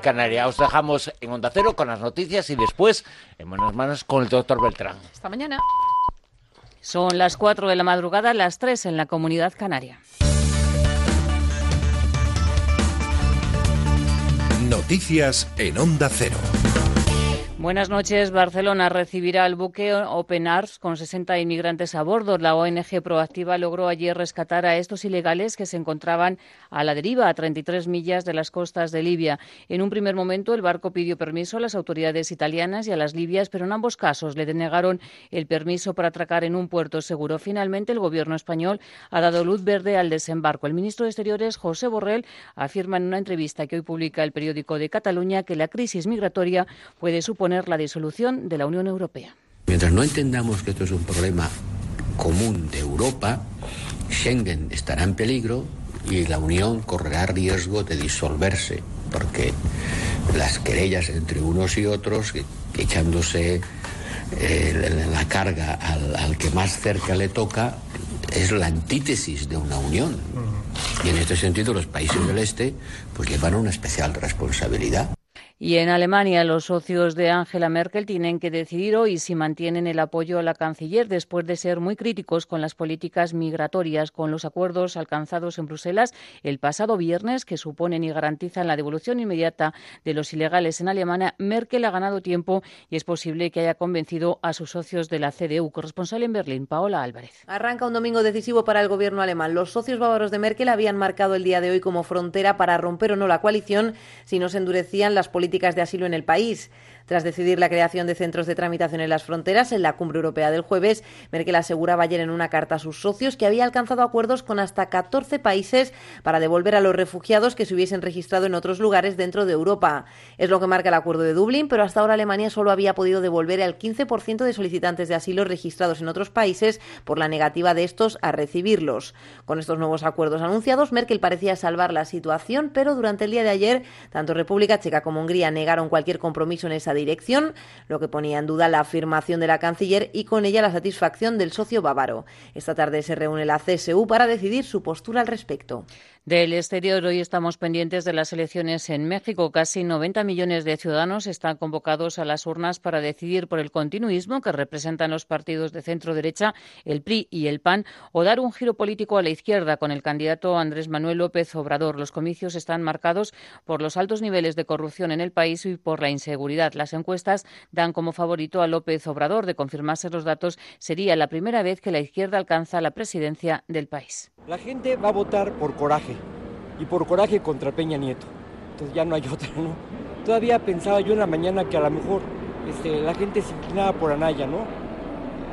Canaria. Os dejamos en Onda Cero con las noticias y después en buenas manos con el doctor Beltrán. Hasta mañana. Son las 4 de la madrugada, las 3 en la comunidad canaria. Noticias en Onda Cero. Buenas noches. Barcelona recibirá el buque Open Arms con 60 inmigrantes a bordo. La ONG Proactiva logró ayer rescatar a estos ilegales que se encontraban a la deriva a 33 millas de las costas de Libia. En un primer momento, el barco pidió permiso a las autoridades italianas y a las libias, pero en ambos casos le denegaron el permiso para atracar en un puerto seguro. Finalmente, el gobierno español ha dado luz verde al desembarco. El ministro de Exteriores, José Borrell, afirma en una entrevista que hoy publica el periódico de Cataluña que la crisis migratoria puede suponer la disolución de la Unión Europea. Mientras no entendamos que esto es un problema común de Europa, Schengen estará en peligro y la Unión correrá riesgo de disolverse, porque las querellas entre unos y otros, echándose eh, la carga al, al que más cerca le toca, es la antítesis de una unión. Y en este sentido los países del Este pues llevan una especial responsabilidad. Y en Alemania, los socios de Angela Merkel tienen que decidir hoy si mantienen el apoyo a la canciller después de ser muy críticos con las políticas migratorias, con los acuerdos alcanzados en Bruselas el pasado viernes que suponen y garantizan la devolución inmediata de los ilegales en Alemania. Merkel ha ganado tiempo y es posible que haya convencido a sus socios de la CDU. Corresponsal en Berlín, Paola Álvarez. Arranca un domingo decisivo para el gobierno alemán. Los socios bávaros de Merkel habían marcado el día de hoy como frontera para romper o no la coalición si no se endurecían las políticas de asilo en el país. Tras decidir la creación de centros de tramitación en las fronteras en la cumbre europea del jueves, Merkel aseguraba ayer en una carta a sus socios que había alcanzado acuerdos con hasta 14 países para devolver a los refugiados que se hubiesen registrado en otros lugares dentro de Europa. Es lo que marca el acuerdo de Dublín, pero hasta ahora Alemania solo había podido devolver al 15% de solicitantes de asilo registrados en otros países por la negativa de estos a recibirlos. Con estos nuevos acuerdos anunciados, Merkel parecía salvar la situación, pero durante el día de ayer, tanto República Checa como Hungría negaron cualquier compromiso en esa dirección, lo que ponía en duda la afirmación de la canciller y con ella la satisfacción del socio bávaro. Esta tarde se reúne la CSU para decidir su postura al respecto. Del exterior, hoy estamos pendientes de las elecciones en México. Casi 90 millones de ciudadanos están convocados a las urnas para decidir por el continuismo que representan los partidos de centro-derecha, el PRI y el PAN, o dar un giro político a la izquierda con el candidato Andrés Manuel López Obrador. Los comicios están marcados por los altos niveles de corrupción en el país y por la inseguridad. Las encuestas dan como favorito a López Obrador. De confirmarse los datos, sería la primera vez que la izquierda alcanza la presidencia del país. La gente va a votar por coraje y por coraje contra Peña Nieto. Entonces ya no hay otra, ¿no? Todavía pensaba yo en la mañana que a lo mejor este, la gente se inclinaba por Anaya, ¿no?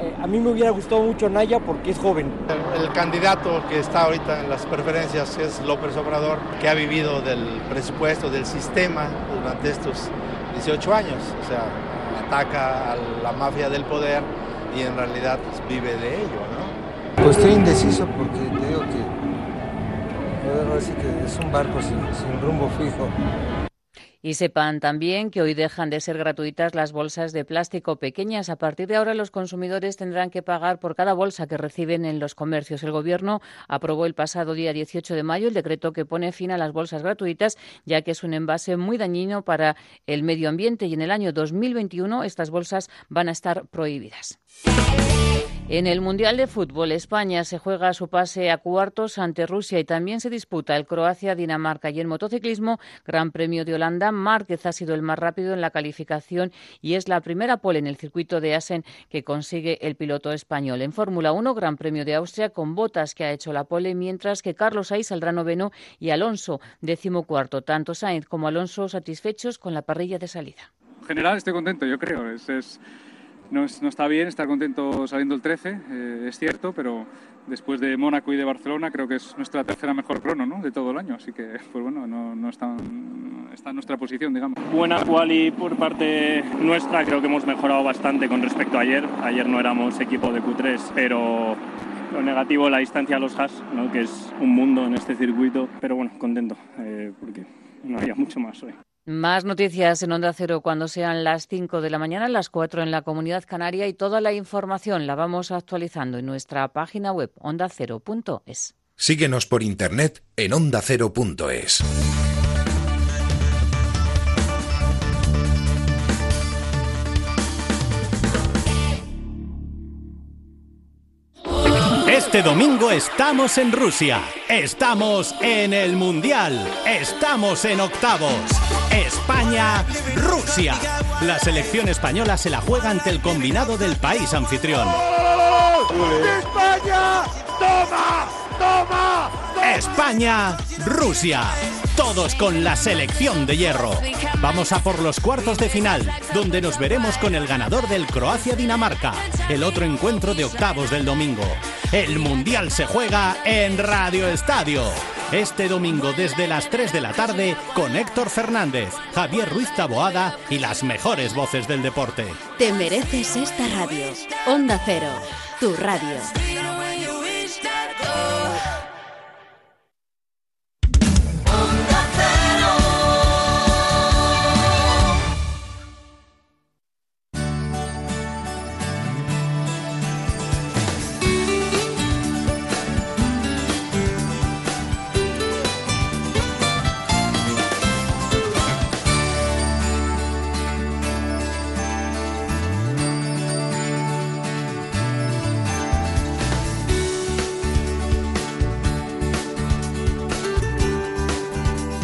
Eh, a mí me hubiera gustado mucho Anaya porque es joven. El, el, candidato que está ahorita en las preferencias es López Obrador, que ha vivido del presupuesto, del sistema durante estos 18 años. O sea, ataca a la mafia del poder y en realidad pues, vive de ello, ¿no? Pues estoy indeciso porque te digo que, que es un barco sin, sin rumbo fijo. Y sepan también que hoy dejan de ser gratuitas las bolsas de plástico pequeñas. A partir de ahora los consumidores tendrán que pagar por cada bolsa que reciben en los comercios. El Gobierno aprobó el pasado día 18 de mayo el decreto que pone fin a las bolsas gratuitas, ya que es un envase muy dañino para el medio ambiente y en el año 2021 estas bolsas van a estar prohibidas. En el Mundial de Fútbol, España se juega su pase a cuartos ante Rusia y también se disputa el Croacia-Dinamarca. Y en motociclismo, Gran Premio de Holanda, Márquez ha sido el más rápido en la calificación y es la primera pole en el circuito de Asen que consigue el piloto español. En Fórmula 1, Gran Premio de Austria, con Botas que ha hecho la pole, mientras que Carlos Sainz saldrá noveno y Alonso décimo cuarto. Tanto Sainz como Alonso satisfechos con la parrilla de salida. En general estoy contento, yo creo. No, es, no, está bien estar contento saliendo el 13, eh, es cierto, pero después de Mónaco y de Barcelona creo que es nuestra tercera mejor crono ¿no? de todo el año, así que pues bueno, no, no está, está, en nuestra posición, digamos. Buena quali por parte nuestra, creo que hemos mejorado bastante con respecto a ayer. Ayer no éramos equipo de Q3, pero lo negativo la distancia a los hash, ¿no? que es un mundo en este circuito, pero bueno, contento, eh, porque no había mucho más hoy. Más noticias en Onda Cero cuando sean las 5 de la mañana, las 4 en la Comunidad Canaria y toda la información la vamos actualizando en nuestra página web ondacero.es. Síguenos por internet en ondacero.es. Este domingo estamos en Rusia, estamos en el Mundial, estamos en octavos. España, Rusia. La selección española se la juega ante el combinado del país anfitrión. ¡España! ¡Toma! ¡Toma! España, Rusia. Todos con la selección de hierro. Vamos a por los cuartos de final, donde nos veremos con el ganador del Croacia-Dinamarca, el otro encuentro de octavos del domingo. El Mundial se juega en Radio Estadio. Este domingo desde las 3 de la tarde con Héctor Fernández, Javier Ruiz Taboada y las mejores voces del deporte. Te mereces esta radio. Onda Cero, tu radio.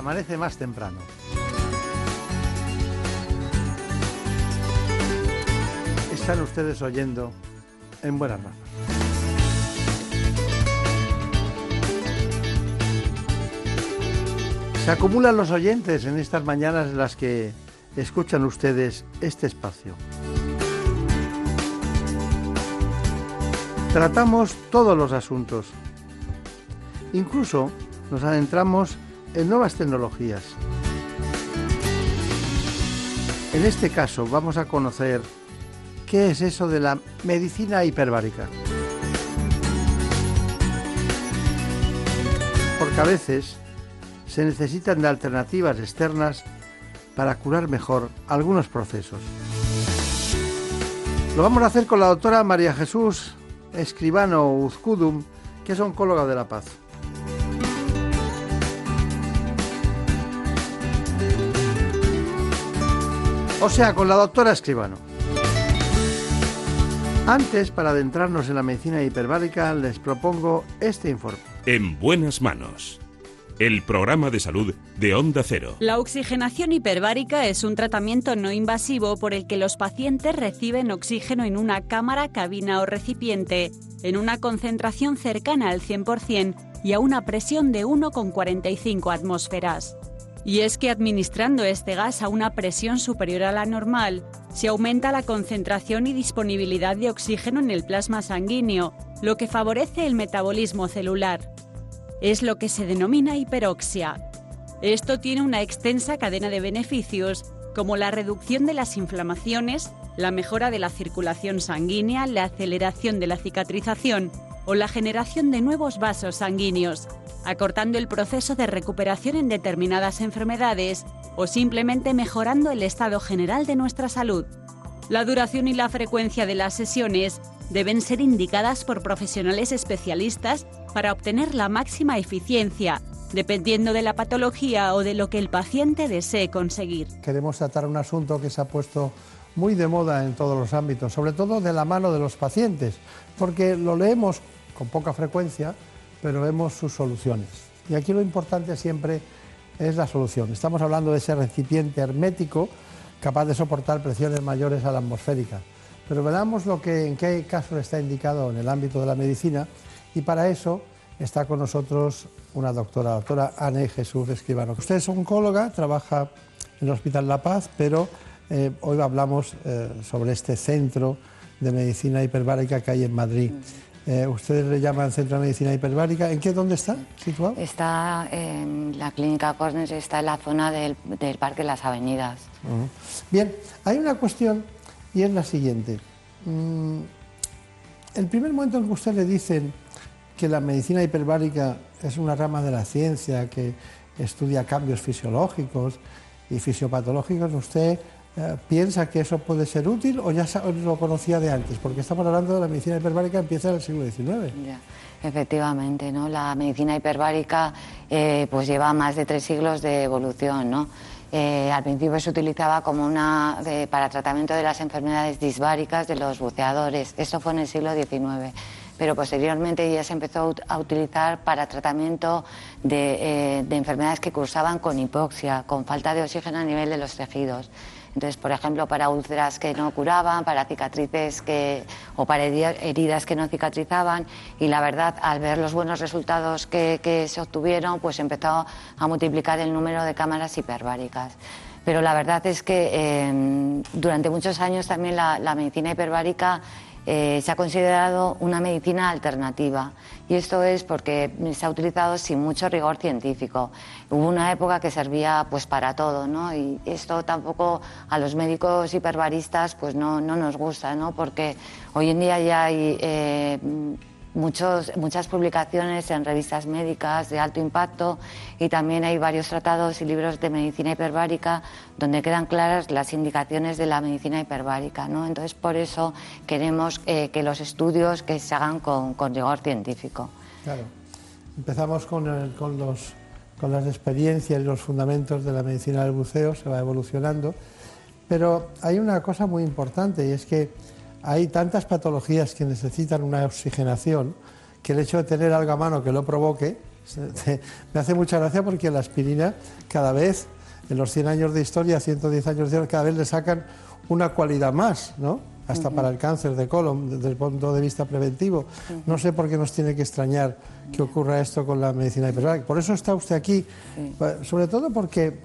Amanece más temprano. Están ustedes oyendo en buenas manos. Se acumulan los oyentes en estas mañanas en las que escuchan ustedes este espacio. Tratamos todos los asuntos. Incluso nos adentramos en nuevas tecnologías. En este caso vamos a conocer qué es eso de la medicina hiperbárica. Porque a veces se necesitan de alternativas externas para curar mejor algunos procesos. Lo vamos a hacer con la doctora María Jesús Escribano Uzcudum, que es oncóloga de la paz. O sea, con la doctora Escribano. Antes, para adentrarnos en la medicina hiperbárica, les propongo este informe. En buenas manos. El programa de salud de Onda Cero. La oxigenación hiperbárica es un tratamiento no invasivo por el que los pacientes reciben oxígeno en una cámara, cabina o recipiente, en una concentración cercana al 100% y a una presión de 1,45 atmósferas. Y es que administrando este gas a una presión superior a la normal, se aumenta la concentración y disponibilidad de oxígeno en el plasma sanguíneo, lo que favorece el metabolismo celular. Es lo que se denomina hiperoxia. Esto tiene una extensa cadena de beneficios, como la reducción de las inflamaciones, la mejora de la circulación sanguínea, la aceleración de la cicatrización o la generación de nuevos vasos sanguíneos, acortando el proceso de recuperación en determinadas enfermedades o simplemente mejorando el estado general de nuestra salud. La duración y la frecuencia de las sesiones deben ser indicadas por profesionales especialistas para obtener la máxima eficiencia, dependiendo de la patología o de lo que el paciente desee conseguir. Queremos tratar un asunto que se ha puesto muy de moda en todos los ámbitos, sobre todo de la mano de los pacientes, porque lo leemos con poca frecuencia, pero vemos sus soluciones. Y aquí lo importante siempre es la solución. Estamos hablando de ese recipiente hermético capaz de soportar presiones mayores a la atmosférica. Pero veamos lo que, en qué caso está indicado en el ámbito de la medicina y para eso está con nosotros una doctora, la doctora Anne Jesús Escribano. Usted es oncóloga, trabaja en el Hospital La Paz, pero eh, hoy hablamos eh, sobre este centro de medicina hiperbárica que hay en Madrid. Eh, ustedes le llaman Centro de Medicina Hiperbárica. ¿En qué dónde está situado? Está en la clínica Cosnes, está en la zona del, del Parque Las Avenidas. Uh -huh. Bien, hay una cuestión y es la siguiente. Mm, el primer momento en que usted le dicen que la medicina hiperbárica es una rama de la ciencia que estudia cambios fisiológicos y fisiopatológicos, ¿usted piensa que eso puede ser útil o ya lo conocía de antes? Porque estamos hablando de la medicina hiperbárica empieza en el siglo XIX. efectivamente, ¿no? La medicina hiperbárica eh, pues lleva más de tres siglos de evolución, ¿no? Eh, al principio se utilizaba como una para tratamiento de las enfermedades disbáricas de los buceadores. Esto fue en el siglo XIX pero posteriormente ya se empezó a utilizar para tratamiento de, eh, de, enfermedades que cursaban con hipoxia, con falta de oxígeno a nivel de los tejidos. Entonces, por ejemplo, para úlceras que no curaban, para cicatrices que, o para heridas que no cicatrizaban. Y la verdad, al ver los buenos resultados que, se obtuvieron, pues empezó a multiplicar el número de cámaras hiperbáricas. Pero la verdad es que eh, durante muchos años también la, la medicina hiperbárica eh, se ha considerado una medicina alternativa y esto es porque se ha utilizado sin mucho rigor científico. Hubo una época que servía pues para todo, ¿no? Y esto tampoco a los médicos hiperbaristas pues no, no nos gusta, ¿no? Porque hoy en día ya hay eh, muchos, muchas publicaciones en revistas médicas de alto impacto y también hay varios tratados y libros de medicina hiperbárica donde quedan claras las indicaciones de la medicina hiperbárica. ¿no? Entonces, por eso queremos eh, que los estudios que se hagan con, rigor científico. Claro. Empezamos con, con, los, con las experiencias y los fundamentos de la medicina del buceo, se va evolucionando, pero hay una cosa muy importante y es que hay tantas patologías que necesitan una oxigenación que el hecho de tener algo a mano que lo provoque me hace mucha gracia porque la aspirina cada vez, en los 100 años de historia, 110 años de historia, cada vez le sacan una cualidad más, ¿no? Hasta para el cáncer de colon, desde el punto de vista preventivo. No sé por qué nos tiene que extrañar que ocurra esto con la medicina hiperbárica. Por eso está usted aquí, sobre todo porque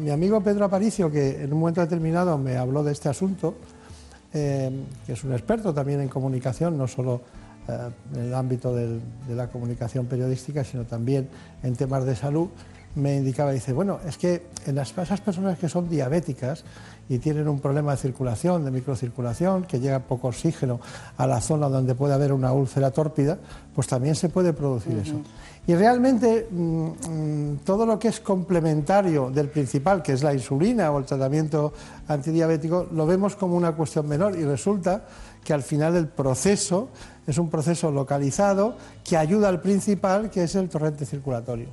mi amigo Pedro Aparicio, que en un momento determinado me habló de este asunto, eh, que es un experto también en comunicación, no solo eh, en el ámbito de la comunicación periodística, sino también en temas de salud, me indicaba, dice, bueno, es que en las, esas personas que son diabéticas y tienen un problema de circulación, de microcirculación, que llega poco oxígeno a la zona donde puede haber una úlcera tórpida, pues también se puede producir eso. Y realmente mm, mm, todo lo que es complementario del principal, que es la insulina o el tratamiento antidiabético, lo vemos como una cuestión menor y resulta que al final el proceso es un proceso localizado que ayuda al principal, que es el torrente circulatorio.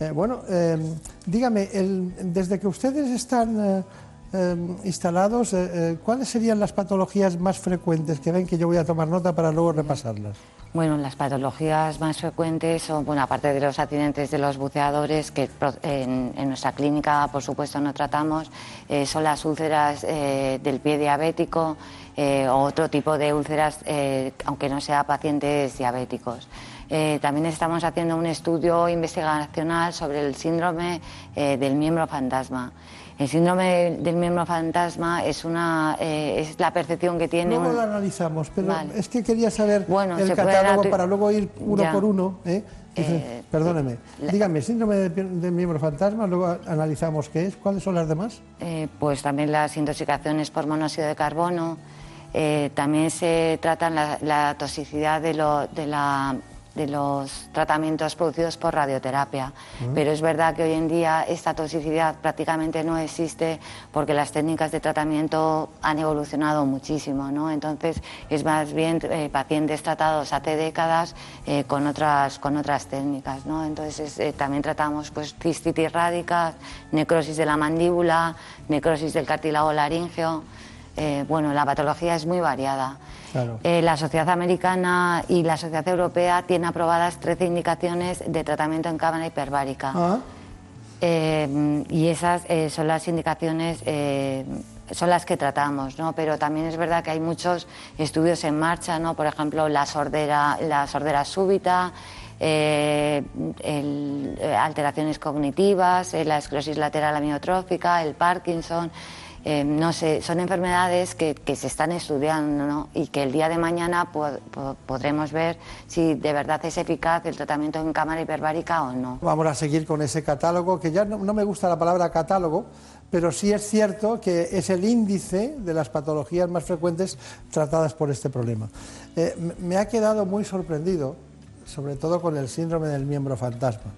Eh, bueno, eh, dígame, desde que ustedes están eh, Em, instalados, eh, ¿cuáles serían las patologías más frecuentes que ven que yo voy a tomar nota para luego repasarlas? Bueno, las patologías más frecuentes son, bueno, aparte de los accidentes de los buceadores, que en, nuestra clínica, por supuesto, no tratamos, eh, son las úlceras del pie diabético o otro tipo de úlceras, aunque no sea pacientes diabéticos. también estamos haciendo un estudio investigacional sobre el síndrome del miembro fantasma. El síndrome del miembro fantasma es una eh, es la percepción que tiene. Luego lo analizamos, pero es que quería saber el catálogo para luego ir uno por uno. ¿eh? Eh, perdóneme. Dígame, síndrome del, miembro fantasma, luego analizamos qué es. ¿Cuáles son las demás? pues también las intoxicaciones por monóxido de carbono. también se trata la, la toxicidad de, lo, de la de los tratamientos producidos por radioterapia. Mm. Pero es verdad que hoy en día esta toxicidad prácticamente no existe porque las técnicas de tratamiento han evolucionado muchísimo, ¿no? Entonces es más bien eh, pacientes tratados hace décadas eh, con, otras, con otras técnicas, ¿no? Entonces eh, también tratamos pues cistitis rádicas, necrosis de la mandíbula, necrosis del cartílago laríngeo. Bueno, la patología es muy variada. Eh, la Sociedad Americana y la Sociedad Europea tienen aprobadas 13 indicaciones de tratamiento en cámara hiperbárica. Ah. Eh, y esas eh, son las indicaciones, son las que tratamos, ¿no? Pero también es verdad que hay muchos estudios en marcha, ¿no? Por ejemplo, la sordera, la sordera súbita, alteraciones cognitivas, la esclerosis lateral amiotrófica, el Parkinson. Eh, no sé, son enfermedades que, se están estudiando y que el día de mañana podremos ver si de verdad es eficaz el tratamiento en cámara hiperbárica o no. Vamos a seguir con ese catálogo, que ya no, me gusta la palabra catálogo, pero sí es cierto que es el índice de las patologías más frecuentes tratadas por este problema. Eh, me ha quedado muy sorprendido, sobre todo con el síndrome del miembro fantasma.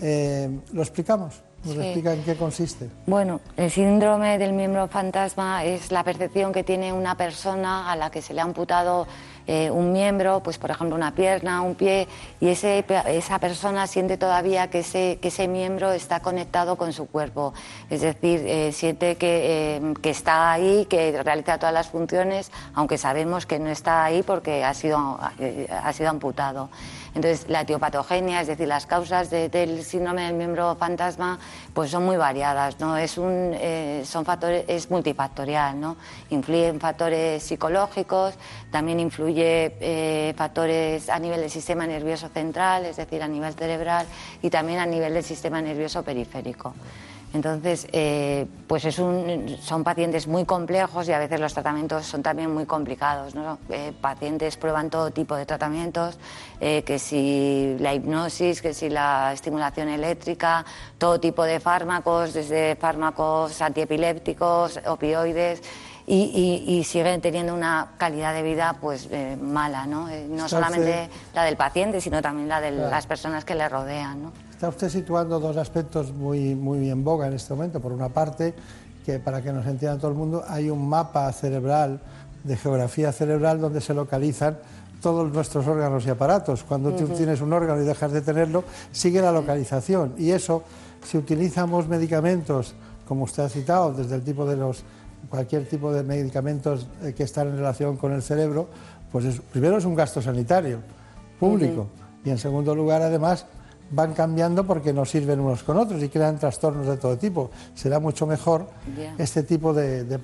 Eh, ¿Lo explicamos? ¿Nos explica en qué consiste? Bueno, el síndrome del miembro fantasma es la percepción que tiene una persona a la que se le ha amputado eh, un miembro, pues por ejemplo una pierna, un pie, y ese, esa persona siente todavía que ese, que ese miembro está conectado con su cuerpo. Es decir, eh, siente que, eh, que, está ahí, que realiza todas las funciones, aunque sabemos que no está ahí porque ha sido, ha sido amputado. Entonces, la etiopatogenia, es decir, las causas del síndrome del miembro fantasma, pues son muy variadas, ¿no? Es un, son factores, es multifactorial, ¿no? Influyen factores psicológicos, también influye eh, factores a nivel del sistema nervioso central, es decir, a nivel cerebral, y también a nivel del sistema nervioso periférico. Entonces, eh, pues es son pacientes muy complejos y a veces los tratamientos son también muy complicados. Eh, pacientes prueban todo tipo de tratamientos, que si la hipnosis, que si la estimulación eléctrica, todo tipo de fármacos, desde fármacos antiepilépticos, opioides y, siguen teniendo una calidad de vida pues eh, mala, ¿no? Eh, no solamente la del paciente, sino también la de las personas que le rodean, ¿no? Está usted situando dos aspectos muy, muy en boga en este momento. Por una parte, que para que nos entienda todo el mundo, hay un mapa cerebral, de geografía cerebral, donde se localizan todos nuestros órganos y aparatos. Cuando tú tienes un órgano y dejas de tenerlo, sigue la localización. Y eso, si utilizamos medicamentos, como usted ha citado, desde el tipo de los cualquier tipo de medicamentos eh, que están en relación con el cerebro, pues primero es un gasto sanitario público y en segundo lugar además van cambiando porque no sirven unos con otros y crean trastornos de todo tipo. Será mucho mejor este tipo de,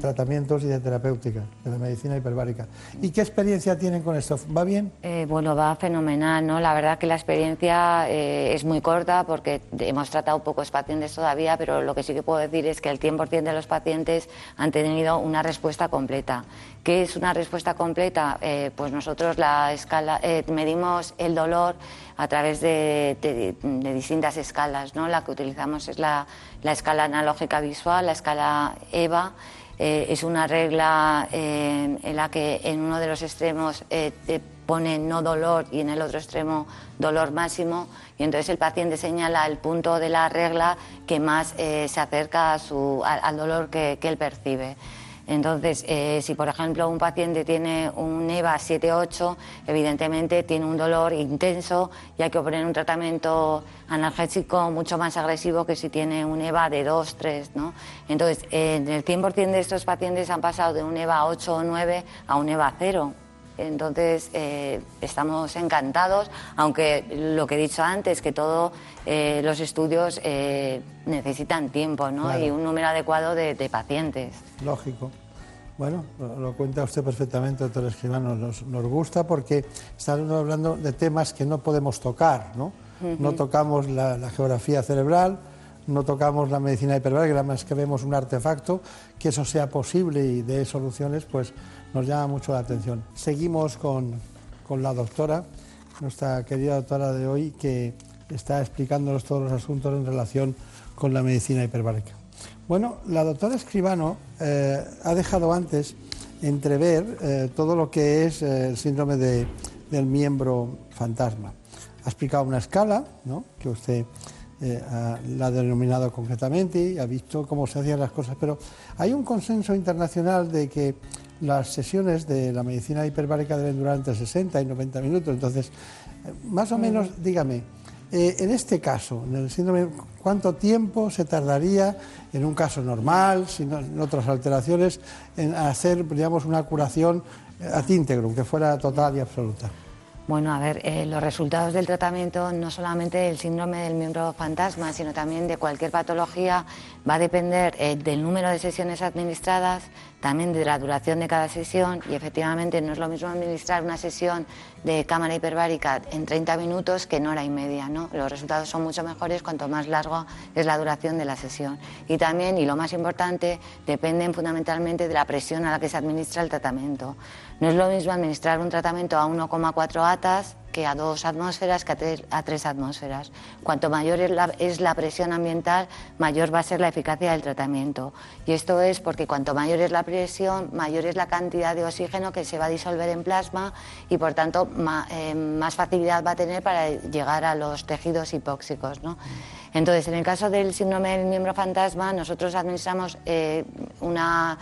tratamientos y de terapéutica, de la medicina hiperbárica. ¿Y qué experiencia tienen con esto? ¿Va bien? Eh, bueno, va fenomenal, ¿no? La verdad que la experiencia eh, es muy corta porque hemos tratado pocos pacientes todavía, pero lo que sí que puedo decir es que el 100% de los pacientes han tenido una respuesta completa. ¿Qué es una respuesta completa? Eh, pues nosotros la escala, medimos el dolor a través de, distintas escalas. ¿no? La que utilizamos es la, escala analógica visual, la escala EVA. Eh, es una regla eh, en la que en uno de los extremos eh, te pone no dolor y en el otro extremo dolor máximo y entonces el paciente señala el punto de la regla que más se acerca al dolor que él percibe. Entonces, eh, si por ejemplo un paciente tiene un EVA 7-8, evidentemente tiene un dolor intenso y hay que poner un tratamiento analgésico mucho más agresivo que si tiene un EVA de 2-3. ¿no? Entonces, en el 100% de estos pacientes han pasado de un EVA 8 o 9 a un EVA 0. Entonces, eh, estamos encantados, aunque lo que he dicho antes, que todos eh, los estudios necesitan tiempo ¿no? y un número adecuado de pacientes. Lógico. Bueno, lo, cuenta usted perfectamente, doctor Escribano. Nos, nos gusta porque estamos hablando de temas que no podemos tocar, ¿no? No tocamos la, geografía cerebral, no tocamos la medicina hiperbárica, nada más que vemos un artefacto, que eso sea posible y dé soluciones, pues nos llama mucho la atención. Seguimos con, con la doctora, nuestra querida doctora de hoy, que está explicándonos todos los asuntos en relación con la medicina hiperbárica. Bueno, la doctora Escribano eh, ha dejado antes entrever eh, todo lo que es eh, el síndrome del miembro fantasma. Ha explicado una escala, que usted la ha denominado concretamente y ha visto cómo se hacían las cosas, pero hay un consenso internacional de que las sesiones de la medicina hiperbárica deben durar entre 60 y 90 minutos. Entonces, más o menos, dígame, eh, en este caso, en el síndrome, ¿cuánto tiempo se tardaría en un caso normal, sin en otras alteraciones, en hacer, digamos, una curación a íntegro, que fuera total y absoluta? Bueno, a ver, eh, los resultados del tratamiento, no solamente del síndrome del miembro fantasma, sino también de cualquier patología, va a depender eh, del número de sesiones administradas, también de la duración de cada sesión y efectivamente no es lo mismo administrar una sesión de cámara hiperbárica en 30 minutos que en hora y media. ¿no? Los resultados son mucho mejores cuanto más largo es la duración de la sesión. Y también, y lo más importante, dependen fundamentalmente de la presión a la que se administra el tratamiento. No es lo mismo administrar un tratamiento a 1,4 atas que a dos atmósferas, que a tres, atmósferas. Cuanto mayor es la, es la, presión ambiental, mayor va a ser la eficacia del tratamiento. Y esto es porque cuanto mayor es la presión, mayor es la cantidad de oxígeno que se va a disolver en plasma y, por tanto, eh, más facilidad va a tener para llegar a los tejidos hipóxicos. Entonces, en el caso del síndrome del miembro fantasma, nosotros administramos eh, una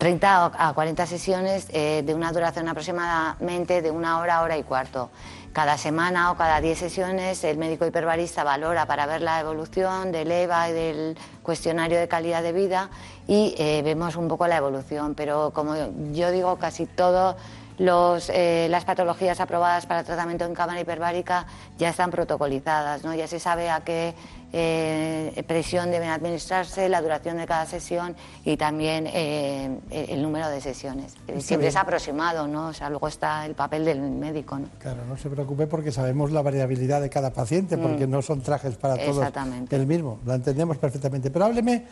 30 a 40 sesiones eh, de una duración aproximadamente de una hora, hora y cuarto. Cada semana o cada 10 sesiones el médico hiperbarista valora para ver la evolución del EVA y del cuestionario de calidad de vida y eh, vemos un poco la evolución. Pero como yo digo, casi todas eh, las patologías aprobadas para tratamiento en cámara hiperbárica ya están protocolizadas, ¿no? ya se sabe a qué eh, presión deben administrarse, la duración de cada sesión y también eh, el número de sesiones. Siempre es aproximado, ¿no? O sea, luego está el papel del médico, ¿no? Claro, no se preocupe porque sabemos la variabilidad de cada paciente, mm. porque no son trajes para todos el mismo, lo entendemos perfectamente. Pero hábleme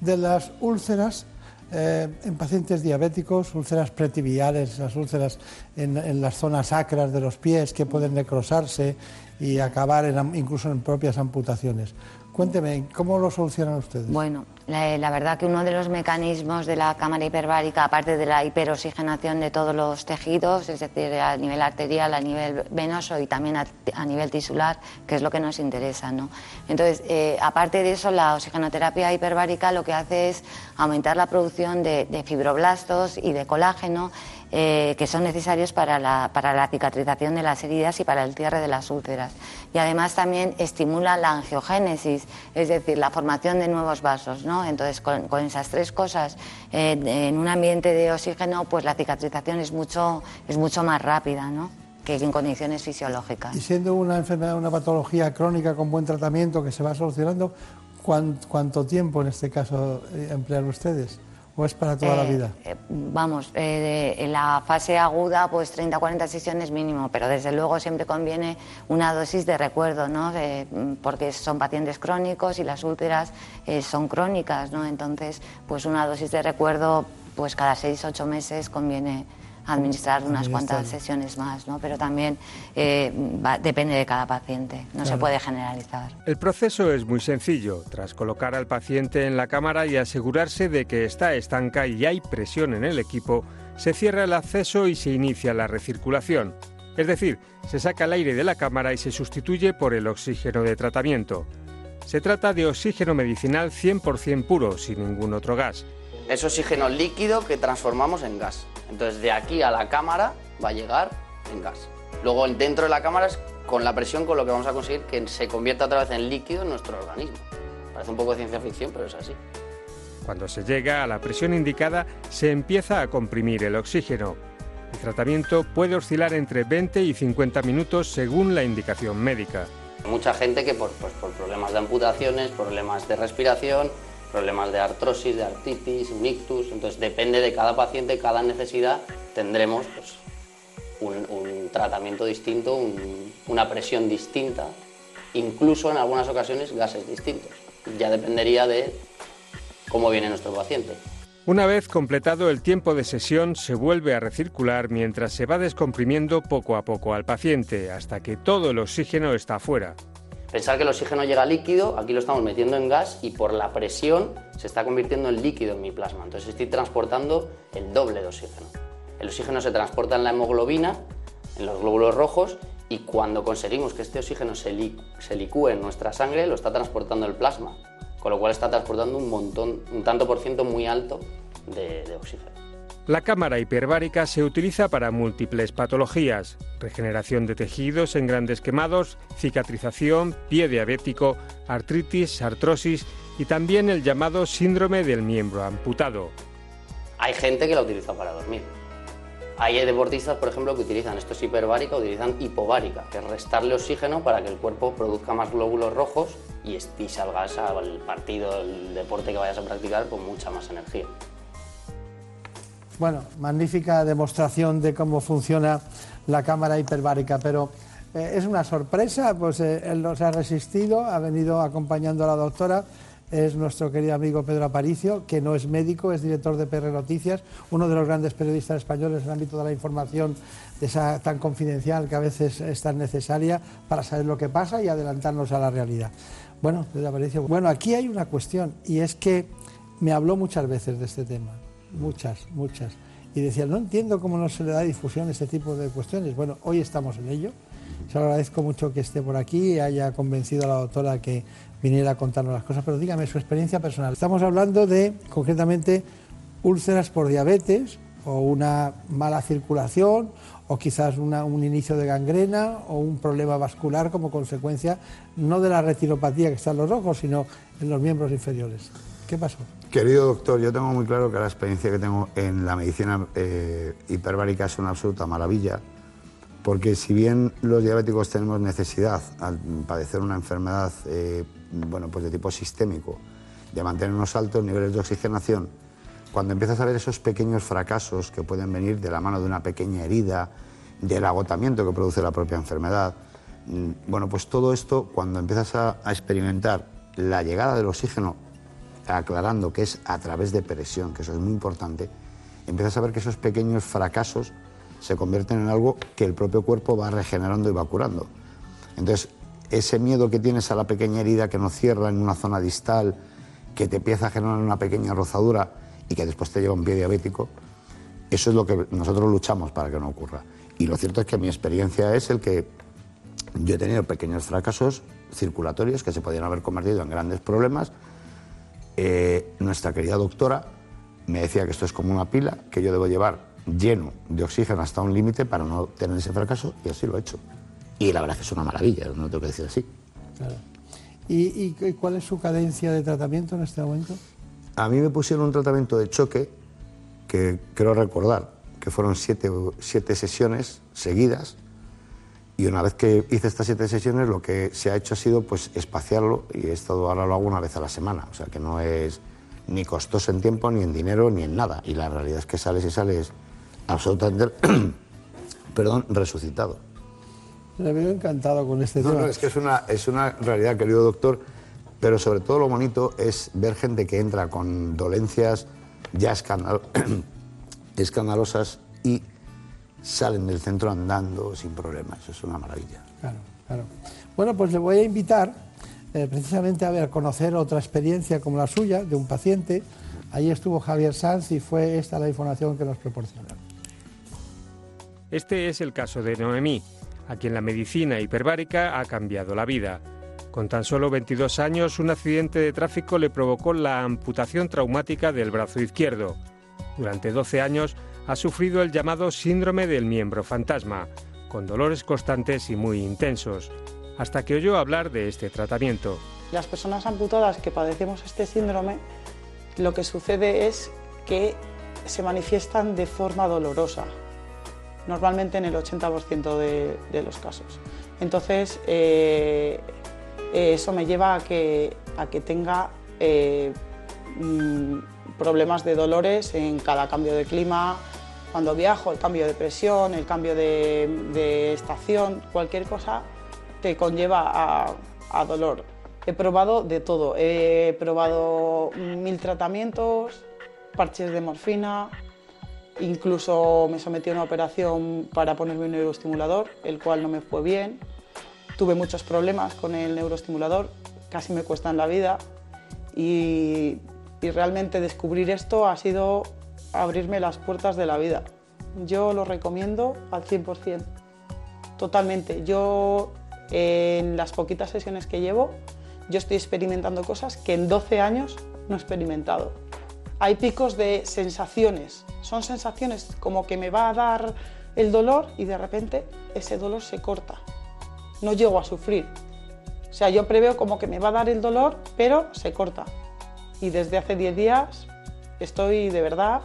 de las úlceras eh, en pacientes diabéticos, úlceras pretibiales, las úlceras en, en, las zonas sacras de los pies que pueden necrosarse y acabar incluso en propias amputaciones. Cuénteme, ¿cómo lo solucionan ustedes? Bueno, la, verdad que uno de los mecanismos de la cámara hiperbárica, aparte de la hiperoxigenación de todos los tejidos, es decir, a nivel arterial, a nivel venoso y también a, nivel tisular, que es lo que nos interesa, ¿no? Entonces, eh, aparte de eso, la oxigenoterapia hiperbárica lo que hace es aumentar la producción de fibroblastos y de colágeno eh, que son necesarios para la, para la cicatrización de las heridas y para el cierre de las úlceras. Y además también estimula la angiogénesis, es decir, la formación de nuevos vasos. ¿no? Entonces, con, esas tres cosas, eh, en un ambiente de oxígeno, pues la cicatrización es mucho, es mucho más rápida. ¿no? que en condiciones fisiológicas. Y siendo una enfermedad, una patología crónica con buen tratamiento que se va solucionando, ¿cuánto tiempo en este caso eh, emplean ustedes? ¿O es para toda la eh, vida? Eh, vamos, eh, en la fase aguda, pues 30 40 sesiones mínimo, pero desde luego siempre conviene una dosis de recuerdo, ¿no? porque son pacientes crónicos y las úlceras son crónicas, ¿no? Entonces, pues una dosis de recuerdo, pues cada 6 8 meses conviene administrar unas cuantas sesiones más, ¿no? pero también eh, depende de cada paciente, no se puede generalizar. El proceso es muy sencillo. Tras colocar al paciente en la cámara y asegurarse de que está estanca y hay presión en el equipo, se cierra el acceso y se inicia la recirculación. Es decir, se saca el aire de la cámara y se sustituye por el oxígeno de tratamiento. Se trata de oxígeno medicinal 100% puro, sin ningún otro gas. Es oxígeno líquido que transformamos en gas. Entonces de aquí a la cámara va a llegar en gas. Luego dentro de la cámara es con la presión con lo que vamos a conseguir que se convierta otra vez en líquido en nuestro organismo. Parece un poco de ciencia ficción, pero es así. Cuando se llega a la presión indicada, se empieza a comprimir el oxígeno. El tratamiento puede oscilar entre 20 y 50 minutos según la indicación médica. Mucha gente que por, pues, por problemas de amputaciones, problemas de respiración, problemas de artrosis, de artritis, un ictus, entonces depende de cada paciente, cada necesidad, tendremos pues, un, tratamiento distinto, una presión distinta, incluso en algunas ocasiones gases distintos. Ya dependería de cómo viene nuestro paciente. Una vez completado el tiempo de sesión, se vuelve a recircular mientras se va descomprimiendo poco a poco al paciente, hasta que todo el oxígeno está fuera. Pensar que el oxígeno llega líquido, aquí lo estamos metiendo en gas y por la presión se está convirtiendo en líquido en mi plasma. Entonces estoy transportando el doble de oxígeno. El oxígeno se transporta en la hemoglobina, en los glóbulos rojos, y cuando conseguimos que este oxígeno se, licúe en nuestra sangre, lo está transportando el plasma, con lo cual está transportando un montón, un tanto por ciento muy alto de oxígeno. La cámara hiperbárica se utiliza para múltiples patologías, regeneración de tejidos en grandes quemados, cicatrización, pie diabético, artritis, artrosis y también el llamado síndrome del miembro amputado. Hay gente que la utiliza para dormir. Hay deportistas, por ejemplo, que utilizan esto es hiperbárica, utilizan hipovárica, que es restarle oxígeno para que el cuerpo produzca más glóbulos rojos y, y salgas al partido, el deporte que vayas a practicar con mucha más energía. Bueno, magnífica demostración de cómo funciona la cámara hiperbárica, pero eh, es una sorpresa, pues eh, él nos ha resistido, ha venido acompañando a la doctora, es nuestro querido amigo Pedro Aparicio, que no es médico, es director de PR Noticias, uno de los grandes periodistas españoles en el ámbito de la información esa tan confidencial que a veces es tan necesaria para saber lo que pasa y adelantarnos a la realidad. Bueno, Pedro Aparicio, bueno, aquí hay una cuestión y es que me habló muchas veces de este tema, muchas, muchas, y decía, no entiendo cómo no se le da difusión a este tipo de cuestiones. Bueno, hoy estamos en ello. Se lo agradezco mucho que esté por aquí y haya convencido a la doctora que viniera a contarnos las cosas, pero dígame su experiencia personal. Estamos hablando de, concretamente, úlceras por diabetes o una mala circulación o quizás un inicio de gangrena o un problema vascular como consecuencia no de la retiropatía que está en los ojos, sino en los miembros inferiores. ¿Qué pasó? Querido doctor, yo tengo muy claro que la experiencia que tengo en la medicina eh, hiperbárica es una absoluta maravilla, porque si bien los diabéticos tenemos necesidad al padecer una enfermedad eh, bueno, pues de tipo sistémico, de mantener unos altos niveles de oxigenación, cuando empiezas a ver esos pequeños fracasos que pueden venir de la mano de una pequeña herida, del agotamiento que produce la propia enfermedad, mm, bueno, pues todo esto, cuando empiezas a, a experimentar la llegada del oxígeno, aclarando que es a través de presión, que eso es muy importante, empiezas a ver que esos pequeños fracasos se convierten en algo que el propio cuerpo va regenerando y va curando. Entonces, ese miedo que tienes a la pequeña herida que no cierra en una zona distal, que te empieza a generar una pequeña rozadura y que después te lleva un pie diabético, eso es lo que nosotros luchamos para que no ocurra. Y lo cierto es que mi experiencia es el que yo he tenido pequeños fracasos circulatorios que se podían haber convertido en grandes problemas. Eh, nuestra querida doctora me decía que esto es como una pila que yo debo llevar lleno de oxígeno hasta un límite para no tener ese fracaso y así lo he hecho. Y la verdad es que es una maravilla, no tengo que decir así. Claro. ¿Y, y cuál es su cadencia de tratamiento en este momento? A mí me pusieron un tratamiento de choque que creo recordar que fueron siete, siete sesiones seguidas y una vez que hice estas siete sesiones lo que se ha hecho ha sido pues espaciarlo y he estado ahora lo hago una vez a la semana, o sea que no es ni costoso en tiempo, ni en dinero, ni en nada. Y la realidad es que sales y sales absolutamente, perdón, resucitado. Me veo encantado con este No, tema. no, es que es una, es una realidad, querido doctor, pero sobre todo lo bonito es ver gente que entra con dolencias ya escandal- escandalosas y salen del centro andando sin problemas. Eso es una maravilla. Claro, claro. Bueno, pues le voy a invitar eh, precisamente a ver, conocer otra experiencia como la suya, de un paciente. Ahí estuvo Javier Sanz y fue esta la información que nos proporcionaron. Este es el caso de Noemí, a quien la medicina hiperbárica ha cambiado la vida. Con tan solo 22 años, un accidente de tráfico le provocó la amputación traumática del brazo izquierdo. Durante 12 años ha sufrido el llamado síndrome del miembro fantasma, con dolores constantes y muy intensos, hasta que oyó hablar de este tratamiento. Las personas amputadas que padecemos este síndrome, lo que sucede es que se manifiestan de forma dolorosa, normalmente en el 80% de, los casos. Entonces, eh, eh, eso me lleva a que, a que tenga eh, mm, problemas de dolores en cada cambio de clima, cuando viajo, el cambio de presión, el cambio de, estación, cualquier cosa te conlleva a, dolor. He probado de todo, he probado mil tratamientos, parches de morfina, incluso me sometí a una operación para ponerme un neuroestimulador, el cual no me fue bien. Tuve muchos problemas con el neuroestimulador, casi me cuestan la vida y realmente descubrir esto ha sido abrirme las puertas de la vida. Yo lo recomiendo al 100%, totalmente. Yo en las poquitas sesiones que llevo, yo estoy experimentando cosas que en 12 años no he experimentado. Hay picos de sensaciones, son sensaciones como que me va a dar el dolor y de repente ese dolor se corta. No llego a sufrir. O sea, yo preveo como que me va a dar el dolor, pero se corta. Y desde hace 10 días estoy de verdad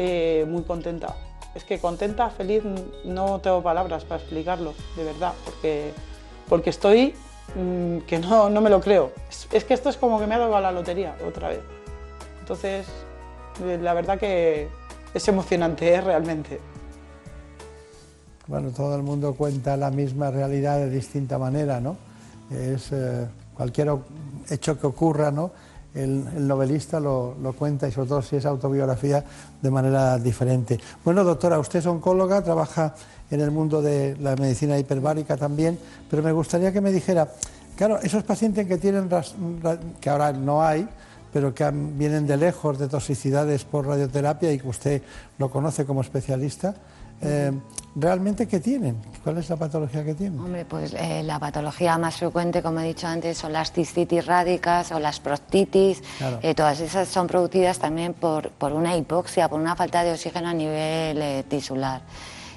eh, muy contenta. es que contenta, feliz, no tengo palabras para explicarlo, de verdad, porque, porque estoy mm, que no, no me lo creo. Es, que esto es como que me ha dado la lotería otra vez. Entonces, eh, la verdad que es emocionante, ¿eh? realmente. Bueno, todo el mundo cuenta la misma realidad de distinta manera, ¿no? Es eh, cualquier hecho que ocurra, ¿no? El, el novelista lo, lo cuenta y sobre todo si es autobiografía de manera diferente. Bueno, doctora, usted es oncóloga, trabaja en el mundo de la medicina hiperbárica también, pero me gustaría que me dijera, claro, esos pacientes que tienen, que ahora no hay, pero que vienen de lejos de toxicidades por radioterapia y que usted lo conoce como especialista, eh, ¿realmente qué tienen? ¿Cuál es la patología que tienen? Hombre, pues eh, la patología más frecuente, como he dicho antes, son las cistitis rádicas o las proctitis. Claro. Eh, todas esas son producidas también por, por una hipoxia, por una falta de oxígeno a nivel eh, tisular.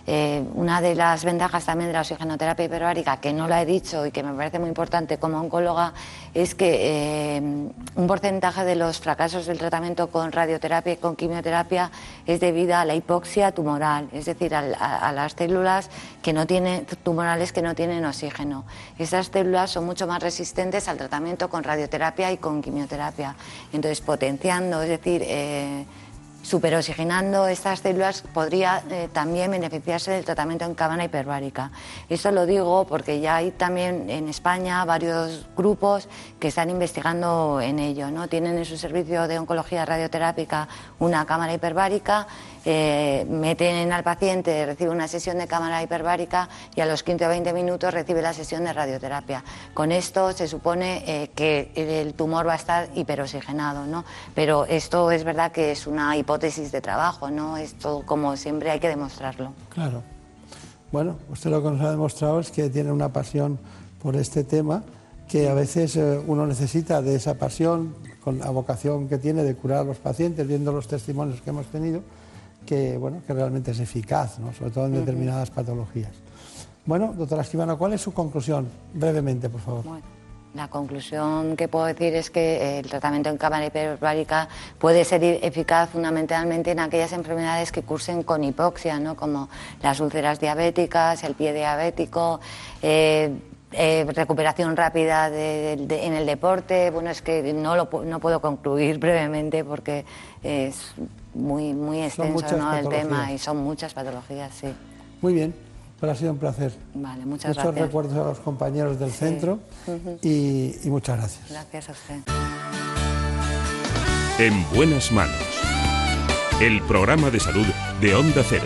Eh, una de las ventajas también de la oxigenoterapia hiperbárica, que no la he dicho y que me parece muy importante como oncóloga, es que eh, un porcentaje de los fracasos del tratamiento con radioterapia y con quimioterapia es debido a la hipoxia tumoral, es decir, a las células que no tienen, tumorales que no tienen oxígeno. Esas células son mucho más resistentes al tratamiento con radioterapia y con quimioterapia. Entonces, potenciando, es decir, eh, superoxigenando estas células podría eh, también beneficiarse del tratamiento en cámara hiperbárica. Esto lo digo porque ya hay también en España varios grupos que están investigando en ello. ¿no? Tienen en su servicio de oncología radioterápica una cámara hiperbárica, eh, meten al paciente, recibe una sesión de cámara hiperbárica y a los 15 o 20 minutos recibe la sesión de radioterapia. Con esto se supone eh, que el tumor va a estar hiperoxigenado, ¿no? Pero esto es verdad que es una hipótesis de trabajo, ¿no? Esto, como siempre, hay que demostrarlo. Claro. Bueno, usted lo que nos ha demostrado es que tiene una pasión por este tema, que a veces eh, uno necesita de esa pasión, con la vocación que tiene de curar a los pacientes, viendo los testimonios que hemos tenido, que, bueno, que realmente es eficaz, ¿no? sobre todo en determinadas patologías. Bueno, doctora Esquivano, ¿cuál es su conclusión? Brevemente, por favor. Bueno, la conclusión que puedo decir es que el tratamiento en cámara hiperbárica puede ser eficaz fundamentalmente en aquellas enfermedades que cursen con hipoxia, ¿no? como las úlceras diabéticas, el pie diabético, eh, eh, recuperación rápida de- de- en el deporte. Bueno, es que no, lo, no puedo concluir brevemente porque es muy, muy extenso muchas ¿no? el tema y son muchas patologías, sí. Muy bien, pues ha sido un placer. Vale, muchas Muchos gracias. recuerdos a los compañeros del centro y, y muchas gracias. Gracias a usted. En buenas manos. El programa de salud de Onda Cero.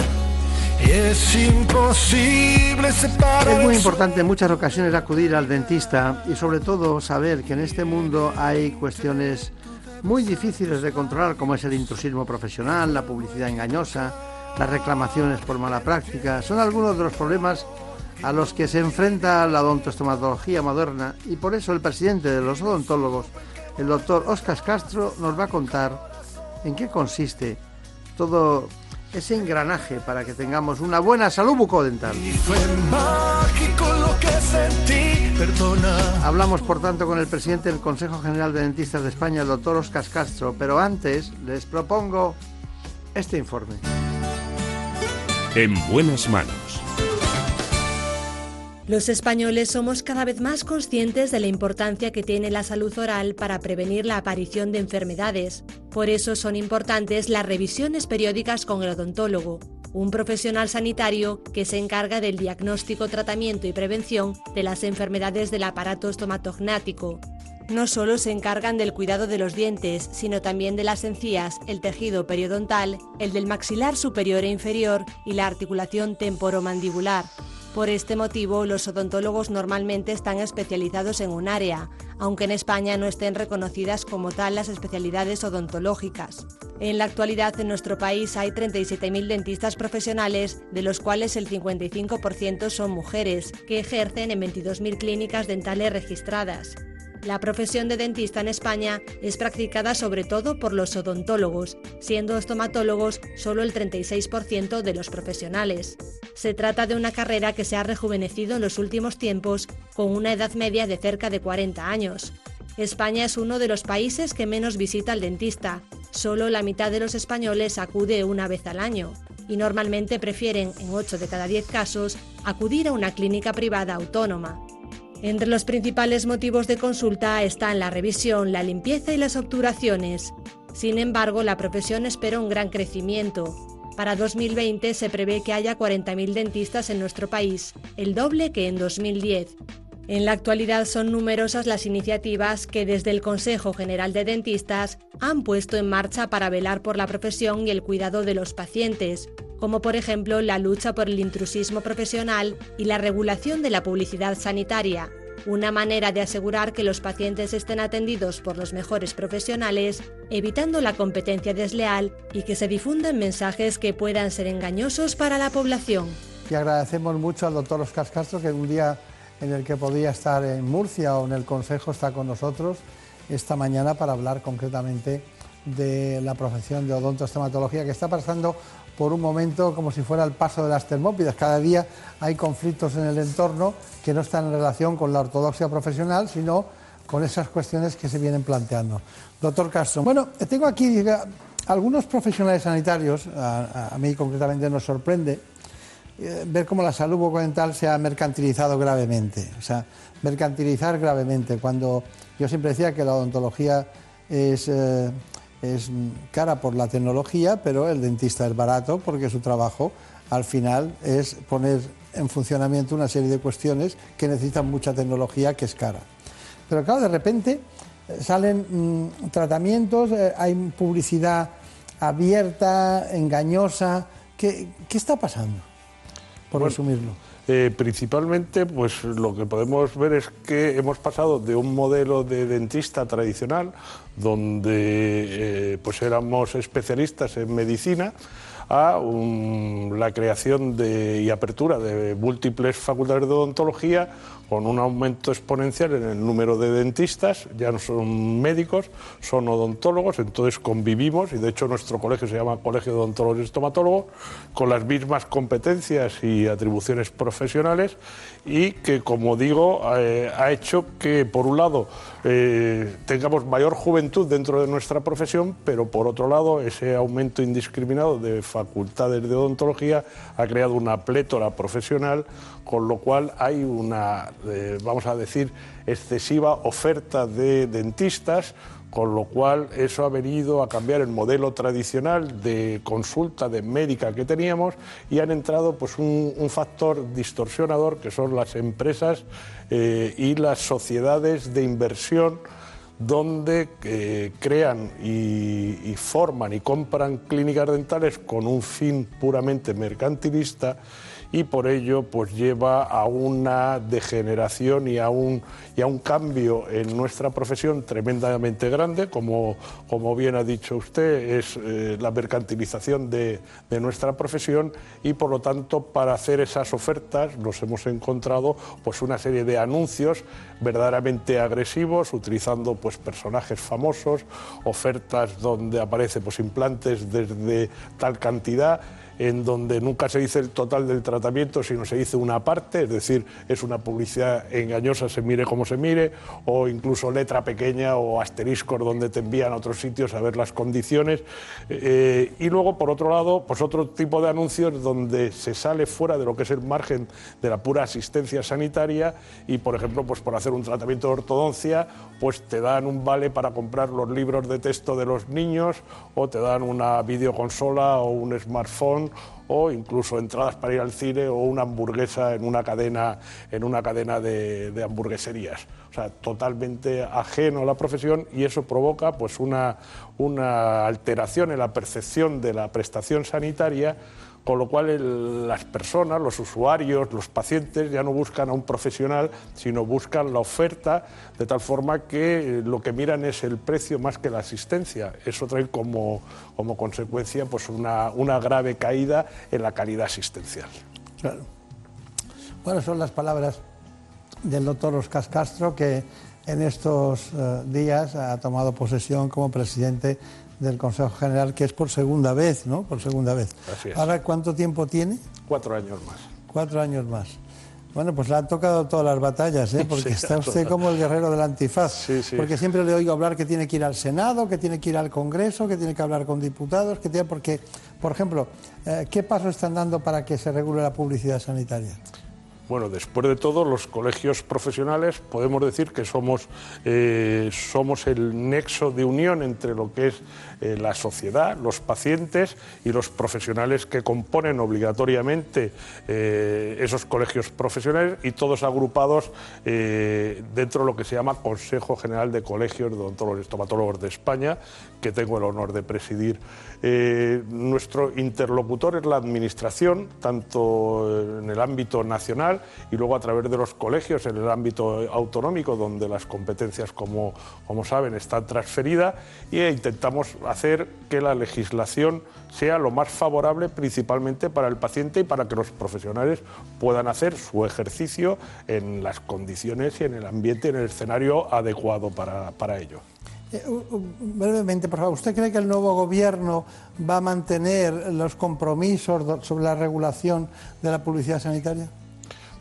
es imposible separar. Es muy importante en muchas ocasiones acudir al dentista y sobre todo saber que en este mundo hay cuestiones muy difíciles de controlar como es el intrusismo profesional, la publicidad engañosa, las reclamaciones por mala práctica. Son algunos de los problemas a los que se enfrenta la odontostomatología moderna y por eso el presidente de los odontólogos, el doctor Oscar Castro, nos va a contar en qué consiste todo ese engranaje para que tengamos una buena salud bucodental. Fue mágico lo que sentí, perdona. Hablamos, por tanto, con el presidente del Consejo General de Dentistas de España, el doctor Oscar Castro, pero antes les propongo este informe. En buenas manos. Los españoles somos cada vez más conscientes de la importancia que tiene la salud oral para prevenir la aparición de enfermedades. Por eso son importantes las revisiones periódicas con el odontólogo, un profesional sanitario que se encarga del diagnóstico, tratamiento y prevención de las enfermedades del aparato estomatognático. no solo se encargan del cuidado de los dientes, sino también de las encías, el tejido periodontal, el del maxilar superior e inferior y la articulación temporomandibular. Por este motivo, los odontólogos normalmente están especializados en un área, aunque en España no estén reconocidas como tal las especialidades odontológicas. En la actualidad en nuestro país hay 37.000 dentistas profesionales, de los cuales el 55% son mujeres, que ejercen en 22.000 clínicas dentales registradas. La profesión de dentista en España es practicada sobre todo por los odontólogos, siendo estomatólogos solo el 36% de los profesionales. Se trata de una carrera que se ha rejuvenecido en los últimos tiempos con una edad media de cerca de 40 años. España es uno de los países que menos visita al dentista. Solo la mitad de los españoles acude una vez al año y normalmente prefieren, en 8 de cada 10 casos, acudir a una clínica privada autónoma. Entre los principales motivos de consulta están la revisión, la limpieza y las obturaciones. Sin embargo, la profesión espera un gran crecimiento. Para 2020 se prevé que haya 40.000 dentistas en nuestro país, el doble que en 2010. En la actualidad son numerosas las iniciativas que desde el Consejo General de Dentistas han puesto en marcha para velar por la profesión y el cuidado de los pacientes, como por ejemplo la lucha por el intrusismo profesional y la regulación de la publicidad sanitaria, una manera de asegurar que los pacientes estén atendidos por los mejores profesionales, evitando la competencia desleal y que se difundan mensajes que puedan ser engañosos para la población. Y agradecemos mucho al doctor Oscar Castro que un día en el que podía estar en Murcia o en el Consejo está con nosotros esta mañana para hablar concretamente de la profesión de odontostomatología que está pasando por un momento como si fuera el paso de las termópidas. Cada día hay conflictos en el entorno que no están en relación con la ortodoxia profesional, sino con esas cuestiones que se vienen planteando. Doctor Castro, bueno, tengo aquí algunos profesionales sanitarios, a, mí concretamente nos sorprende ver cómo la salud bucodental se ha mercantilizado gravemente. O sea, mercantilizar gravemente, cuando yo siempre decía que la odontología es... Eh, es cara por la tecnología, pero el dentista es barato porque su trabajo al final es poner en funcionamiento una serie de cuestiones que necesitan mucha tecnología que es cara. Pero claro, de repente eh, salen mm, tratamientos, eh, hay publicidad abierta, engañosa. ¿Qué, está pasando? Por resumirlo. Eh, principalmente, pues lo que podemos ver es que hemos pasado de un modelo de dentista tradicional, donde eh, pues éramos especialistas en medicina, a la creación de, y apertura de múltiples facultades de odontología con un aumento exponencial en el número de dentistas, ya no son médicos, son odontólogos, entonces convivimos y de hecho nuestro colegio se llama Colegio de Odontólogos y Estomatólogos, con las mismas competencias y atribuciones profesionales y que, como digo, eh, ha hecho que, por un lado, eh, tengamos mayor juventud dentro de nuestra profesión, pero por otro lado, ese aumento indiscriminado de facultades de odontología ha creado una plétora profesional, con lo cual hay una vamos a decir, excesiva oferta de dentistas, con lo cual eso ha venido a cambiar el modelo tradicional de consulta de médica que teníamos y han entrado pues un, factor distorsionador que son las empresas eh, y las sociedades de inversión donde eh, crean y, forman y compran clínicas dentales con un fin puramente mercantilista y por ello pues lleva a una degeneración y a un, y a un cambio en nuestra profesión tremendamente grande, como, como bien ha dicho usted, es eh, la mercantilización de, de, nuestra profesión y por lo tanto para hacer esas ofertas nos hemos encontrado pues una serie de anuncios verdaderamente agresivos utilizando pues personajes famosos, ofertas donde aparece pues implantes desde tal cantidad en donde nunca se dice el total del tratamiento, sino se dice una parte, es decir, es una publicidad engañosa, se mire como se mire, o incluso letra pequeña o asteriscos donde te envían a otros sitios a ver las condiciones. Eh, y luego, por otro lado, pues otro tipo de anuncios donde se sale fuera de lo que es el margen de la pura asistencia sanitaria y, por ejemplo, pues por hacer un tratamiento de ortodoncia, pues te dan un vale para comprar los libros de texto de los niños o te dan una videoconsola o un smartphone o incluso entradas para ir al cine o una hamburguesa en una cadena, en una cadena de, de hamburgueserías. O sea, totalmente ajeno a la profesión y eso provoca pues una, una alteración en la percepción de la prestación sanitaria con lo cual las personas, los usuarios, los pacientes ya no buscan a un profesional, sino buscan la oferta, de tal forma que eh, lo que miran es el precio más que la asistencia. Eso trae como, como consecuencia pues una, una grave caída en la calidad asistencial. Claro. Bueno, son las palabras del doctor Oscar Castro, que en estos eh, días ha tomado posesión como presidente del Consejo General, que es por segunda vez, ¿no? Por segunda vez. Así es. Ahora, ¿cuánto tiempo tiene? Cuatro años más. Cuatro años más. Bueno, pues le han tocado todas las batallas, ¿eh? porque Sí, está usted como el guerrero del antifaz. sí. Porque siempre le oigo hablar que tiene que ir al Senado, que tiene que ir al Congreso, que tiene que hablar con diputados, que tiene... Porque, por ejemplo, eh, ¿qué pasos están dando para que se regule la publicidad sanitaria? Bueno, después de todo, los colegios profesionales podemos decir que somos, eh, somos el nexo de unión entre lo que es eh, la sociedad, los pacientes y los profesionales que componen obligatoriamente eh, esos colegios profesionales y todos agrupados eh, dentro de lo que se llama Consejo General de Colegios de Odontólogos y Estomatólogos de España, que tengo el honor de presidir. Nuestro interlocutor es la Administración, tanto en el ámbito nacional y luego a través de los colegios en el ámbito autonómico, donde las competencias, como, como saben, están transferidas, e intentamos hacer que la legislación sea lo más favorable principalmente para el paciente y para que los profesionales puedan hacer su ejercicio en las condiciones y en el ambiente, en el escenario adecuado para, para ello. Eh, brevemente, por favor, ¿usted cree que el nuevo gobierno va a mantener los compromisos sobre la regulación de la publicidad sanitaria?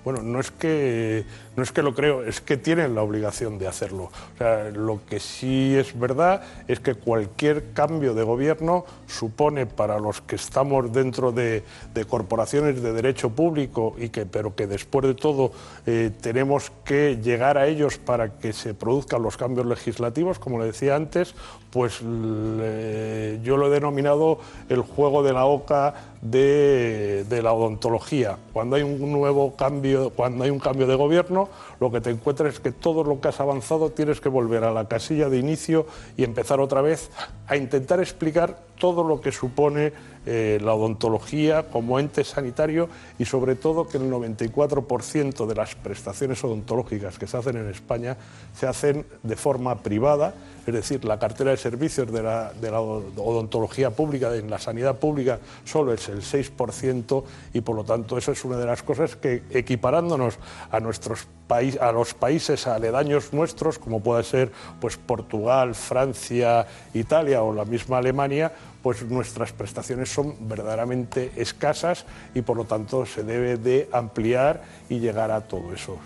Bueno, no es que no es que lo creo, es que tienen la obligación de hacerlo. O sea, lo que sí es verdad es que cualquier cambio de gobierno supone para los que estamos dentro de, corporaciones de derecho público y que, pero que después de todo eh, tenemos que llegar a ellos para que se produzcan los cambios legislativos, como le decía antes, pues yo lo he denominado el juego de la oca de, de la odontología. Cuando hay un nuevo cambio, cuando hay un cambio de gobierno, lo que te encuentras es que todo lo que has avanzado tienes que volver a la casilla de inicio y empezar otra vez a intentar explicar todo lo que supone eh, la odontología como ente sanitario y sobre todo que el 94% de las prestaciones odontológicas que se hacen en España se hacen de forma privada, es decir, la cartera de servicios de la, de la odontología pública, en la sanidad pública, solo es el 6% y por lo tanto eso es una de las cosas que equiparándonos a nuestros país, a los países aledaños nuestros, como puede ser pues Portugal, Francia, Italia o la misma Alemania, pues nuestras prestaciones son verdaderamente escasas y por lo tanto se debe de ampliar y llegar a todo eso.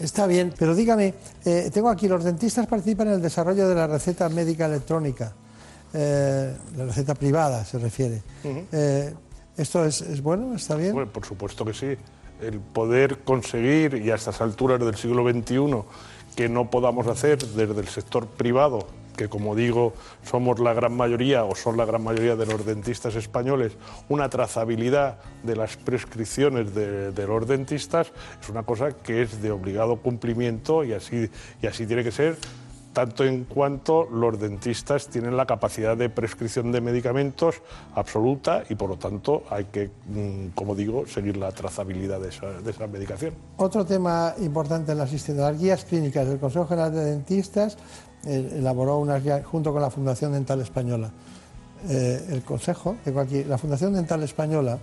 Está bien, pero dígame, eh, tengo aquí, los dentistas participan en el desarrollo de la receta médica electrónica, eh, la receta privada se refiere. Eh, ¿Esto es, es bueno? ¿Está bien? Bueno, por supuesto que sí. El poder conseguir, y a estas alturas del siglo XXI, que no podamos hacer desde el sector privado, que como digo, somos la gran mayoría o son la gran mayoría de los dentistas españoles, una trazabilidad de las prescripciones de, los dentistas, es una cosa que es de obligado cumplimiento y así, y así tiene que ser tanto en cuanto los dentistas tienen la capacidad de prescripción de medicamentos absoluta y por lo tanto hay que, mm, como digo, seguir la trazabilidad de esa, de esa medicación. Otro tema importante en la asistencia, las guías clínicas. El Consejo General de Dentistas eh, elaboró unas guías junto con la Fundación Dental Española. Eh, el Consejo, tengo aquí, la Fundación Dental Española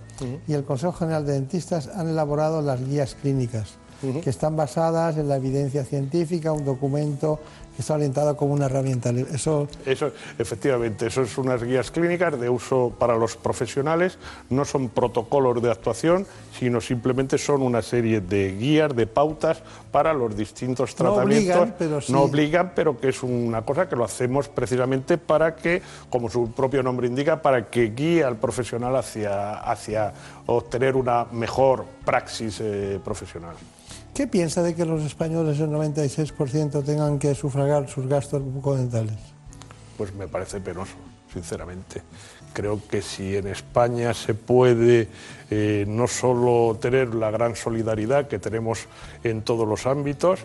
y el Consejo General de Dentistas han elaborado las guías clínicas, que están basadas en la evidencia científica, un documento está orientado como una herramienta. Eso Eso, efectivamente, eso es unas guías clínicas de uso para los profesionales, no son protocolos de actuación, sino simplemente son una serie de guías, de pautas para los distintos No tratamientos. obligan, pero sí. No obligan, pero que es una cosa que lo hacemos precisamente para que, como su propio nombre indica, para que guíe al profesional hacia, hacia obtener una mejor praxis eh, profesional. ¿Qué piensa de que los españoles, el 96%, tengan que sufragar sus gastos bucodentales? Pues me parece penoso, sinceramente. Creo que si en España se puede eh, no solo tener la gran solidaridad que tenemos en todos los ámbitos,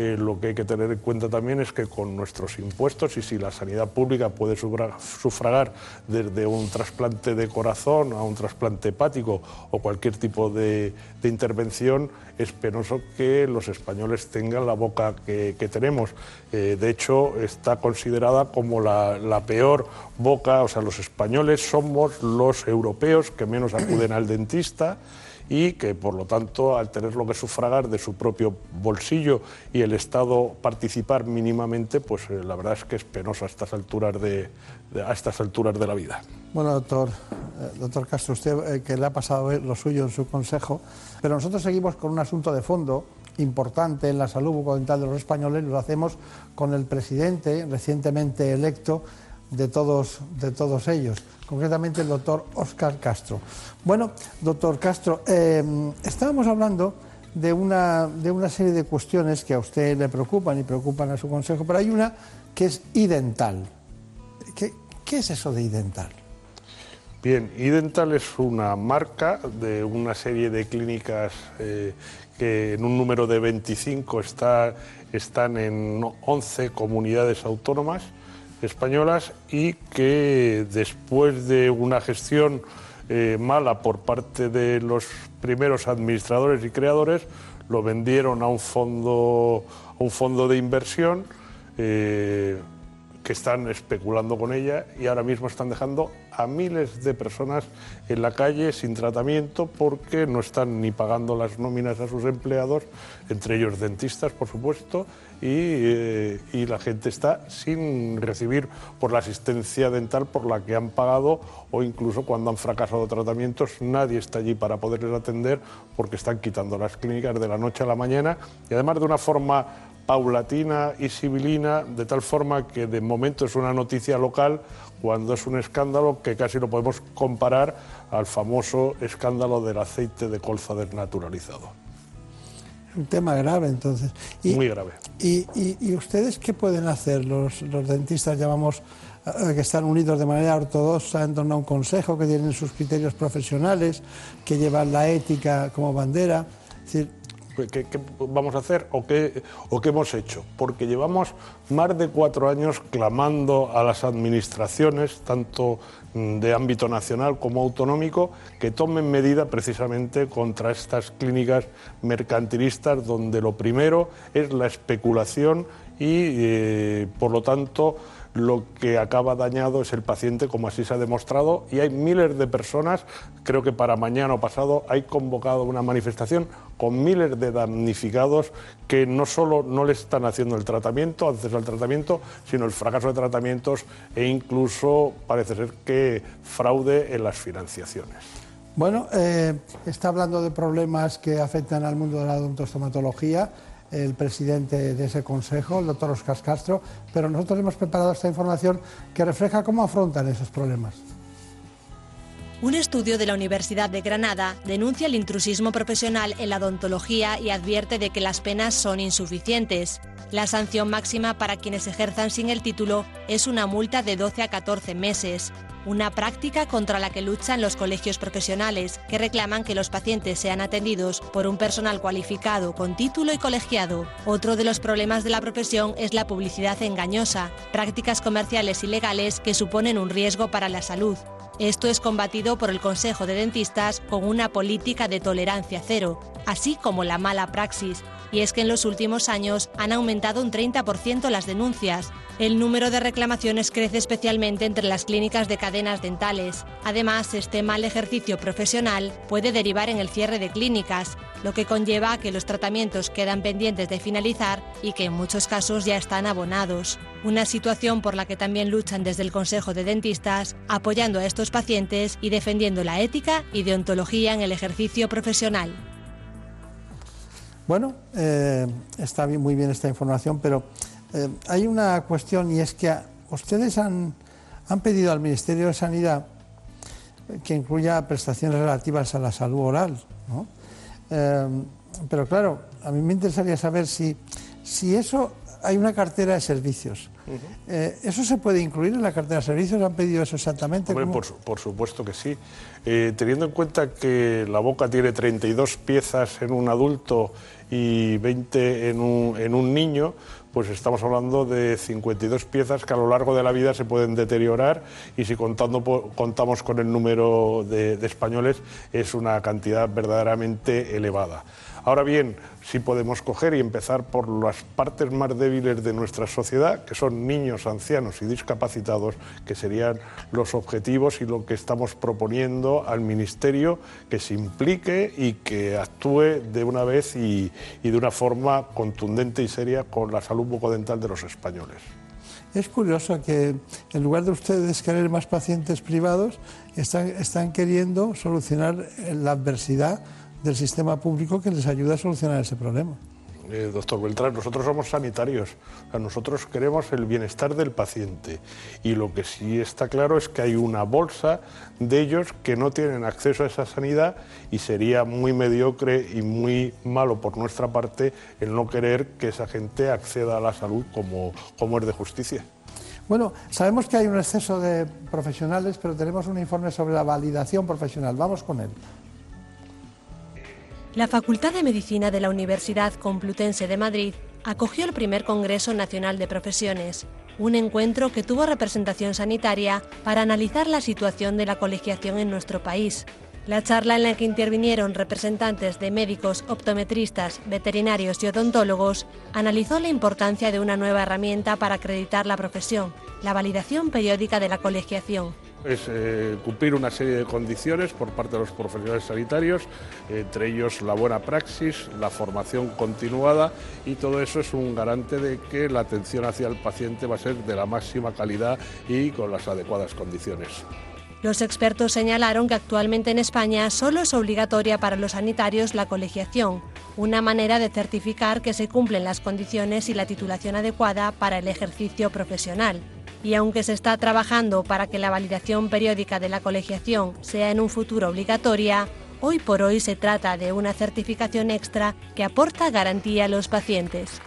eh, lo que hay que tener en cuenta también es que con nuestros impuestos y si la sanidad pública puede sufragar desde un trasplante de corazón a un trasplante hepático o cualquier tipo de, intervención, es penoso que los españoles tengan la boca que, tenemos. Eh, de hecho, está considerada como la, la peor boca, o sea, los españoles somos los europeos que menos acuden al dentista y que por lo tanto al tenerlo que sufragar de su propio bolsillo y el Estado participar mínimamente, pues eh, la verdad es que es penoso a estas alturas de, a estas alturas de la vida. Bueno, doctor, eh, doctor Castro, usted eh, que le ha pasado lo suyo en su consejo, pero nosotros seguimos con un asunto de fondo importante en la salud bucodental de los españoles, lo hacemos con el presidente recientemente electo de todos, de todos ellos, concretamente el doctor Oscar Castro. Bueno, doctor Castro, eh, estábamos hablando de una, de una serie de cuestiones que a usted le preocupan y preocupan a su consejo, pero hay una que es idental. ¿Qué, qué es eso de idental? Bien, idental es una marca de una serie de clínicas eh, que en un número de 25 está, están en 11 comunidades autónomas españolas y que después de una gestión eh, mala por parte de los primeros administradores y creadores, lo vendieron a un fondo, a un fondo de inversión eh, que están especulando con ella y ahora mismo están dejando a miles de personas en la calle sin tratamiento porque no están ni pagando las nóminas a sus empleados, entre ellos dentistas, por supuesto, eh, y, la gente está sin recibir por la asistencia dental por la que han pagado o incluso cuando han fracasado tratamientos nadie está allí para poderles atender porque están quitando las clínicas de la noche a la mañana y además de una forma paulatina y sibilina, de tal forma que de momento es una noticia local cuando es un escándalo que casi lo podemos comparar al famoso escándalo del aceite de colza desnaturalizado un tema grave entonces. Muy grave. Y, ustedes qué pueden hacer? Los, dentistas llamamos eh, que están unidos de manera ortodoxa en torno a un consejo, que tienen sus criterios profesionales, que llevan la ética como bandera. Es decir, ¿Qué, vamos a hacer o qué, o qué hemos hecho? Porque llevamos más de cuatro años clamando a las administraciones, tanto mm, de ámbito nacional como autonómico, que tomen medida precisamente contra estas clínicas mercantilistas donde lo primero es la especulación y, eh, por lo tanto, lo que acaba dañado es el paciente, como así se ha demostrado, y hay miles de personas, creo que para mañana o pasado hay convocado una manifestación con miles de damnificados que no solo no le están haciendo el tratamiento, acceso al tratamiento, sino el fracaso de tratamientos e incluso parece ser que fraude en las financiaciones. Bueno, eh, está hablando de problemas que afectan al mundo de la odontostomatología el presidente de ese consejo, el doctor Oscar Castro, pero nosotros hemos preparado esta información que refleja cómo afrontan esos problemas. Un estudio de la Universidad de Granada denuncia el intrusismo profesional en la odontología y advierte de que las penas son insuficientes. La sanción máxima para quienes ejerzan sin el título es una multa de 12 a 14 meses una práctica contra la que luchan los colegios profesionales, que reclaman que los pacientes sean atendidos por un personal cualificado con título y colegiado. Otro de los problemas de la profesión es la publicidad engañosa, prácticas comerciales ilegales que suponen un riesgo para la salud. Esto es combatido por el Consejo de Dentistas con una política de tolerancia cero, así como la mala praxis, y es que en los últimos años han aumentado un 30% las denuncias. El número de reclamaciones crece especialmente entre las clínicas de cadenas dentales. Además, este mal ejercicio profesional puede derivar en el cierre de clínicas, lo que conlleva que los tratamientos quedan pendientes de finalizar y que en muchos casos ya están abonados. Una situación por la que también luchan desde el Consejo de Dentistas, apoyando a estos pacientes y defendiendo la ética y deontología en el ejercicio profesional. Bueno, eh, está muy bien esta información, pero eh, hay una cuestión y es que ustedes han, pedido al Ministerio de Sanidad que incluya prestaciones relativas a la salud oral. ¿no? Eh, pero claro, a mí me interesaría saber si, si eso hay una cartera de servicios. Eh, ¿Eso se puede incluir en la cartera de servicios? ¿Han pedido eso exactamente? Hombre, por, por, supuesto que sí. Eh, teniendo en cuenta que la boca tiene 32 piezas en un adulto y 20 en un, en un niño, pues estamos hablando de 52 piezas que a lo largo de la vida se pueden deteriorar y si contando, contamos con el número de, de españoles es una cantidad verdaderamente elevada. Ahora bien, sí podemos coger y empezar por las partes más débiles de nuestra sociedad, que son niños, ancianos y discapacitados, que serían los objetivos y lo que estamos proponiendo al Ministerio que se implique y que actúe de una vez y, de una forma contundente y seria con la salud bucodental de los españoles. Es curioso que en lugar de ustedes querer más pacientes privados, están, están queriendo solucionar la adversidad del sistema público que les ayude a solucionar ese problema. Eh, doctor Beltrán, nosotros somos sanitarios, nosotros queremos el bienestar del paciente y lo que sí está claro es que hay una bolsa de ellos que no tienen acceso a esa sanidad y sería muy mediocre y muy malo por nuestra parte el no querer que esa gente acceda a la salud como, como es de justicia. Bueno, sabemos que hay un exceso de profesionales, pero tenemos un informe sobre la validación profesional. Vamos con él. La Facultad de Medicina de la Universidad Complutense de Madrid acogió el primer Congreso Nacional de Profesiones, un encuentro que tuvo representación sanitaria para analizar la situación de la colegiación en nuestro país. La charla en la que intervinieron representantes de médicos, optometristas, veterinarios y odontólogos analizó la importancia de una nueva herramienta para acreditar la profesión, la validación periódica de la colegiación es eh, cumplir una serie de condiciones por parte de los profesionales sanitarios, entre ellos la buena praxis, la formación continuada y todo eso es un garante de que la atención hacia el paciente va a ser de la máxima calidad y con las adecuadas condiciones. Los expertos señalaron que actualmente en España solo es obligatoria para los sanitarios la colegiación, una manera de certificar que se cumplen las condiciones y la titulación adecuada para el ejercicio profesional y aunque se está trabajando para que la validación periódica de la colegiación sea en un futuro obligatoria, hoy por hoy se trata de una certificación extra que aporta garantía a los pacientes.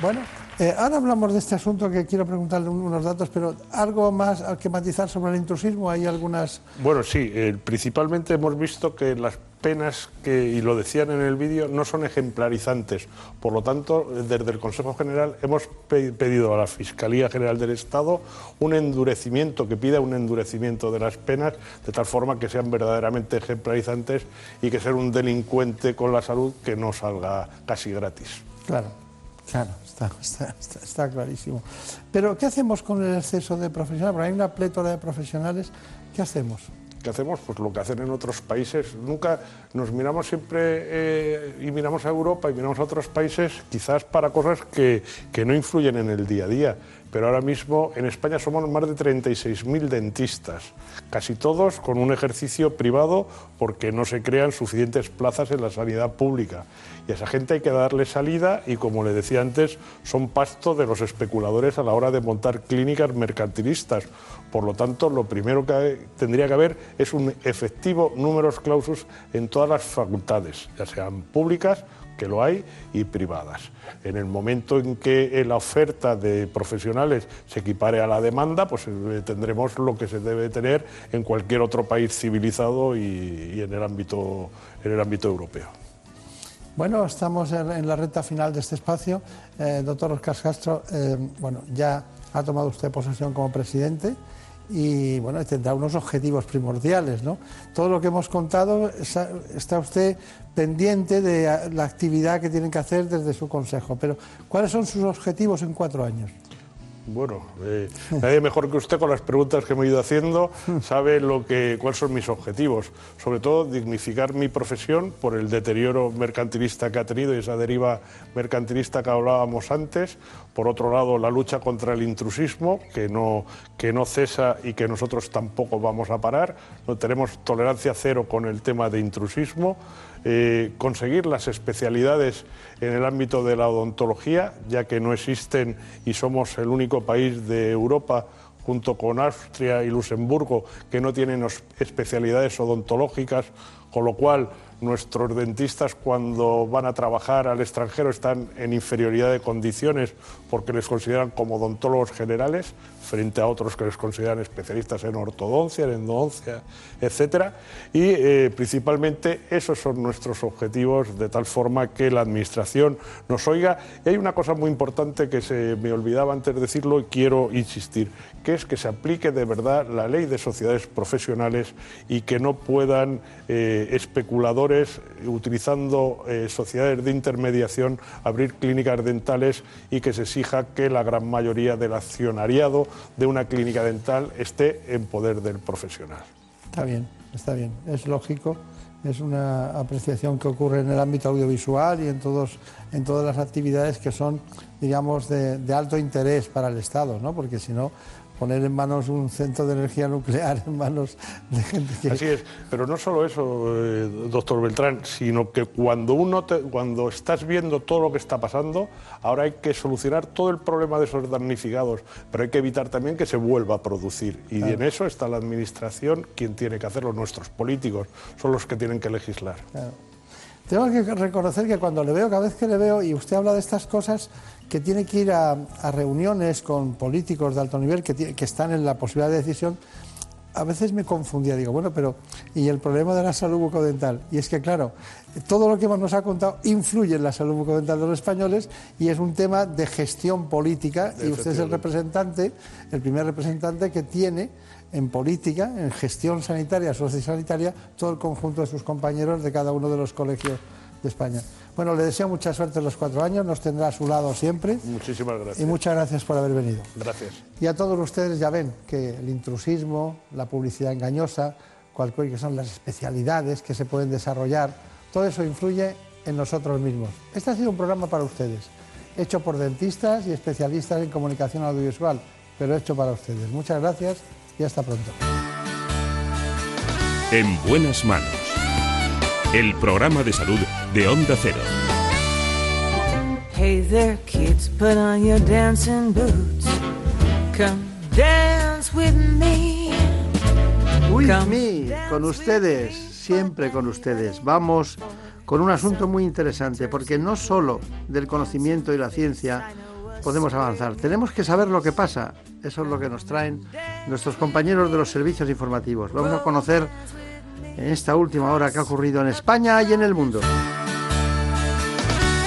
Bueno, eh, ahora hablamos de este asunto que quiero preguntarle unos datos, pero algo más al que matizar sobre el intrusismo. Hay algunas. Bueno, sí, eh, principalmente hemos visto que las penas que, y lo decían en el vídeo, no son ejemplarizantes. Por lo tanto, desde el Consejo General hemos pedido a la Fiscalía General del Estado un endurecimiento, que pida un endurecimiento de las penas, de tal forma que sean verdaderamente ejemplarizantes y que ser un delincuente con la salud que no salga casi gratis. Claro, claro, está, clarísimo. Pero, ¿qué hacemos con el exceso de profesionales? Hay una plétora de profesionales. ¿Qué hacemos? ¿Qué hacemos? Pues lo que hacen en otros países. Nunca nos miramos siempre eh, y miramos a Europa y miramos a otros países quizás para cosas que, que no influyen en el día a día pero ahora mismo en España somos más de 36.000 dentistas, casi todos con un ejercicio privado porque no se crean suficientes plazas en la sanidad pública. Y a esa gente hay que darle salida y, como le decía antes, son pasto de los especuladores a la hora de montar clínicas mercantilistas. Por lo tanto, lo primero que tendría que haber es un efectivo números clausus en todas las facultades, ya sean públicas que lo hay, y privadas. En el momento en que la oferta de profesionales se equipare a la demanda, pues eh, tendremos lo que se debe tener en cualquier otro país civilizado y, en, el ámbito, en el ámbito europeo. Bueno, estamos en la recta final de este espacio. Eh, doctor Oscar Castro, eh, bueno, ya ha tomado usted posesión como presidente y bueno, tendrá unos objetivos primordiales, ¿no? Todo lo que hemos contado, está usted pendiente de la actividad que tienen que hacer desde su consejo, pero ¿cuáles son sus objetivos en cuatro años? Bueno, eh, nadie mejor que usted con las preguntas que me he ido haciendo sabe lo que, cuáles son mis objetivos. Sobre todo, dignificar mi profesión por el deterioro mercantilista que ha tenido y esa deriva mercantilista que hablábamos antes. Por otro lado, la lucha contra el intrusismo, que no, que no cesa y que nosotros tampoco vamos a parar. No tenemos tolerancia cero con el tema de intrusismo. Eh, conseguir las especialidades en el ámbito de la odontología, ya que no existen y somos el único país de Europa junto con Austria y Luxemburgo, que no tienen especialidades odontológicas, con lo cual nuestros dentistas cuando van a trabajar al extranjero están en inferioridad de condiciones porque les consideran como odontólogos generales frente a otros que les consideran especialistas en ortodoncia, en endodoncia, etcétera. Y eh, principalmente esos son nuestros objetivos de tal forma que la administración nos oiga. Y hay una cosa muy importante que se me olvidaba antes de decirlo y quiero insistir, que es que se aplique de verdad la ley de sociedades profesionales y que no puedan eh, especuladores utilizando eh, sociedades de intermediación abrir clínicas dentales y que se exija que la gran mayoría del accionariado de una clínica dental esté en poder del profesional. Está bien, está bien, es lógico, es una apreciación que ocurre en el ámbito audiovisual y en, todos, en todas las actividades que son, digamos, de, de alto interés para el Estado, ¿no? porque si no, poner en manos un centro de energía nuclear en manos de gente que... Así es, pero no solo eso, eh, doctor Beltrán, sino que cuando, uno cuando estás viendo todo lo que está pasando, ahora hay que solucionar todo el problema de esos damnificados, pero hay que evitar también que se vuelva a producir. Y en eso está la Administración quien tiene que hacerlo, nuestros políticos son los que tienen que legislar. Tengo que reconocer que cuando le veo, cada vez que le veo, y usted habla de estas cosas, que tiene que ir a, reuniones con políticos de alto nivel que, están en la posibilidad de decisión, a veces me confundía, digo, bueno, pero ¿y el problema de la salud bucodental? Y es que, claro, todo lo que nos ha contado influye en la salud bucodental de los españoles y es un tema de gestión política y usted es el representante, el primer representante que tiene en política, en gestión sanitaria, sociosanitaria, todo el conjunto de sus compañeros de cada uno de los colegios de España. Bueno, le deseo mucha suerte en los cuatro años, nos tendrá a su lado siempre. Muchísimas gracias. Y muchas gracias por haber venido. Gracias. Y a todos ustedes ya ven que el intrusismo, la publicidad engañosa, cualquier que son las especialidades que se pueden desarrollar, todo eso influye en nosotros mismos. Este ha sido un programa para ustedes, hecho por dentistas y especialistas en comunicación audiovisual, pero hecho para ustedes. Muchas gracias y hasta pronto. En buenas manos. El programa de salud de Onda Cero. Hey there, kids, put on your dancing boots. Come dance with me. With me, con ustedes, siempre con ustedes. Vamos con un asunto muy interesante, porque no solo del conocimiento y la ciencia podemos avanzar, tenemos que saber lo que pasa. Eso es lo que nos traen nuestros compañeros de los servicios informativos. Vamos a conocer en esta última hora qué ha ocurrido en España y en el mundo.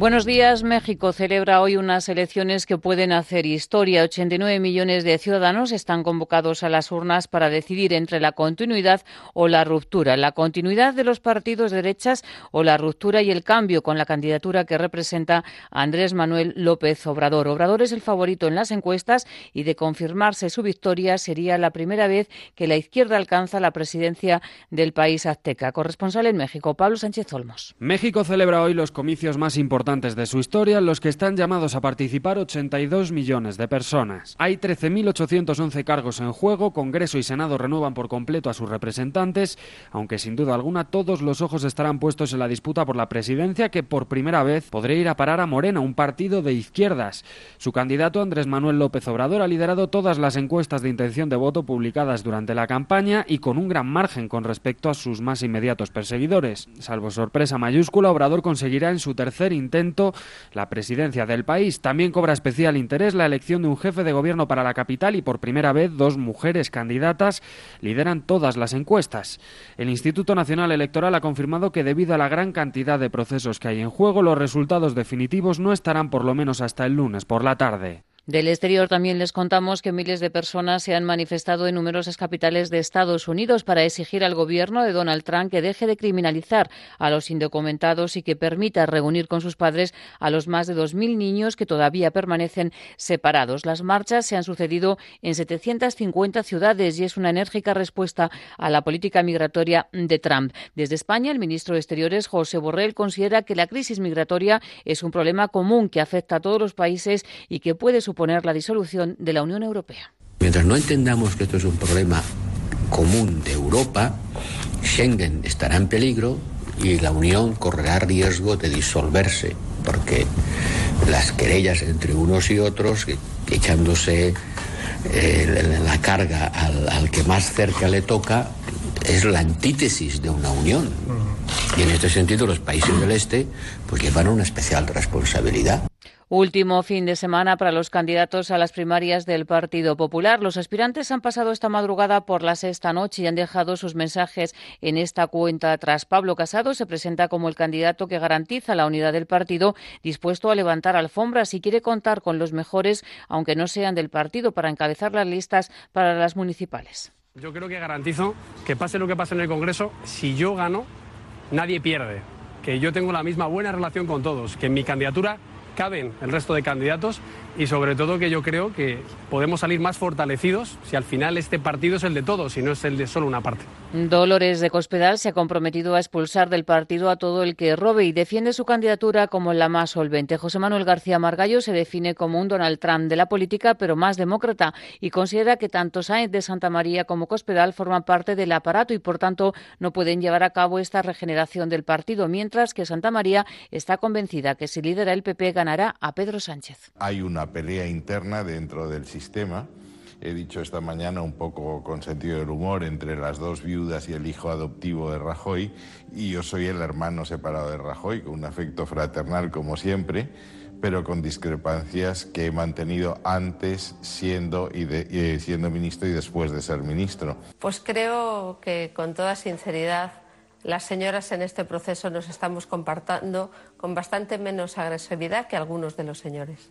Buenos días. México celebra hoy unas elecciones que pueden hacer historia. 89 millones de ciudadanos están convocados a las urnas para decidir entre la continuidad o la ruptura. La continuidad de los partidos de derechas o la ruptura y el cambio con la candidatura que representa Andrés Manuel López Obrador. Obrador es el favorito en las encuestas y de confirmarse su victoria sería la primera vez que la izquierda alcanza la presidencia del país azteca. Corresponsal en México, Pablo Sánchez Olmos. México celebra hoy los comicios más importantes de su historia, en los que están llamados a participar 82 millones de personas. Hay 13.811 cargos en juego, Congreso y Senado renuevan por completo a sus representantes, aunque sin duda alguna todos los ojos estarán puestos en la disputa por la presidencia, que por primera vez podría ir a parar a Morena, un partido de izquierdas. Su candidato, Andrés Manuel López Obrador, ha liderado todas las encuestas de intención de voto publicadas durante la campaña y con un gran margen con respecto a sus más inmediatos perseguidores. Salvo sorpresa mayúscula, Obrador conseguirá en su tercer intento la presidencia del país. También cobra especial interés la elección de un jefe de gobierno para la capital y por primera vez dos mujeres candidatas lideran todas las encuestas. El Instituto Nacional Electoral ha confirmado que debido a la gran cantidad de procesos que hay en juego, los resultados definitivos no estarán por lo menos hasta el lunes por la tarde. Del exterior también les contamos que miles de personas se han manifestado en numerosas capitales de Estados Unidos para exigir al gobierno de Donald Trump que deje de criminalizar a los indocumentados y que permita reunir con sus padres a los más de 2.000 niños que todavía permanecen separados. Las marchas se han sucedido en 750 ciudades y es una enérgica respuesta a la política migratoria de Trump. Desde España, el ministro de Exteriores, José Borrell, considera que la crisis migratoria es un problema común que afecta a todos los países y que puede suponer la disolución de la Unión Europea. Mientras no entendamos que esto es un problema común de Europa, Schengen estará en peligro y la Unión correrá riesgo de disolverse, porque las querellas entre unos y otros, echándose eh, la carga al, al que más cerca le toca, es la antítesis de una unión. Y en este sentido los países del Este pues llevan una especial responsabilidad. Último fin de semana para los candidatos a las primarias del Partido Popular. Los aspirantes han pasado esta madrugada por la sexta noche y han dejado sus mensajes en esta cuenta atrás. Pablo Casado se presenta como el candidato que garantiza la unidad del partido, dispuesto a levantar alfombras y quiere contar con los mejores, aunque no sean del partido, para encabezar las listas para las municipales. Yo creo que garantizo que pase lo que pase en el Congreso, si yo gano, nadie pierde. Que yo tengo la misma buena relación con todos, que en mi candidatura caben el resto de candidatos y sobre todo que yo creo que podemos salir más fortalecidos si al final este partido es el de todos y no es el de solo una parte. Dolores de Cospedal se ha comprometido a expulsar del partido a todo el que robe y defiende su candidatura como la más solvente. José Manuel García Margallo se define como un Donald Trump de la política, pero más demócrata, y considera que tanto Sáenz de Santa María como Cospedal forman parte del aparato y, por tanto, no pueden llevar a cabo esta regeneración del partido, mientras que Santa María está convencida que si lidera el PP ganará a Pedro Sánchez. Hay una pelea interna dentro del sistema he dicho esta mañana un poco con sentido del humor, entre las dos viudas y el hijo adoptivo de Rajoy, y yo soy el hermano separado de Rajoy, con un afecto fraternal como siempre, pero con discrepancias que he mantenido antes siendo, y de, eh, siendo ministro y después de ser ministro. Pues creo que con toda sinceridad las señoras en este proceso nos estamos comportando con bastante menos agresividad que algunos de los señores.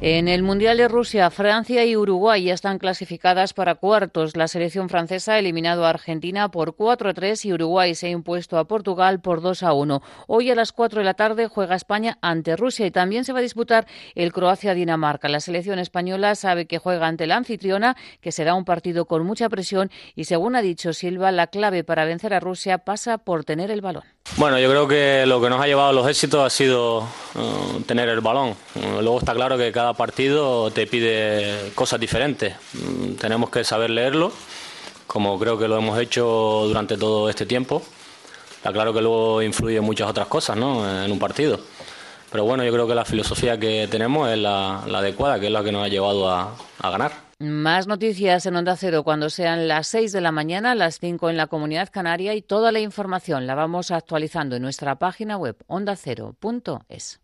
En el Mundial de Rusia, Francia y Uruguay ya están clasificadas para cuartos. La selección francesa ha eliminado a Argentina por 4-3 y Uruguay se ha impuesto a Portugal por 2-1. Hoy a las 4 de la tarde juega España ante Rusia y también se va a disputar el Croacia-Dinamarca. La selección española sabe que juega ante la anfitriona, que será un partido con mucha presión y, según ha dicho Silva, la clave para vencer a Rusia pasa por tener el balón. Bueno, yo creo que lo que nos ha llevado a los éxitos ha sido uh, tener el balón. Luego está claro que cada partido te pide cosas diferentes. Mm, tenemos que saber leerlo, como creo que lo hemos hecho durante todo este tiempo. Está claro que luego influye muchas otras cosas ¿no? en un partido. Pero bueno, yo creo que la filosofía que tenemos es la, adecuada, que es la que nos ha llevado a ganar. Más noticias en Onda Cero cuando sean las 6 de la mañana, las 5 en la Comunidad Canaria y toda la información la vamos actualizando en nuestra página web ondacero.es.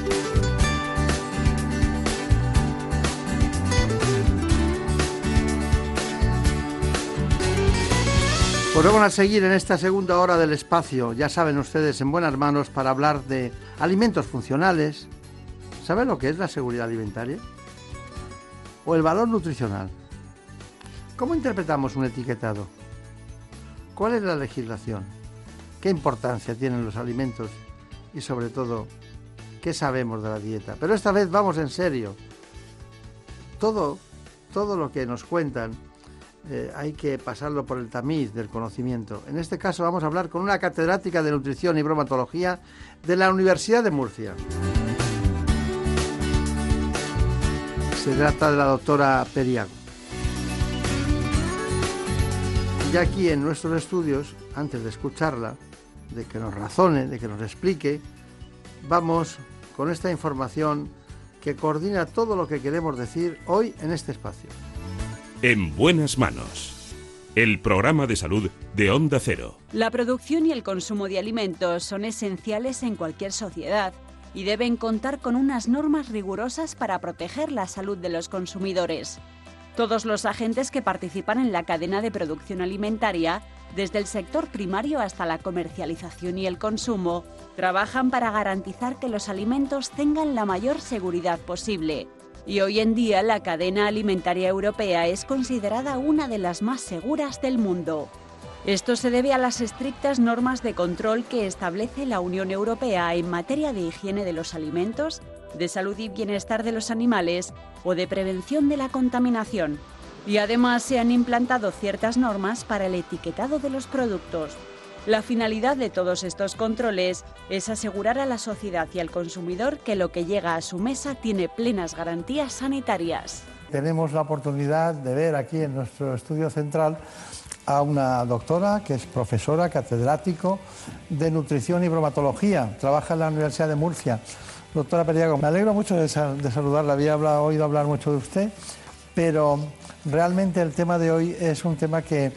Pues vamos a seguir en esta segunda hora del espacio, ya saben ustedes, en buenas manos para hablar de alimentos funcionales. ¿Saben lo que es la seguridad alimentaria? ¿O el valor nutricional? ¿Cómo interpretamos un etiquetado? ¿Cuál es la legislación? ¿Qué importancia tienen los alimentos? Y sobre todo, ¿qué sabemos de la dieta? Pero esta vez vamos en serio. Todo, todo lo que nos cuentan eh, hay que pasarlo por el tamiz del conocimiento. En este caso vamos a hablar con una catedrática de nutrición y bromatología de la Universidad de Murcia. Se trata de la doctora Periago. Y aquí en nuestros estudios, antes de escucharla, de que nos razone, de que nos explique, vamos con esta información que coordina todo lo que queremos decir hoy en este espacio. En buenas manos. El programa de salud de Onda Cero. La producción y el consumo de alimentos son esenciales en cualquier sociedad y deben contar con unas normas rigurosas para proteger la salud de los consumidores. Todos los agentes que participan en la cadena de producción alimentaria, desde el sector primario hasta la comercialización y el consumo, trabajan para garantizar que los alimentos tengan la mayor seguridad posible y hoy en día la cadena alimentaria europea es considerada una de las más seguras del mundo. Esto se debe a las estrictas normas de control que establece la Unión Europea en materia de higiene de los alimentos, de salud y bienestar de los animales o de prevención de la contaminación. Y además se han implantado ciertas normas para el etiquetado de los productos, la finalidad de todos estos controles es asegurar a la sociedad y al consumidor que lo que llega a su mesa tiene plenas garantías sanitarias. Tenemos la oportunidad de ver aquí en nuestro estudio central a una doctora que es profesora, catedrático de nutrición y bromatología. Trabaja en la Universidad de Murcia. Doctora Periago, me alegro mucho de, saludarla. Había oído hablar mucho de usted, pero realmente el tema de hoy es un tema que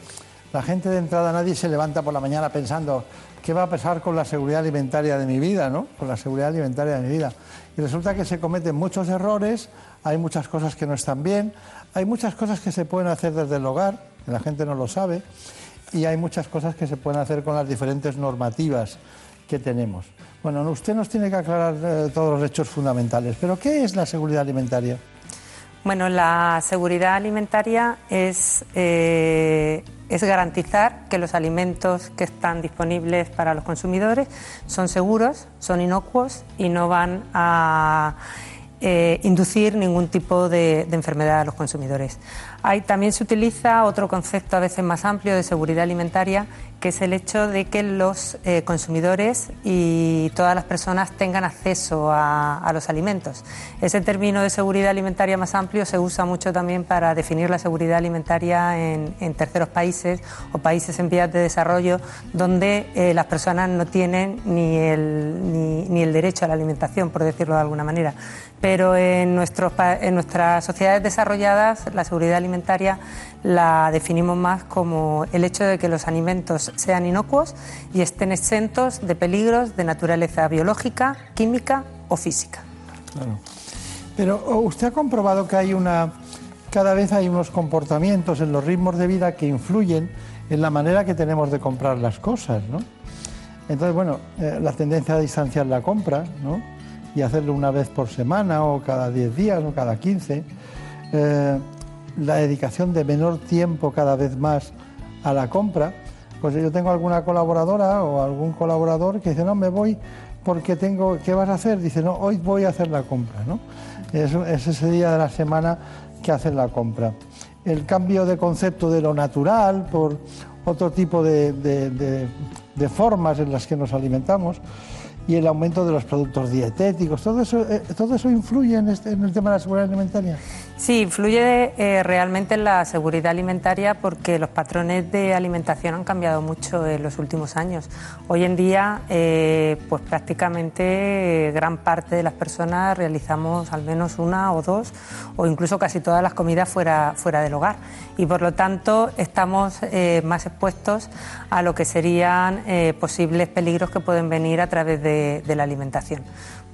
la gente de entrada, nadie se levanta por la mañana pensando qué va a pasar con la seguridad alimentaria de mi vida, ¿no? Con la seguridad alimentaria de mi vida. Y resulta que se cometen muchos errores, hay muchas cosas que no están bien, hay muchas cosas que se pueden hacer desde el hogar, que la gente no lo sabe, y hay muchas cosas que se pueden hacer con las diferentes normativas que tenemos. Bueno, usted nos tiene que aclarar eh, todos los hechos fundamentales, pero ¿qué es la seguridad alimentaria? Bueno, la seguridad alimentaria es, eh, es garantizar que los alimentos que están disponibles para los consumidores son seguros, son inocuos y no van a eh, inducir ningún tipo de, de enfermedad a los consumidores. Hay, también se utiliza otro concepto a veces más amplio de seguridad alimentaria, que es el hecho de que los eh, consumidores y todas las personas tengan acceso a, los alimentos. Ese término de seguridad alimentaria más amplio se usa mucho también para definir la seguridad alimentaria en, terceros países o países en vías de desarrollo donde eh, las personas no tienen ni el, ni el derecho a la alimentación, por decirlo de alguna manera. Pero en, nuestros, en nuestras sociedades desarrolladas la seguridad alimentaria la definimos más como el hecho de que los alimentos sean inocuos y estén exentos de peligros de naturaleza biológica, química o física. Claro. Pero oh, usted ha comprobado que hay una cada vez hay unos comportamientos en los ritmos de vida que influyen en la manera que tenemos de comprar las cosas, ¿no? Entonces, bueno, eh, la tendencia a distanciar la compra, ¿no? Y hacerlo una vez por semana o cada 10 días o cada 15. Eh, la dedicación de menor tiempo cada vez más a la compra, pues yo tengo alguna colaboradora o algún colaborador que dice, no, me voy porque tengo, ¿qué vas a hacer? Dice, no, hoy voy a hacer la compra, ¿no? Es, es ese día de la semana que hacen la compra. El cambio de concepto de lo natural por otro tipo de, de, de formas en las que nos alimentamos y el aumento de los productos dietéticos, ¿todo eso, eh, todo eso influye en, este, en, el tema de la seguridad alimentaria? Sí, influye eh, realmente en la seguridad alimentaria porque los patrones de alimentación han cambiado mucho en los últimos años. Hoy en día, eh, pues prácticamente gran parte de las personas realizamos al menos una o dos o incluso casi todas las comidas fuera, fuera del hogar y por lo tanto estamos eh, más expuestos a lo que serían eh, posibles peligros que pueden venir a través de la alimentación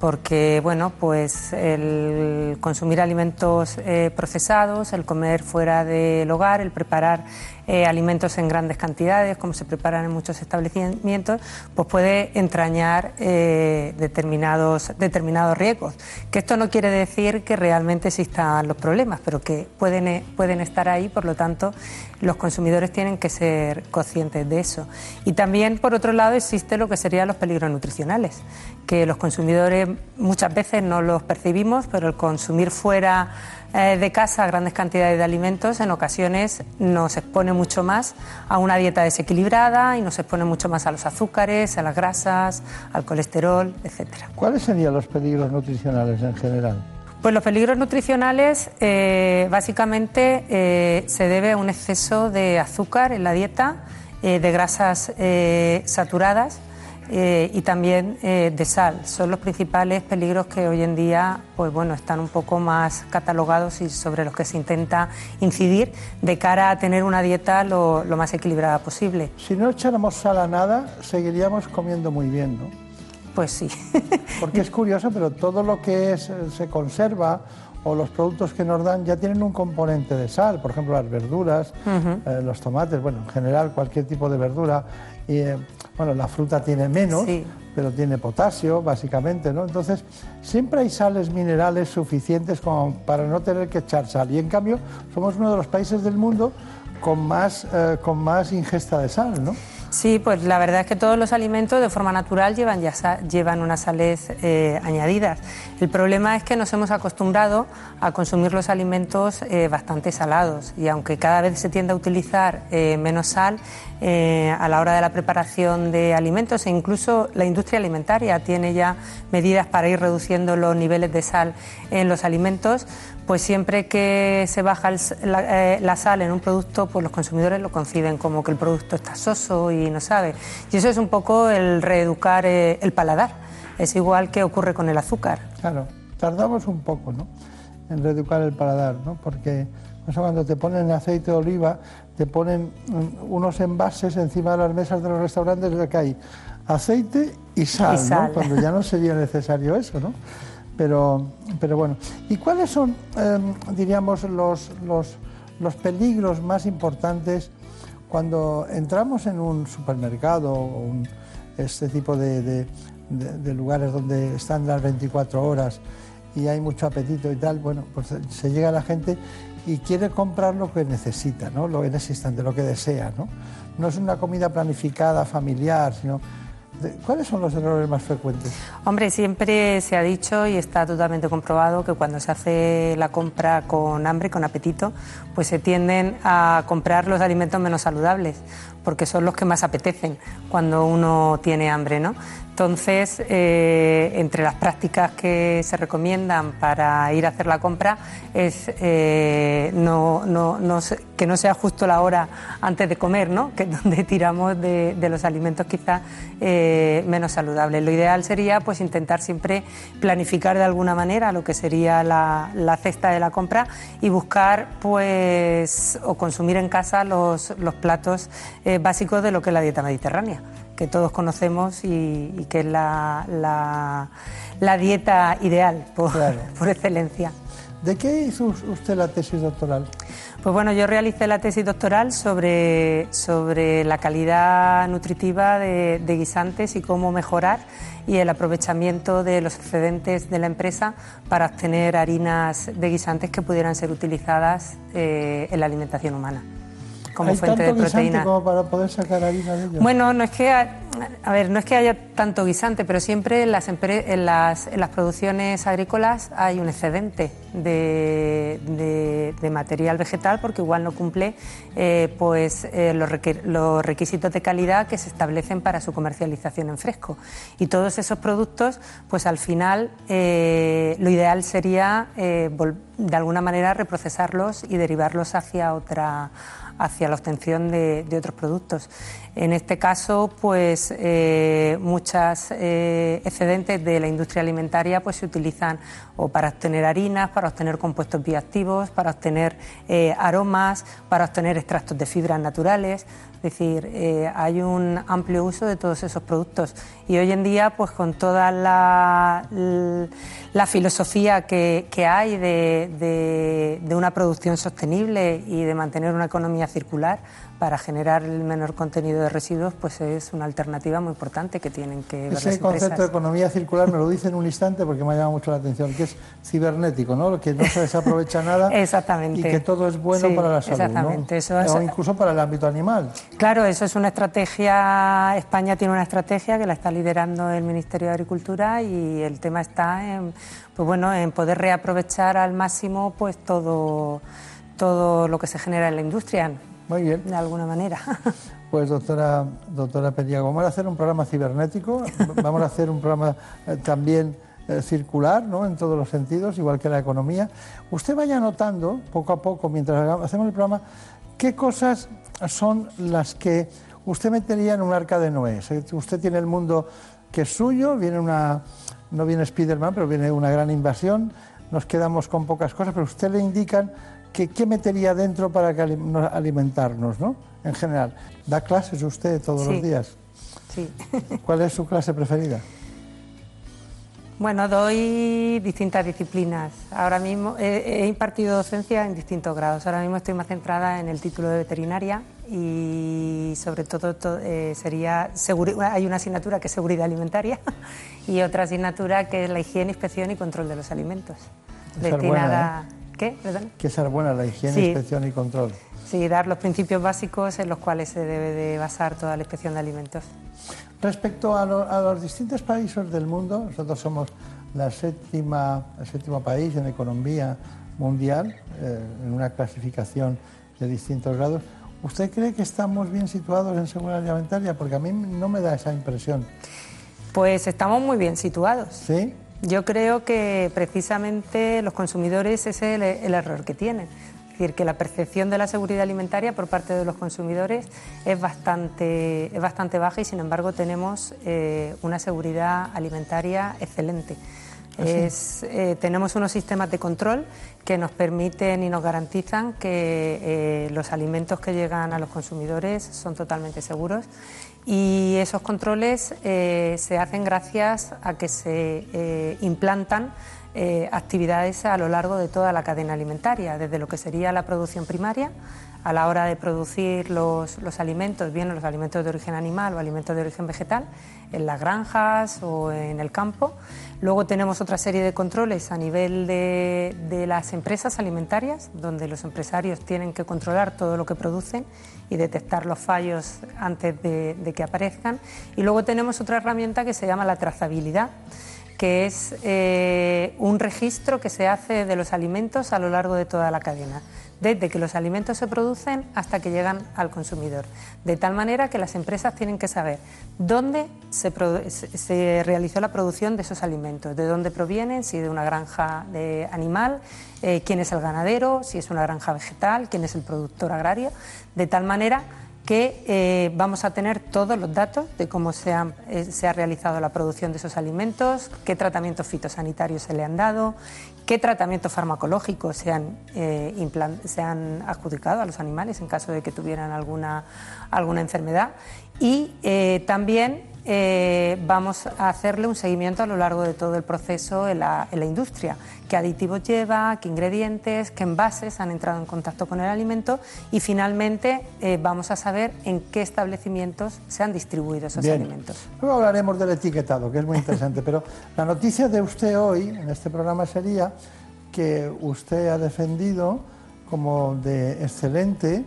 porque bueno, pues el consumir alimentos eh, procesados, el comer fuera del hogar, el preparar eh, alimentos en grandes cantidades, como se preparan en muchos establecimientos, pues puede entrañar eh, determinados, determinados riesgos. Que esto no quiere decir que realmente existan los problemas, pero que pueden, eh, pueden estar ahí, por lo tanto, los consumidores tienen que ser conscientes de eso. Y también, por otro lado, existe lo que serían los peligros nutricionales, que los consumidores muchas veces no los percibimos, pero el consumir fuera eh, de casa grandes cantidades de alimentos en ocasiones nos expone mucho más a una dieta desequilibrada y nos expone mucho más a los azúcares, a las grasas, al colesterol, etcétera. ¿Cuáles serían los peligros nutricionales en general? Pues los peligros nutricionales eh, básicamente eh, se debe a un exceso de azúcar en la dieta, eh, de grasas saturadas eh, y también de sal. Son los principales peligros que hoy en día pues bueno, están un poco más catalogados y sobre los que se intenta incidir de cara a tener una dieta lo, lo más equilibrada posible. Si no echáramos sal a nada, seguiríamos comiendo muy bien, ¿no? Pues sí. Porque es curioso, pero todo lo que es, se conserva o los productos que nos dan ya tienen un componente de sal, por ejemplo las verduras, uh -huh. eh, los tomates, bueno, en general cualquier tipo de verdura. Y, eh, bueno, la fruta tiene menos, sí. pero tiene potasio, básicamente, ¿no? Entonces, siempre hay sales minerales suficientes como para no tener que echar sal. Y en cambio, somos uno de los países del mundo con más, eh, con más ingesta de sal, ¿no? Sí, pues la verdad es que todos los alimentos de forma natural llevan, ya llevan unas sales eh, añadidas. El problema es que nos hemos acostumbrado a consumir los alimentos eh, bastante salados y aunque cada vez se tiende a utilizar eh, menos sal a la hora de la preparación de alimentos e incluso la industria alimentaria tiene ya medidas para ir reduciendo los niveles de sal en los alimentos, pues siempre que se baja el, la, eh, la, sal en un producto, pues los consumidores lo conciben como que el producto está soso y no sabe. Y eso es un poco el reeducar eh, el paladar. Es igual que ocurre con el azúcar. Claro, tardamos un poco ¿no? en reeducar el paladar, ¿no? porque o sea, cuando te ponen aceite de oliva, te ponen unos envases encima de las mesas de los restaurantes los que hay aceite y sal, Y sal. ¿no? cuando ya no sería necesario eso. ¿no? Pero, pero bueno, ¿y cuáles son, eh, diríamos, los, los, los, peligros más importantes cuando entramos en un supermercado o un, este tipo de, de, lugares donde están las 24 horas y hay mucho apetito y tal, bueno, pues se llega la gente y quiere comprar lo que necesita, ¿no? Lo en ese instante, lo que desea, ¿no? No es una comida planificada, familiar, sino ¿Cuáles son los errores más frecuentes? Hombre, siempre se ha dicho y está totalmente comprobado que cuando se hace la compra con hambre, con apetito, pues se tienden a comprar los alimentos menos saludables, porque son los que más apetecen cuando uno tiene hambre, ¿no? Entonces, eh, entre las prácticas que se recomiendan para ir a hacer la compra es eh, que no sea justo la hora antes de comer, ¿no? que es donde tiramos de, los alimentos quizás eh, menos saludables. Lo ideal sería pues, intentar siempre planificar de alguna manera lo que sería la, cesta de la compra y buscar pues, o consumir en casa los, los platos básicos de lo que es la dieta mediterránea que todos conocemos y, que es la, la, dieta ideal por, por excelencia. ¿De qué hizo usted la tesis doctoral? Pues bueno, yo realicé la tesis doctoral sobre, sobre la calidad nutritiva de, guisantes y cómo mejorar y el aprovechamiento de los excedentes de la empresa para obtener harinas de guisantes que pudieran ser utilizadas eh, en la alimentación humana como fuente de proteína. como para poder sacar harina de ellos? Bueno, no es que a ver, no es que haya tanto guisante, pero siempre en las, en las, en las producciones agrícolas hay un excedente de, de, material vegetal porque igual no cumple eh, pues, eh, los, los, requisitos de calidad que se establecen para su comercialización en fresco. Y todos esos productos, pues al final eh, lo ideal sería de alguna manera reprocesarlos y derivarlos hacia otra hacia la obtención de, otros productos. En este caso, pues eh, muchas eh, excedentes de la industria alimentaria pues se utilizan o para obtener harinas, para obtener compuestos bioactivos, para obtener eh, aromas, para obtener extractos de fibras naturales. Es decir, eh, hay un amplio uso de todos esos productos y hoy en día, pues con toda la, filosofía que, hay de, de, una producción sostenible y de mantener una economía circular, para generar el menor contenido de residuos, pues es una alternativa muy importante que tienen que ver Ese concepto de economía circular me lo dice en un instante porque me ha llamado mucho la atención, que es cibernético, ¿no? Que no se desaprovecha nada exactamente. y que todo es bueno para la salud, exactamente. o incluso para el ámbito animal. Claro, eso es una estrategia, España tiene una estrategia que la está liderando el Ministerio de Agricultura y el tema está en, pues bueno, en poder reaprovechar al máximo pues todo, todo lo que se genera en la industria muy bien. De alguna manera. Pues doctora, doctora Periago, vamos a hacer un programa cibernético, vamos a hacer un programa eh, también eh, circular, ¿no? En todos los sentidos, igual que la economía. Usted vaya notando, poco a poco, mientras hacemos el programa, qué cosas son las que usted metería en un arca de Noé. Usted tiene el mundo que es suyo, viene una, no viene Spiderman, pero viene una gran invasión, nos quedamos con pocas cosas, pero usted le indican ¿qué, metería dentro para alimentarnos, ¿no? En general. ¿Da clases usted todos los días? Sí. ¿Cuál es su clase preferida? Bueno, doy distintas disciplinas. Ahora mismo he, impartido docencia en distintos grados. Ahora mismo estoy más centrada en el título de veterinaria y sobre todo, eh, sería hay una asignatura que es seguridad alimentaria y otra asignatura que es la higiene, inspección y control de los alimentos. destinada ¿eh? ¿Qué? Que ser buena la higiene, inspección y control. Sí, dar los principios básicos en los cuales se debe de basar toda la inspección de alimentos. Respecto a, los distintos países del mundo, nosotros somos la séptima, el séptimo país en economía mundial, eh, en una clasificación de distintos grados. ¿Usted cree que estamos bien situados en seguridad alimentaria? Porque a mí no me da esa impresión. Pues estamos muy bien situados. ¿Sí? Yo creo que precisamente los consumidores ese es el, error que tienen. Es decir, que la percepción de la seguridad alimentaria por parte de los consumidores es bastante, es bastante baja y sin embargo tenemos eh, una seguridad alimentaria excelente. ¿Ah, eh, tenemos unos sistemas de control que nos permiten y nos garantizan que eh, los alimentos que llegan a los consumidores son totalmente seguros y esos controles eh, se hacen gracias a que se eh, implantan eh, actividades a lo largo de toda la cadena alimentaria, desde lo que sería la producción primaria, a la hora de producir los, alimentos, bien los alimentos de origen animal o alimentos de origen vegetal, en las granjas o en el campo. Luego tenemos otra serie de controles a nivel de, las empresas alimentarias, donde los empresarios tienen que controlar todo lo que producen y detectar los fallos antes de, que aparezcan. Y luego tenemos otra herramienta que se llama la trazabilidad que es eh, un registro que se hace de los alimentos a lo largo de toda la cadena desde que los alimentos se producen hasta que llegan al consumidor. De tal manera que las empresas tienen que saber dónde se, realizó la producción de esos alimentos, de dónde provienen, si de una granja de animal, eh, quién es el ganadero, si es una granja vegetal, quién es el productor agrario, de tal manera que eh, vamos a tener todos los datos de cómo eh, se ha, realizado la producción de esos alimentos, qué tratamientos fitosanitarios se le han dado, qué tratamientos farmacológicos se han, eh, se han adjudicado a los animales en caso de que tuvieran alguna, alguna enfermedad. Y también eh, vamos a hacerle un seguimiento a lo largo de todo el proceso en la, industria. Qué aditivos lleva, qué ingredientes, qué envases han entrado en contacto con el alimento y finalmente eh, vamos a saber en qué establecimientos se han distribuido esos alimentos. Luego hablaremos del etiquetado, que es muy interesante, pero la noticia de usted hoy en este programa sería que usted ha defendido como de excelente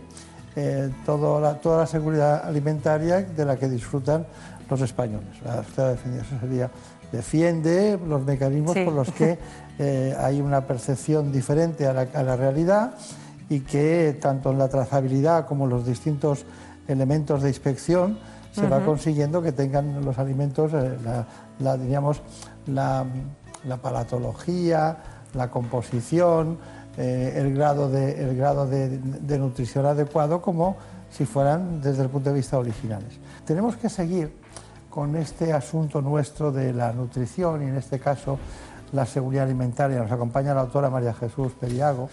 eh, toda la seguridad alimentaria de la que disfrutan los españoles. Eso sería, defiende los mecanismos por los que eh, hay una percepción diferente a la, realidad y que tanto en la trazabilidad como en los distintos elementos de inspección se va consiguiendo que tengan los alimentos eh, la, diríamos, la, palatología, la composición, eh, el grado, de, el grado de, de, nutrición adecuado como si fueran desde el punto de vista originales. Tenemos que seguir con este asunto nuestro de la nutrición y en este caso la seguridad alimentaria. Nos acompaña la autora María Jesús Periago,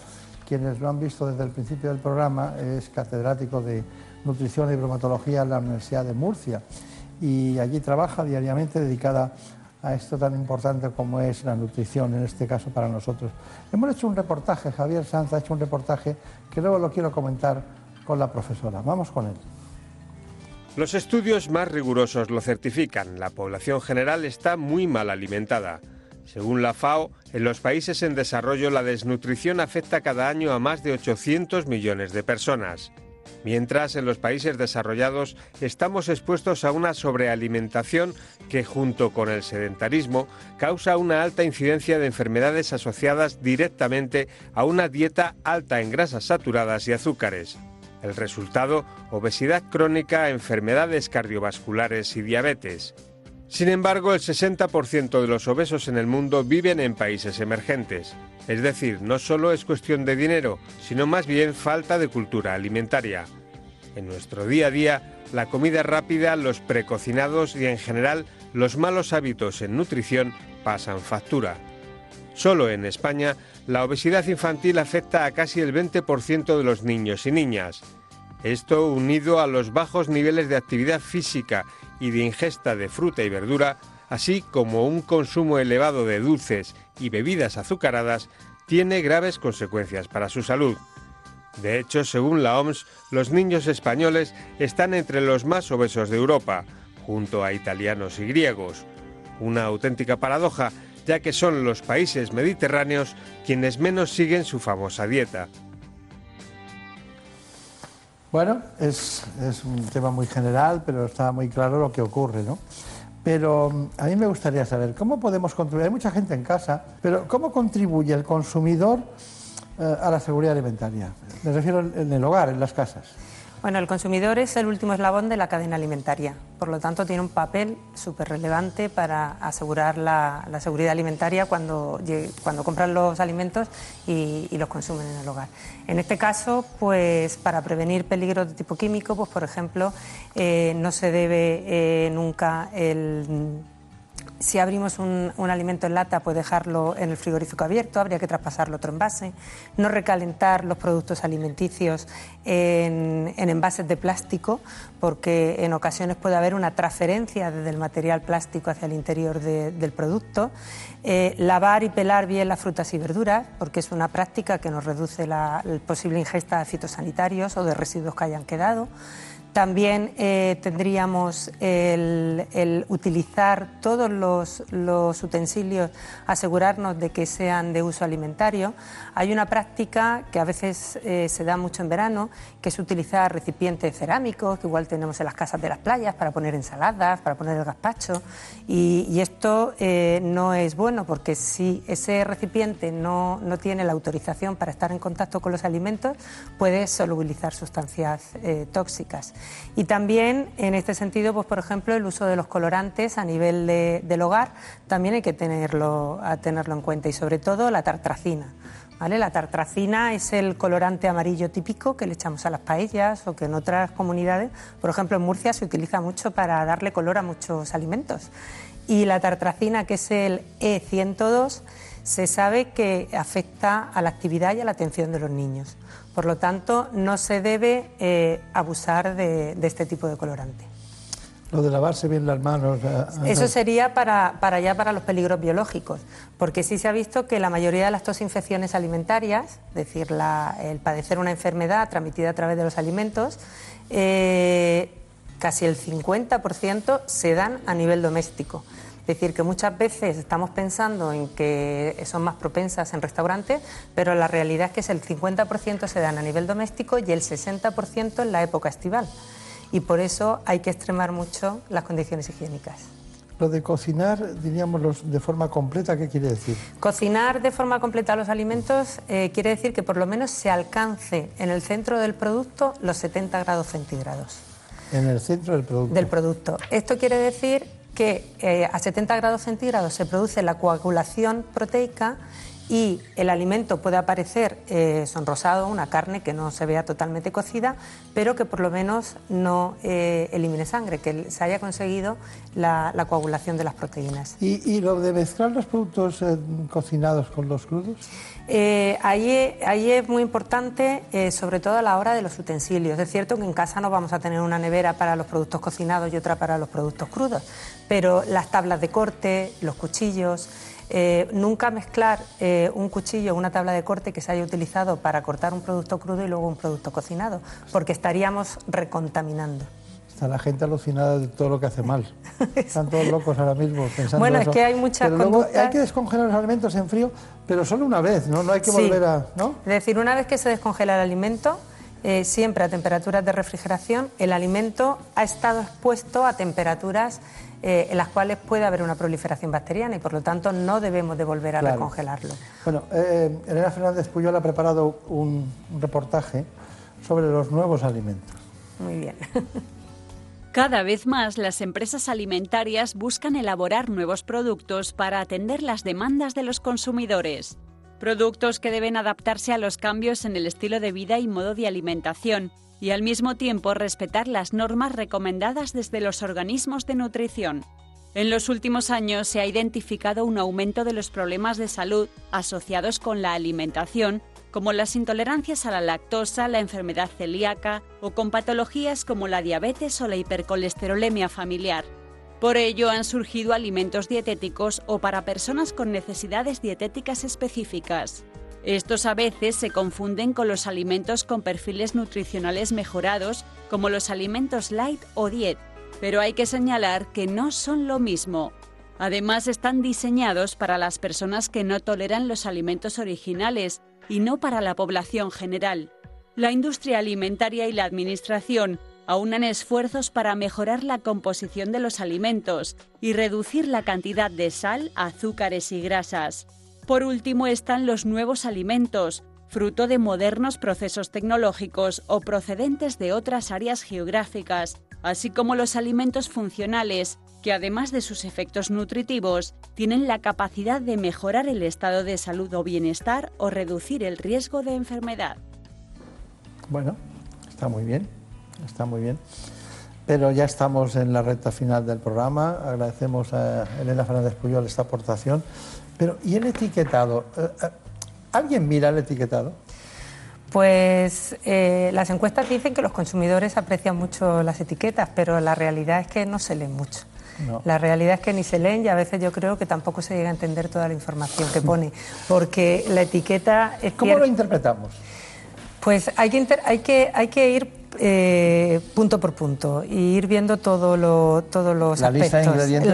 quienes lo han visto desde el principio del programa, es catedrático de nutrición y bromatología en la Universidad de Murcia y allí trabaja diariamente dedicada a esto tan importante como es la nutrición, en este caso para nosotros. Hemos hecho un reportaje, Javier Sanz ha hecho un reportaje que luego lo quiero comentar con la profesora. Vamos con él. Los estudios más rigurosos lo certifican. La población general está muy mal alimentada. Según la FAO, en los países en desarrollo la desnutrición afecta cada año a más de 800 millones de personas. Mientras en los países desarrollados estamos expuestos a una sobrealimentación que junto con el sedentarismo causa una alta incidencia de enfermedades asociadas directamente a una dieta alta en grasas saturadas y azúcares. El resultado, obesidad crónica, enfermedades cardiovasculares y diabetes. Sin embargo, el 60% de los obesos en el mundo viven en países emergentes. Es decir, no solo es cuestión de dinero, sino más bien falta de cultura alimentaria. En nuestro día a día, la comida rápida, los precocinados y en general los malos hábitos en nutrición pasan factura. Solo en España, la obesidad infantil afecta a casi el 20% de los niños y niñas. Esto, unido a los bajos niveles de actividad física y de ingesta de fruta y verdura, así como un consumo elevado de dulces y bebidas azucaradas, tiene graves consecuencias para su salud. De hecho, según la OMS, los niños españoles están entre los más obesos de Europa, junto a italianos y griegos. Una auténtica paradoja, ya que son los países mediterráneos quienes menos siguen su famosa dieta. Bueno, es, un tema muy general, pero está muy claro lo que ocurre, ¿no? Pero mm, a mí me gustaría saber cómo podemos contribuir. Hay mucha gente en casa, pero ¿cómo contribuye el consumidor eh, a la seguridad alimentaria? Me refiero en el hogar, en las casas. Bueno, el consumidor es el último eslabón de la cadena alimentaria, por lo tanto tiene un papel súper relevante para asegurar la, seguridad alimentaria cuando, cuando compran los alimentos y, los consumen en el hogar. En este caso, pues para prevenir peligros de tipo químico, pues por ejemplo, eh, no se debe eh, nunca el si abrimos un, alimento en lata, pues dejarlo en el frigorífico abierto, habría que traspasarlo otro envase, no recalentar los productos alimenticios en, envases de plástico, porque en ocasiones puede haber una transferencia desde el material plástico hacia el interior del producto, eh, lavar y pelar bien las frutas y verduras, porque es una práctica que nos reduce la posible ingesta de fitosanitarios o de residuos que hayan quedado. También eh, tendríamos el, utilizar todos los, utensilios, asegurarnos de que sean de uso alimentario. Hay una práctica que a veces eh, se da mucho en verano, que es utilizar recipientes cerámicos, que igual tenemos en las casas de las playas, para poner ensaladas, para poner el gazpacho. Y, esto eh, no es bueno porque si ese recipiente no, no, tiene la autorización para estar en contacto con los alimentos, puede solubilizar sustancias tóxicas. Y también, en este sentido, pues, por ejemplo, el uso de los colorantes a nivel del hogar también hay que tenerlo, a tenerlo en cuenta y sobre todo la tartracina. ¿Vale? La tartracina es el colorante amarillo típico que le echamos a las paellas o que en otras comunidades, por ejemplo en Murcia, se utiliza mucho para darle color a muchos alimentos. Y la tartracina, que es el E102, se sabe que afecta a la actividad y a la atención de los niños. Por lo tanto, no se debe eh, abusar de, este tipo de colorante. Lo de lavarse bien las manos. Eh, Eso sería para, para ya para los peligros biológicos, porque sí se ha visto que la mayoría de las tosinfecciones alimentarias, es decir, el padecer una enfermedad transmitida a través de los alimentos, eh, casi el 50% se dan a nivel doméstico. Es decir, que muchas veces estamos pensando en que son más propensas en restaurantes, pero la realidad es que es el 50% se dan a nivel doméstico y el 60% en la época estival. Y por eso hay que extremar mucho las condiciones higiénicas. Lo de cocinar, diríamos, de forma completa, ¿qué quiere decir? Cocinar de forma completa los alimentos eh, quiere decir que por lo menos se alcance en el centro del producto los 70 grados centígrados. En el centro del producto. Del producto. Esto quiere decir que eh, a 70 grados centígrados se produce la coagulación proteica y el alimento puede aparecer eh, sonrosado, una carne que no se vea totalmente cocida, pero que por lo menos no eh, elimine sangre, que se haya conseguido la, coagulación de las proteínas. ¿Y, lo de mezclar los productos cocinados con los crudos? ahí, ahí, es muy importante, sobre todo a la hora de los utensilios. Es cierto que en casa no vamos a tener una nevera para los productos cocinados y otra para los productos crudos, pero las tablas de corte, los cuchillos, eh, nunca mezclar eh, un cuchillo o una tabla de corte que se haya utilizado para cortar un producto crudo y luego un producto cocinado, porque estaríamos recontaminando. Está la gente alucinada de todo lo que hace mal. Están todos locos ahora mismo pensando Bueno, es que hay muchas pero luego hay que descongelar los alimentos en frío, pero solo una vez, ¿no? No hay que volver a... ¿no? Es decir, una vez que se descongela el alimento, eh, siempre a temperaturas de refrigeración, el alimento ha estado expuesto a temperaturas eh, en las cuales puede haber una proliferación bacteriana y por lo tanto no debemos de volver a recongelarlo. Bueno, eh, Elena Fernández Puyol ha preparado un, reportaje sobre los nuevos alimentos. Muy bien. Cada vez más las empresas alimentarias buscan elaborar nuevos productos para atender las demandas de los consumidores. Productos que deben adaptarse a los cambios en el estilo de vida y modo de alimentación y al mismo tiempo respetar las normas recomendadas desde los organismos de nutrición. En los últimos años se ha identificado un aumento de los problemas de salud asociados con la alimentación, como las intolerancias a la lactosa, la enfermedad celíaca o con patologías como la diabetes o la hipercolesterolemia familiar. Por ello han surgido alimentos dietéticos o para personas con necesidades dietéticas específicas. Estos a veces se confunden con los alimentos con perfiles nutricionales mejorados, como los alimentos light o diet, pero hay que señalar que no son lo mismo. Además, están diseñados para las personas que no toleran los alimentos originales y no para la población general. La industria alimentaria y la administración aunan esfuerzos para mejorar la composición de los alimentos y reducir la cantidad de sal, azúcares y grasas. Por último están los nuevos alimentos, fruto de modernos procesos tecnológicos o procedentes de otras áreas geográficas, así como los alimentos funcionales, que además de sus efectos nutritivos, tienen la capacidad de mejorar el estado de salud o bienestar o reducir el riesgo de enfermedad. Bueno, está muy bien, está muy bien. pero ya estamos en la recta final del programa. Agradecemos a Elena Fernández Puyol esta aportación. Pero, ¿y el etiquetado? Eh, eh, ¿Alguien mira el etiquetado? Pues eh, las encuestas dicen que los consumidores aprecian mucho las etiquetas, pero la realidad es que no se leen mucho. La realidad es que ni se leen y a veces yo creo que tampoco se llega a entender toda la información que pone, porque la etiqueta es... ¿Cómo lo interpretamos? Pues hay que, hay que, hay que ir eh, punto por punto y ir viendo todo lo, todos los la Lista de ingredientes.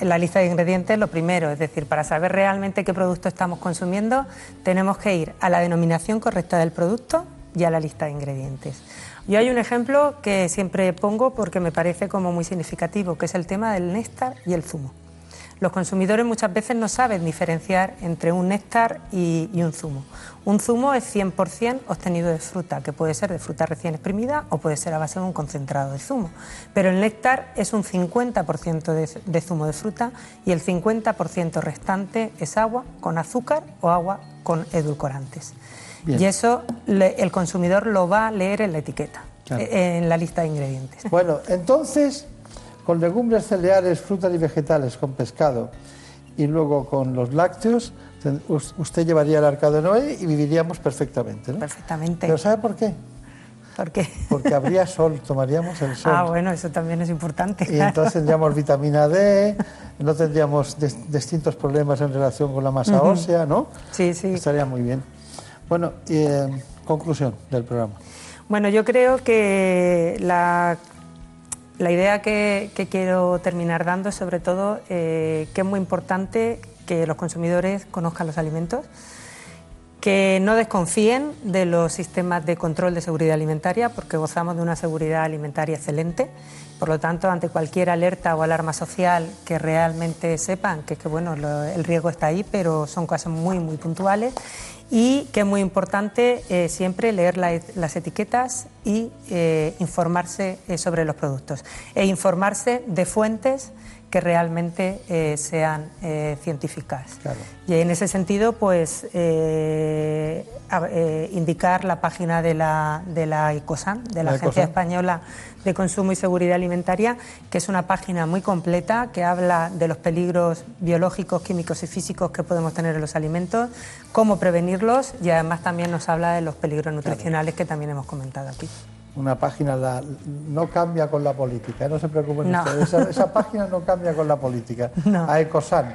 La, lista de ingredientes lo primero, es decir, para saber realmente qué producto estamos consumiendo, tenemos que ir a la denominación correcta del producto y a la lista de ingredientes. Yo hay un ejemplo que siempre pongo porque me parece como muy significativo, que es el tema del néctar y el zumo. Los consumidores muchas veces no saben diferenciar entre un néctar y, un zumo. Un zumo es 100% obtenido de fruta, que puede ser de fruta recién exprimida o puede ser a base de un concentrado de zumo. Pero el néctar es un 50% de, zumo de fruta y el 50% restante es agua con azúcar o agua con edulcorantes. Y eso el consumidor lo va a leer en la etiqueta, en la lista de ingredientes. Bueno, entonces con legumbres, cereales, frutas y vegetales, con pescado y luego con los lácteos, usted llevaría el arca de Noé y viviríamos perfectamente. ¿no? Perfectamente. ¿Pero sabe por qué? ¿Por qué? Porque habría sol, tomaríamos el sol. Ah, bueno, eso también es importante. Y entonces tendríamos vitamina D, no tendríamos distintos problemas en relación con la masa ósea, ¿no? Sí, sí. Estaría muy bien. Bueno, eh, conclusión del programa. Bueno, yo creo que la la idea que, quiero terminar dando es sobre todo eh, que es muy importante que los consumidores conozcan los alimentos, que no desconfíen de los sistemas de control de seguridad alimentaria, porque gozamos de una seguridad alimentaria excelente. Por lo tanto, ante cualquier alerta o alarma social, que realmente sepan que, que bueno, el riesgo está ahí, pero son cosas muy, muy puntuales y que es muy importante eh, siempre leer las etiquetas y eh, informarse eh, sobre los productos. E informarse de fuentes que realmente sean científicas. Y en ese sentido, pues indicar la página de la, de la ICOSAN, de la, Agencia Española de Consumo y Seguridad Alimentaria, que es una página muy completa que habla de los peligros biológicos, químicos y físicos que podemos tener en los alimentos, cómo prevenirlos y además también nos habla de los peligros nutricionales que también hemos comentado aquí. Una página no cambia con la política, ¿eh? no se preocupen ustedes, esa, página no cambia con la política. A Ecosan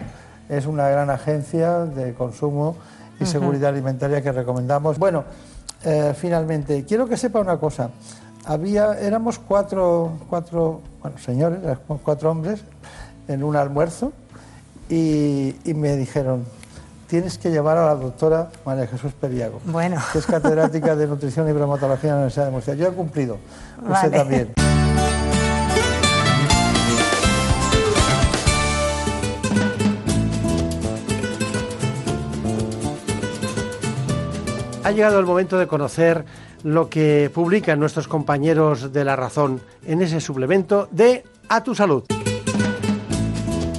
es una gran agencia de consumo y seguridad alimentaria que recomendamos. Bueno, eh, finalmente, quiero que sepa una cosa había, éramos cuatro, cuatro bueno, señores, cuatro hombres en un almuerzo y, me dijeron, tienes que llevar a la doctora María Jesús Periago, bueno. que es catedrática de nutrición y bromatología en la Universidad de Murcia. Yo he cumplido, usted también. Ha llegado el momento de conocer lo que publican nuestros compañeros de La Razón en ese suplemento de A tu Salud.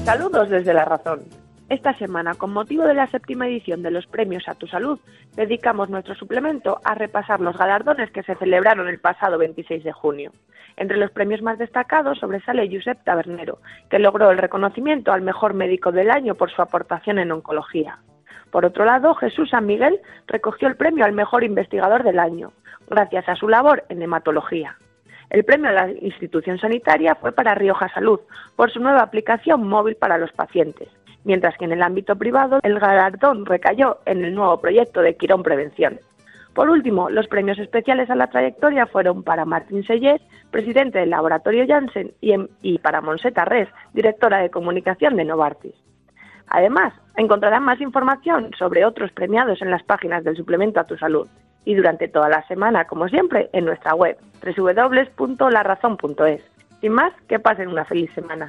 Saludos desde La Razón. Esta semana, con motivo de la séptima edición de los premios A tu Salud, dedicamos nuestro suplemento a repasar los galardones que se celebraron el pasado 26 de junio. Entre los premios más destacados sobresale Josep Tabernero, que logró el reconocimiento al mejor médico del año por su aportación en oncología. Por otro lado, Jesús San Miguel recogió el premio al mejor investigador del año, gracias a su labor en hematología. El premio a la institución sanitaria fue para Rioja Salud, por su nueva aplicación móvil para los pacientes, mientras que en el ámbito privado el galardón recayó en el nuevo proyecto de Quirón Prevención. Por último, los premios especiales a la trayectoria fueron para Martín Sellés, presidente del laboratorio Janssen, y, y para Monseta Res, directora de comunicación de Novartis. Además, encontrarán más información sobre otros premiados en las páginas del suplemento a tu salud y durante toda la semana, como siempre, en nuestra web www.larazón.es. Sin más, que pasen una feliz semana.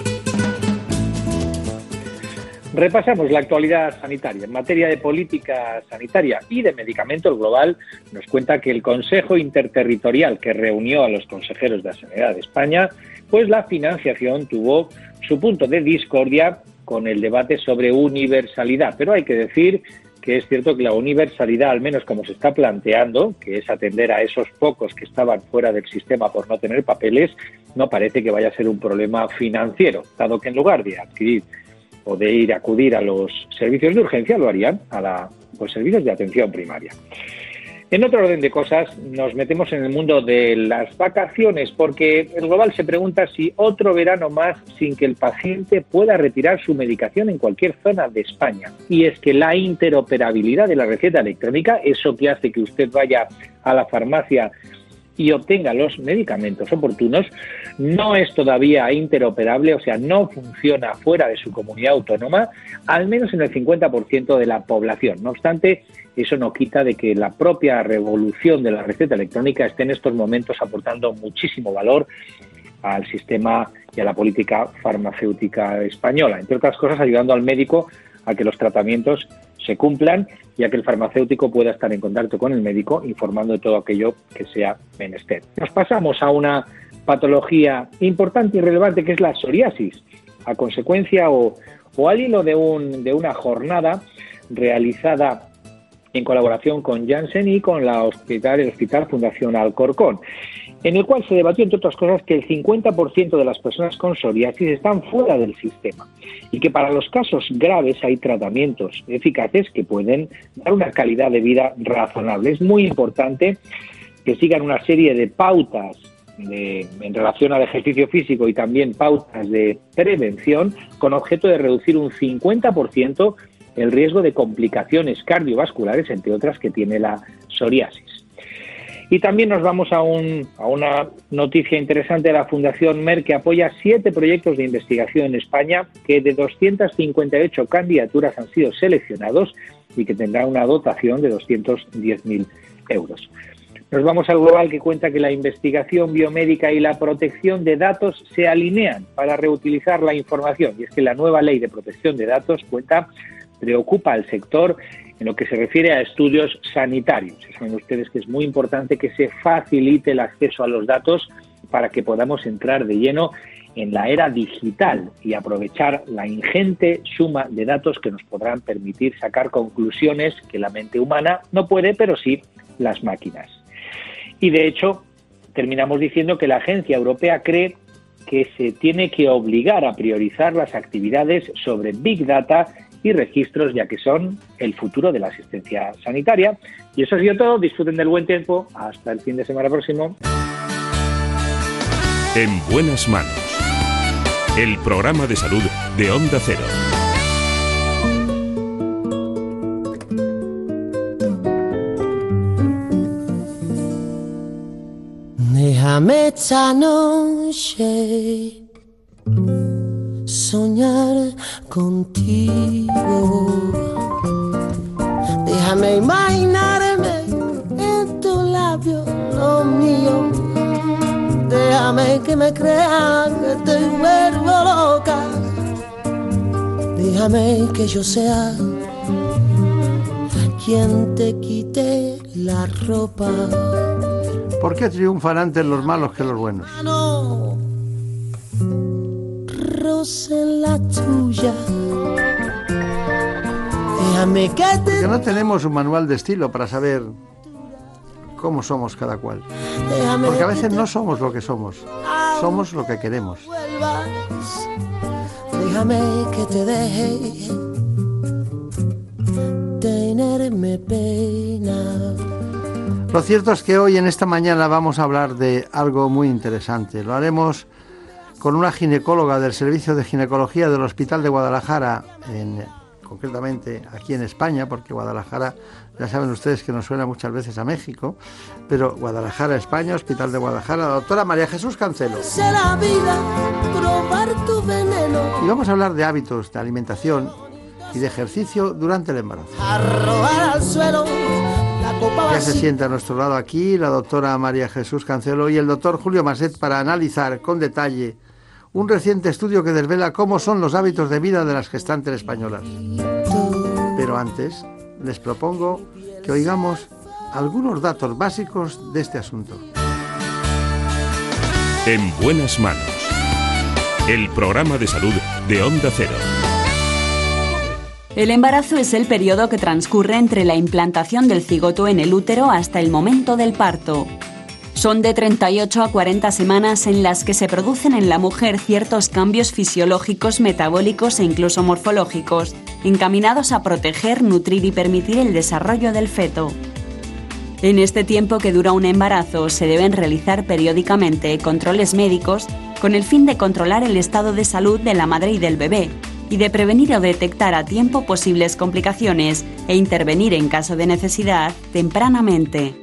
Repasamos la actualidad sanitaria. En materia de política sanitaria y de medicamentos global, nos cuenta que el Consejo Interterritorial que reunió a los consejeros de la Sanidad de España, pues la financiación tuvo su punto de discordia con el debate sobre universalidad. Pero hay que decir que es cierto que la universalidad, al menos como se está planteando, que es atender a esos pocos que estaban fuera del sistema por no tener papeles, no parece que vaya a ser un problema financiero, dado que en lugar de adquirir o de ir a acudir a los servicios de urgencia, lo harían a los servicios de atención primaria. En otro orden de cosas, nos metemos en el mundo de las vacaciones, porque el global se pregunta si otro verano más sin que el paciente pueda retirar su medicación en cualquier zona de España. Y es que la interoperabilidad de la receta electrónica, eso que hace que usted vaya a la farmacia y obtenga los medicamentos oportunos, no es todavía interoperable, o sea, no funciona fuera de su comunidad autónoma, al menos en el 50% de la población. No obstante, eso no quita de que la propia revolución de la receta electrónica esté en estos momentos aportando muchísimo valor al sistema y a la política farmacéutica española, entre otras cosas ayudando al médico a que los tratamientos se cumplan y a que el farmacéutico pueda estar en contacto con el médico informando de todo aquello que sea menester. Nos pasamos a una patología importante y relevante que es la psoriasis, a consecuencia o, al hilo de, un, de una jornada realizada en colaboración con Janssen y con la hospital, el Hospital Fundación Alcorcón en el cual se debatió, entre otras cosas, que el 50% de las personas con psoriasis están fuera del sistema y que para los casos graves hay tratamientos eficaces que pueden dar una calidad de vida razonable. Es muy importante que sigan una serie de pautas en relación al ejercicio físico y también pautas de prevención con objeto de reducir un 50% el riesgo de complicaciones cardiovasculares, entre otras, que tiene la psoriasis. Y también nos vamos a, un, a una noticia interesante de la Fundación MER que apoya siete proyectos de investigación en España que de 258 candidaturas han sido seleccionados y que tendrán una dotación de 210.000 euros. Nos vamos al global que cuenta que la investigación biomédica y la protección de datos se alinean para reutilizar la información. Y es que la nueva ley de protección de datos cuenta preocupa al sector en lo que se refiere a estudios sanitarios. Saben ustedes que es muy importante que se facilite el acceso a los datos para que podamos entrar de lleno en la era digital y aprovechar la ingente suma de datos que nos podrán permitir sacar conclusiones que la mente humana no puede, pero sí las máquinas. Y de hecho, terminamos diciendo que la agencia europea cree que se tiene que obligar a priorizar las actividades sobre Big Data y registros, ya que son el futuro de la asistencia sanitaria. Y eso ha sido todo. Disfruten del buen tiempo. Hasta el fin de semana próximo. En buenas manos. El programa de salud de Onda Cero. Déjame esta noche soñar contigo. Déjame imaginarme en tu labio lo mío. Déjame que me crean que te vuelvo loca. Déjame que yo sea quien te quite la ropa. ¿Por qué triunfan antes los malos que los buenos? En la tuya. Déjame que te... No tenemos un manual de estilo para saber cómo somos cada cual. Porque a veces no somos lo que somos, somos lo que queremos. Déjame que te deje tenerme pena. Lo cierto es que hoy en esta mañana vamos a hablar de algo muy interesante. Lo haremos con una ginecóloga del Servicio de Ginecología del Hospital de Guadalajara, en, concretamente aquí en España, porque Guadalajara, ya saben ustedes que nos suena muchas veces a México, pero Guadalajara, España, Hospital de Guadalajara, la doctora María Jesús Cancelo. Y vamos a hablar de hábitos de alimentación y de ejercicio durante el embarazo. Ya se sienta a nuestro lado aquí la doctora María Jesús Cancelo y el doctor Julio Maset para analizar con detalle un reciente estudio que desvela cómo son los hábitos de vida de las gestantes españolas. Pero antes, les propongo que oigamos algunos datos básicos de este asunto. En buenas manos. El programa de salud de Onda Cero. El embarazo es el periodo que transcurre entre la implantación del cigoto en el útero hasta el momento del parto. Son de 38 a 40 semanas en las que se producen en la mujer ciertos cambios fisiológicos, metabólicos e incluso morfológicos, encaminados a proteger, nutrir y permitir el desarrollo del feto. En este tiempo que dura un embarazo se deben realizar periódicamente controles médicos con el fin de controlar el estado de salud de la madre y del bebé y de prevenir o detectar a tiempo posibles complicaciones e intervenir en caso de necesidad tempranamente.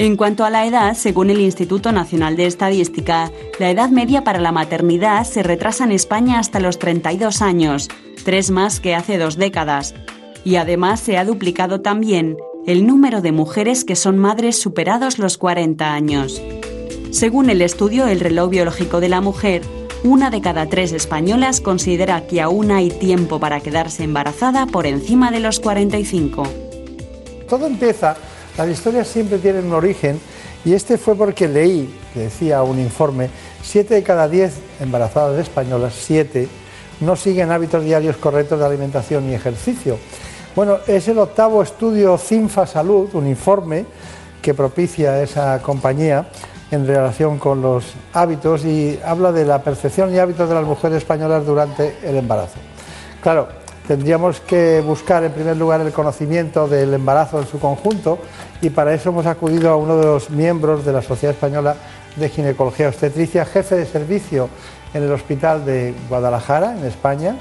En cuanto a la edad, según el Instituto Nacional de Estadística, la edad media para la maternidad se retrasa en España hasta los 32 años, tres más que hace dos décadas. Y además se ha duplicado también el número de mujeres que son madres superados los 40 años. Según el estudio El reloj biológico de la mujer, una de cada tres españolas considera que aún hay tiempo para quedarse embarazada por encima de los 45. Todo empieza, las historias siempre tienen un origen y este fue porque leí, decía un informe, siete de cada diez embarazadas españolas, siete, no siguen hábitos diarios correctos de alimentación y ejercicio. Bueno, es el octavo estudio CINFA Salud, un informe que propicia esa compañía en relación con los hábitos y habla de la percepción y hábitos de las mujeres españolas durante el embarazo. Claro, tendríamos que buscar en primer lugar el conocimiento del embarazo en su conjunto y para eso hemos acudido a uno de los miembros de la Sociedad Española de Ginecología Obstetricia, jefe de servicio en el Hospital de Guadalajara, en España,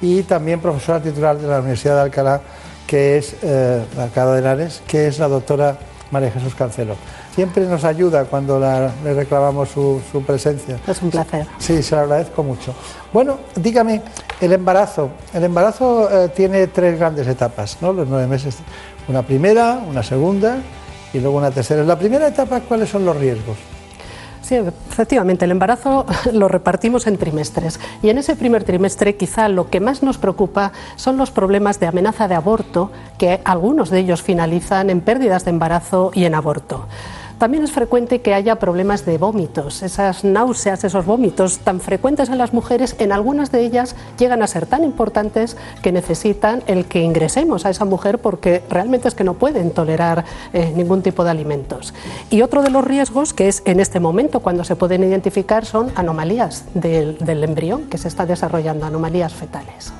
y también profesora titular de la Universidad de Alcalá, que es eh, Alcalá de Henares, que es la doctora María Jesús Cancelo siempre nos ayuda cuando le reclamamos su, presencia. Es un placer. Sí, se lo agradezco mucho. Bueno, dígame, el embarazo. El embarazo eh, tiene tres grandes etapas, ¿no? Los nueve meses. Una primera, una segunda y luego una tercera. En la primera etapa, ¿cuáles son los riesgos? Sí, efectivamente, el embarazo lo repartimos en trimestres y en ese primer trimestre quizá lo que más nos preocupa son los problemas de amenaza de aborto, que algunos de ellos finalizan en pérdidas de embarazo y en aborto. También es frecuente que haya problemas de vómitos. Esas náuseas, esos vómitos tan frecuentes en las mujeres, en algunas de ellas llegan a ser tan importantes que necesitan el que ingresemos a esa mujer porque realmente es que no pueden tolerar eh, ningún tipo de alimentos. Y otro de los riesgos que es en este momento cuando se pueden identificar son anomalías del, embrión que se está desarrollando, anomalías fetales.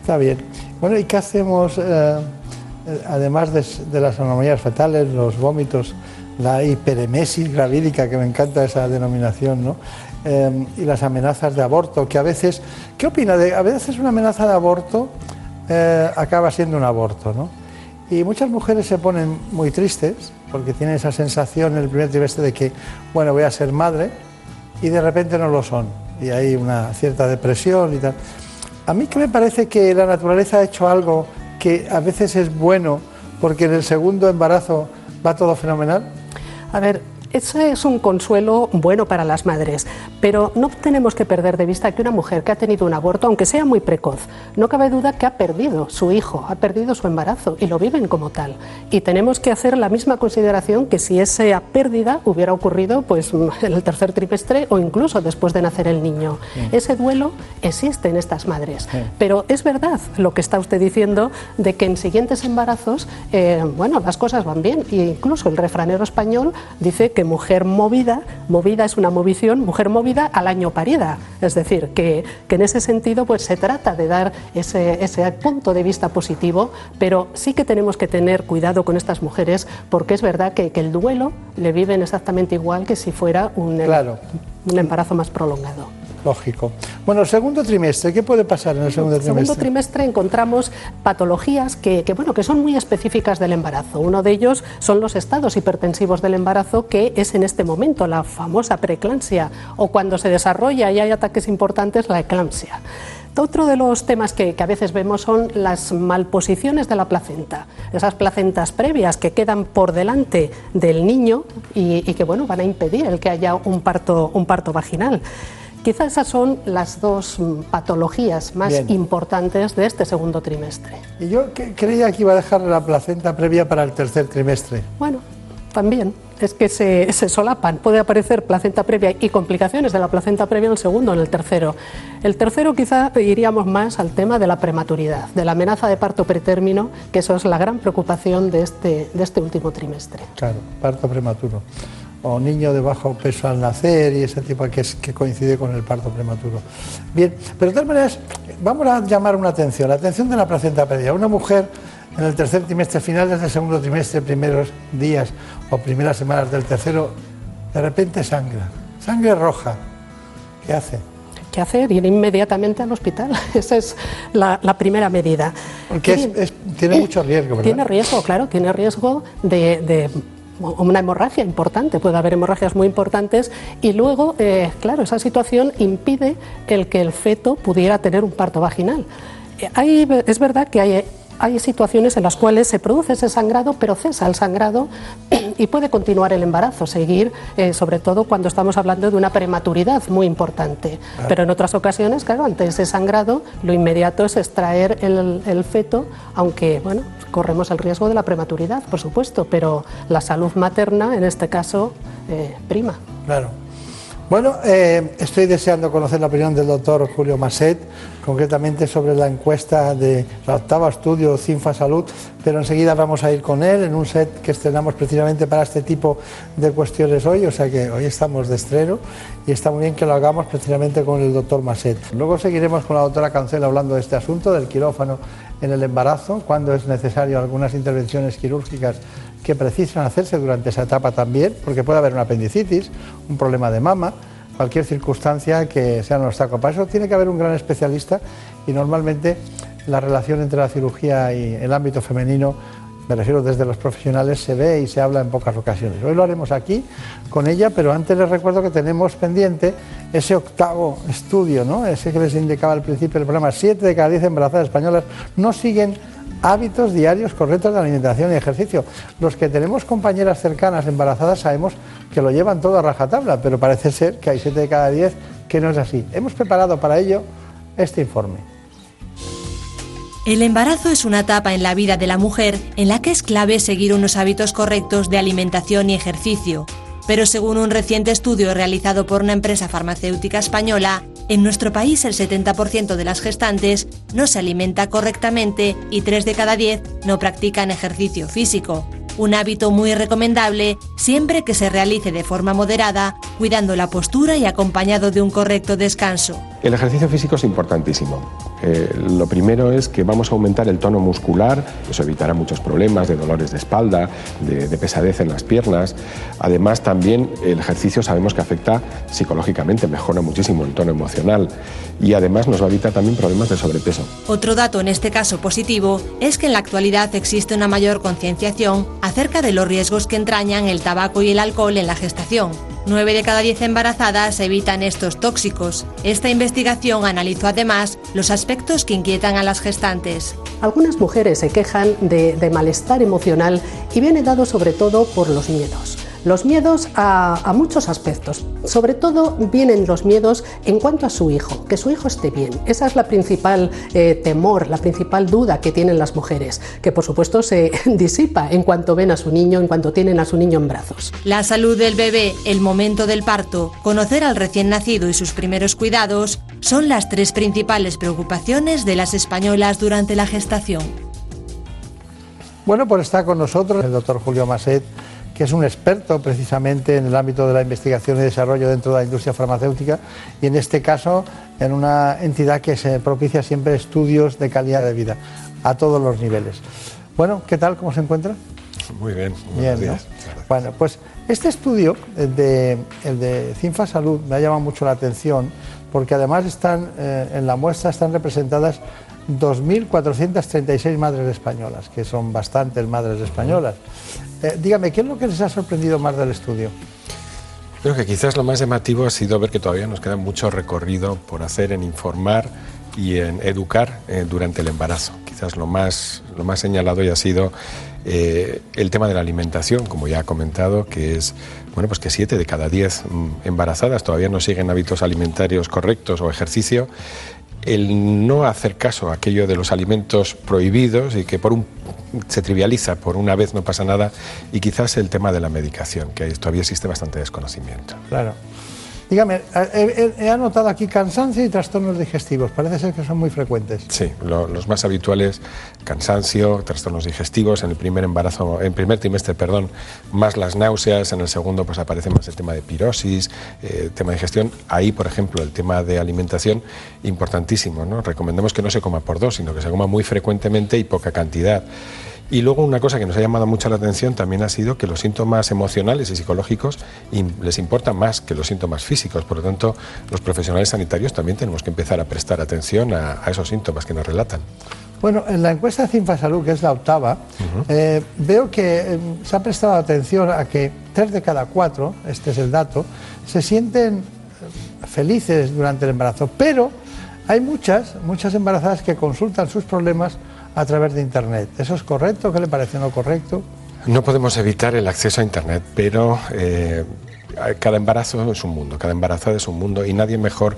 Está bien. Bueno, ¿y qué hacemos eh, eh, además de, de las anomalías fetales, los vómitos? La hiperemesis gravídica, que me encanta esa denominación, ¿no? Em, y las amenazas de aborto, que a veces, ¿qué opina? A veces una amenaza de aborto eh, acaba siendo un aborto, ¿no? Y muchas mujeres se ponen muy tristes porque tienen esa sensación en el primer trimestre de que, bueno, voy a ser madre y de repente no lo son. Y hay una cierta depresión y tal. A mí que me parece que la naturaleza ha hecho algo que a veces es bueno porque en el segundo embarazo va todo fenomenal. A ver, ese es un consuelo bueno para las madres, pero no tenemos que perder de vista que una mujer que ha tenido un aborto, aunque sea muy precoz, no cabe duda que ha perdido su hijo, ha perdido su embarazo y lo viven como tal. Y tenemos que hacer la misma consideración que si esa pérdida hubiera ocurrido pues, en el tercer trimestre o incluso después de nacer el niño. Ese duelo existe en estas madres, pero es verdad lo que está usted diciendo de que en siguientes embarazos, eh, bueno, las cosas van bien. E incluso el refranero español dice que que mujer movida, movida es una movición, mujer movida al año parida. Es decir, que, en ese sentido pues se trata de dar ese, ese, punto de vista positivo, pero sí que tenemos que tener cuidado con estas mujeres porque es verdad que, el duelo le viven exactamente igual que si fuera un, un embarazo más prolongado. Lógico. Bueno, el segundo trimestre, ¿qué puede pasar en el segundo trimestre? En el segundo trimestre encontramos patologías que, bueno, que son muy específicas del embarazo. Uno de ellos son los estados hipertensivos del embarazo, que es en este momento la famosa preeclampsia, o cuando se desarrolla y hay ataques importantes, la eclampsia. Otro de los temas que, a veces vemos son las malposiciones de la placenta, esas placentas previas que quedan por delante del niño y, y que bueno, van a impedir el que haya un parto, un parto vaginal Quizá esas son las dos mm, patologías más Bien. importantes de este segundo trimestre. Y yo que- creía que iba a dejar la placenta previa para el tercer trimestre. Bueno, también es que se, se solapan. Puede aparecer placenta previa y complicaciones de la placenta previa en el segundo en el tercero. El tercero quizá iríamos más al tema de la prematuridad, de la amenaza de parto pretérmino, que eso es la gran preocupación de este, de este último trimestre. Claro, parto prematuro. O niño de bajo peso al nacer y ese tipo que, es, que coincide con el parto prematuro. Bien, pero de todas maneras, vamos a llamar una atención, la atención de la placenta previa. Una mujer en el tercer trimestre, finales del segundo trimestre, primeros días o primeras semanas del tercero, de repente sangra, sangre roja. ¿Qué hace? ¿Qué hace? Ir inmediatamente al hospital. Esa es la, la primera medida. Porque es- tiene mucho riesgo, ¿verdad? Tiene riesgo, claro, tiene riesgo de, de una hemorragia importante, puede haber hemorragias muy importantes y luego, eh, claro, esa situación impide el que el feto pudiera tener un parto vaginal. Eh, hay- es verdad que hay, hay situaciones en las cuales se produce ese sangrado, pero cesa el sangrado y puede continuar el embarazo, seguir, eh, sobre todo cuando estamos hablando de una prematuridad muy importante. Claro. Pero en otras ocasiones, claro, ante ese sangrado, lo inmediato es extraer el, el feto, aunque, bueno, corremos el riesgo de la prematuridad, por supuesto, pero la salud materna, en este caso, eh, prima. Claro. Bueno, eh, estoy deseando conocer la opinión del doctor Julio Masset, concretamente sobre la encuesta de la octava estudio CINFA Salud, pero enseguida vamos a ir con él en un set que estrenamos precisamente para este tipo de cuestiones hoy, o sea que hoy estamos de estreno y está muy bien que lo hagamos precisamente con el doctor Masset. Luego seguiremos con la doctora Cancela hablando de este asunto, del quirófano en el embarazo, cuando es necesario algunas intervenciones quirúrgicas que precisan hacerse durante esa etapa también, porque puede haber una apendicitis, un problema de mama, cualquier circunstancia que sea un obstáculo. Para eso tiene que haber un gran especialista y normalmente la relación entre la cirugía y el ámbito femenino, me refiero desde los profesionales, se ve y se habla en pocas ocasiones. Hoy lo haremos aquí con ella, pero antes les recuerdo que tenemos pendiente ese octavo estudio, ¿no? ese que les indicaba al principio del programa. Siete de cada diez embarazadas españolas no siguen hábitos diarios correctos de alimentación y ejercicio. Los que tenemos compañeras cercanas embarazadas sabemos que lo llevan todo a rajatabla, pero parece ser que hay siete de cada diez que no es así. Hemos preparado para ello este informe. El embarazo es una etapa en la vida de la mujer en la que es clave seguir unos hábitos correctos de alimentación y ejercicio. Pero según un reciente estudio realizado por una empresa farmacéutica española, en nuestro país el 70% de las gestantes no se alimenta correctamente y 3 de cada 10 no practican ejercicio físico. Un hábito muy recomendable siempre que se realice de forma moderada, cuidando la postura y acompañado de un correcto descanso. El ejercicio físico es importantísimo. Eh, lo primero es que vamos a aumentar el tono muscular, eso evitará muchos problemas de dolores de espalda, de, de pesadez en las piernas. Además, también el ejercicio sabemos que afecta psicológicamente, mejora muchísimo el tono emocional y además nos va a evitar también problemas de sobrepeso. Otro dato en este caso positivo es que en la actualidad existe una mayor concienciación acerca de los riesgos que entrañan el tabaco y el alcohol en la gestación. 9 de cada 10 embarazadas evitan estos tóxicos. Esta investigación analizó además los aspectos que inquietan a las gestantes. Algunas mujeres se quejan de, de malestar emocional y viene dado sobre todo por los miedos. Los miedos a, a, muchos aspectos. Sobre todo vienen los miedos en cuanto a su hijo, que su hijo esté bien. Esa es la principal eh, temor, la principal duda que tienen las mujeres, que por supuesto se disipa en cuanto ven a su niño, en cuanto tienen a su niño en brazos. La salud del bebé, el momento del parto, conocer al recién nacido y sus primeros cuidados son las tres principales preocupaciones de las españolas durante la gestación. Bueno, pues está con nosotros el doctor Julio Maset que es un experto precisamente en el ámbito de la investigación y desarrollo dentro de la industria farmacéutica y en este caso en una entidad que se propicia siempre estudios de calidad de vida a todos los niveles. Bueno, ¿qué tal? ¿Cómo se encuentra? Muy bien, bien días. ¿no? Bueno, pues este estudio, el de, el de Cinfa Salud, me ha llamado mucho la atención porque además están eh, en la muestra están representadas 2.436 madres españolas, que son bastantes madres españolas. Eh, dígame, ¿qué es lo que les ha sorprendido más del estudio? Creo que quizás lo más llamativo ha sido ver que todavía nos queda mucho recorrido por hacer en informar y en educar eh, durante el embarazo. Quizás lo más, lo más señalado ya ha sido Eh, el tema de la alimentación, como ya ha comentado, que es bueno, pues que 7 de cada 10 mm, embarazadas todavía no siguen hábitos alimentarios correctos o ejercicio el no hacer caso a aquello de los alimentos prohibidos y que por un se trivializa, por una vez no pasa nada, y quizás el tema de la medicación, que todavía existe bastante desconocimiento. Claro. Dígame, he, anotado aquí cansancio y trastornos digestivos. Parece ser que son muy frecuentes. Sí, los más habituales, cansancio, trastornos digestivos, en el primer embarazo, en primer trimestre, perdón, más las náuseas, en el segundo pues aparece más el tema de pirosis, eh, tema de digestión. Ahí, por ejemplo, el tema de alimentación, importantísimo, ¿no? Recomendamos que no se coma por dos, sino que se coma muy frecuentemente y poca cantidad. Y luego una cosa que nos ha llamado mucho la atención también ha sido que los síntomas emocionales y psicológicos les importan más que los síntomas físicos. Por lo tanto, los profesionales sanitarios también tenemos que empezar a prestar atención a, esos síntomas que nos relatan. Bueno, en la encuesta de Cinfa Salud, que es la octava, eh, veo que eh, se ha prestado atención a que tres de cada cuatro, este es el dato, se sienten eh, felices durante el embarazo, pero hay muchas, muchas embarazadas que consultan sus problemas a través de Internet. ¿Eso es correcto? ¿Qué le parece no correcto? No podemos evitar el acceso a Internet, pero eh, cada embarazo es un mundo, cada embarazada es un mundo y nadie mejor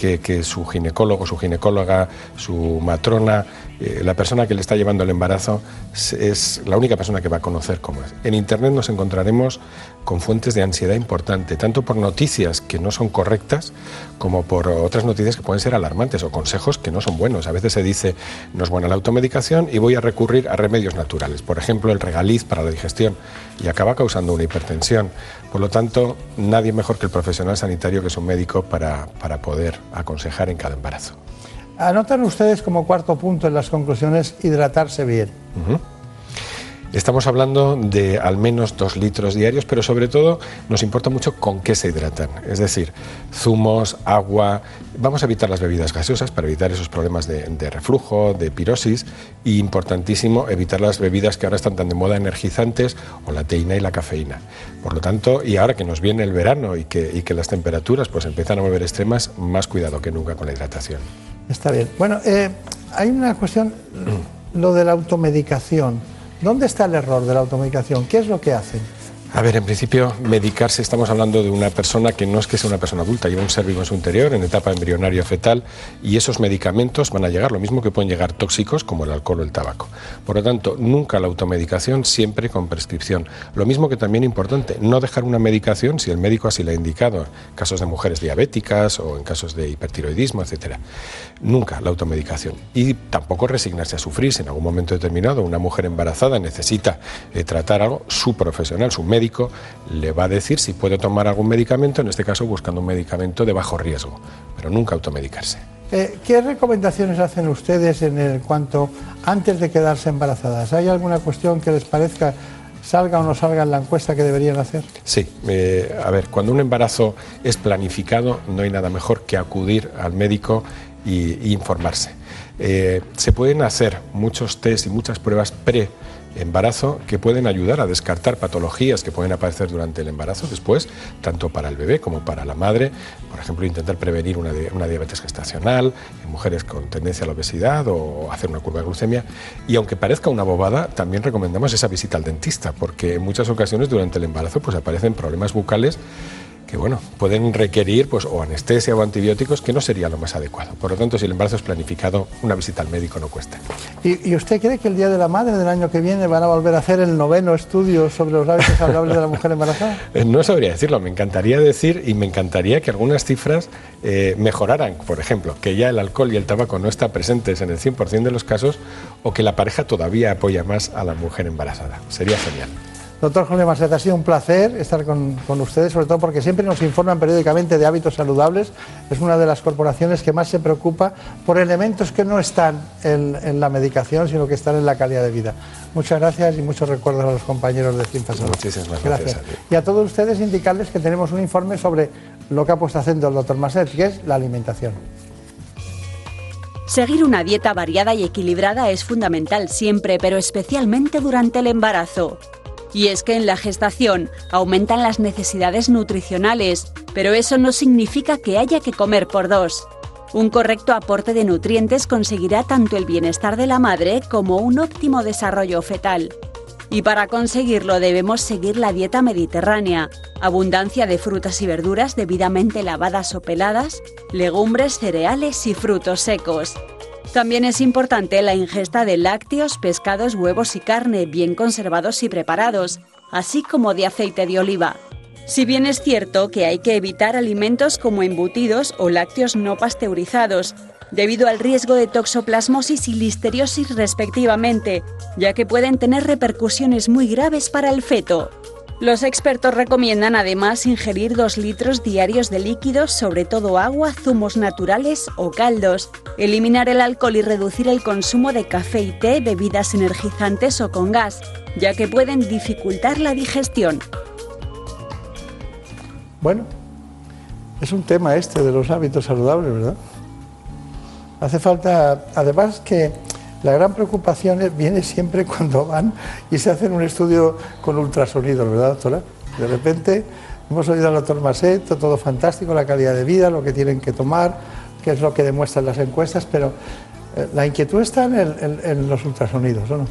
que, su ginecólogo, su ginecóloga, su matrona, eh, la persona que le está llevando el embarazo es la única persona que va a conocer cómo es. En Internet nos encontraremos con fuentes de ansiedad importante, tanto por noticias que no son correctas como por otras noticias que pueden ser alarmantes o consejos que no son buenos. A veces se dice no es buena la automedicación y voy a recurrir a remedios naturales, por ejemplo el regaliz para la digestión y acaba causando una hipertensión. Por lo tanto, nadie mejor que el profesional sanitario que es un médico para, para poder aconsejar en cada embarazo. Anotan ustedes como cuarto punto en las conclusiones hidratarse bien. Estamos hablando de al menos dos litros diarios, pero sobre todo nos importa mucho con qué se hidratan. Es decir, zumos, agua. Vamos a evitar las bebidas gaseosas para evitar esos problemas de, reflujo, de pirosis. Y importantísimo, evitar las bebidas que ahora están tan de moda energizantes o la teína y la cafeína. Por lo tanto, y ahora que nos viene el verano y que, las temperaturas pues empiezan a volver extremas, más cuidado que nunca con la hidratación. Está bien. Bueno, eh, hay una cuestión, lo de la automedicación. ¿Dónde está el error de la automedicación? ¿Qué es lo que hacen? A ver, en principio, medicarse, estamos hablando de una persona que no es que sea una persona adulta, lleva un ser vivo en su interior, en etapa embrionaria fetal, y esos medicamentos van a llegar, lo mismo que pueden llegar tóxicos como el alcohol o el tabaco. Por lo tanto, nunca la automedicación, siempre con prescripción. Lo mismo que también importante, no dejar una medicación si el médico así la ha indicado, en casos de mujeres diabéticas o en casos de hipertiroidismo, etcétera. Nunca la automedicación. Y tampoco resignarse a sufrir si en algún momento determinado una mujer embarazada necesita eh, tratar algo, su profesional, su médico, le va a decir si puede tomar algún medicamento, en este caso buscando un medicamento de bajo riesgo, pero nunca automedicarse. Eh, ¿Qué recomendaciones hacen ustedes en el cuanto antes de quedarse embarazadas? ¿Hay alguna cuestión que les parezca salga o no salga en la encuesta que deberían hacer? Sí, eh, a ver, cuando un embarazo es planificado no hay nada mejor que acudir al médico e informarse. Eh, se pueden hacer muchos test y muchas pruebas pre embarazo que pueden ayudar a descartar patologías que pueden aparecer durante el embarazo después, tanto para el bebé como para la madre. Por ejemplo, intentar prevenir una, una diabetes gestacional en mujeres con tendencia a la obesidad o hacer una curva de glucemia. Y aunque parezca una bobada, también recomendamos esa visita al dentista, porque en muchas ocasiones durante el embarazo pues, aparecen problemas bucales que bueno, pueden requerir pues, o anestesia o antibióticos, que no sería lo más adecuado. Por lo tanto, si el embarazo es planificado, una visita al médico no cuesta. ¿Y, usted cree que el Día de la Madre del año que viene van a volver a hacer el noveno estudio sobre los hábitos saludables de la mujer embarazada? Eh, no sabría decirlo, me encantaría decir y me encantaría que algunas cifras eh, mejoraran. Por ejemplo, que ya el alcohol y el tabaco no están presentes en el 100% de los casos o que la pareja todavía apoya más a la mujer embarazada. Sería genial. Doctor Jorge Maceta, ha sido un placer estar con, ustedes, sobre todo porque siempre nos informan periódicamente de hábitos saludables. Es una de las corporaciones que más se preocupa por elementos que no están en, la medicación, sino que están en la calidad de vida. Muchas gracias y muchos recuerdos a los compañeros de Cinfa Salud. Muchísimas gracias. Y a todos ustedes indicarles que tenemos un informe sobre lo que ha puesto haciendo el doctor Macet, que es la alimentación. Seguir una dieta variada y equilibrada es fundamental siempre, pero especialmente durante el embarazo. Y es que en la gestación aumentan las necesidades nutricionales, pero eso no significa que haya que comer por dos. Un correcto aporte de nutrientes conseguirá tanto el bienestar de la madre como un óptimo desarrollo fetal. Y para conseguirlo debemos seguir la dieta mediterránea, abundancia de frutas y verduras debidamente lavadas o peladas, legumbres, cereales y frutos secos. También es importante la ingesta de lácteos, pescados, huevos y carne bien conservados y preparados, así como de aceite de oliva. Si bien es cierto que hay que evitar alimentos como embutidos o lácteos no pasteurizados, debido al riesgo de toxoplasmosis y listeriosis respectivamente, ya que pueden tener repercusiones muy graves para el feto. Los expertos recomiendan además ingerir 2 litros diarios de líquidos, sobre todo agua, zumos naturales o caldos, eliminar el alcohol y reducir el consumo de café y té, bebidas energizantes o con gas, ya que pueden dificultar la digestión. Bueno, es un tema este de los hábitos saludables, ¿verdad? Hace falta, además que la gran preocupación viene siempre cuando van y se hacen un estudio con ultrasonido, ¿verdad, doctora? De repente hemos oído al doctor Maset, todo fantástico, la calidad de vida, lo que tienen que tomar, que es lo que demuestran las encuestas, pero eh, la inquietud está en, los ultrasonidos, ¿o no?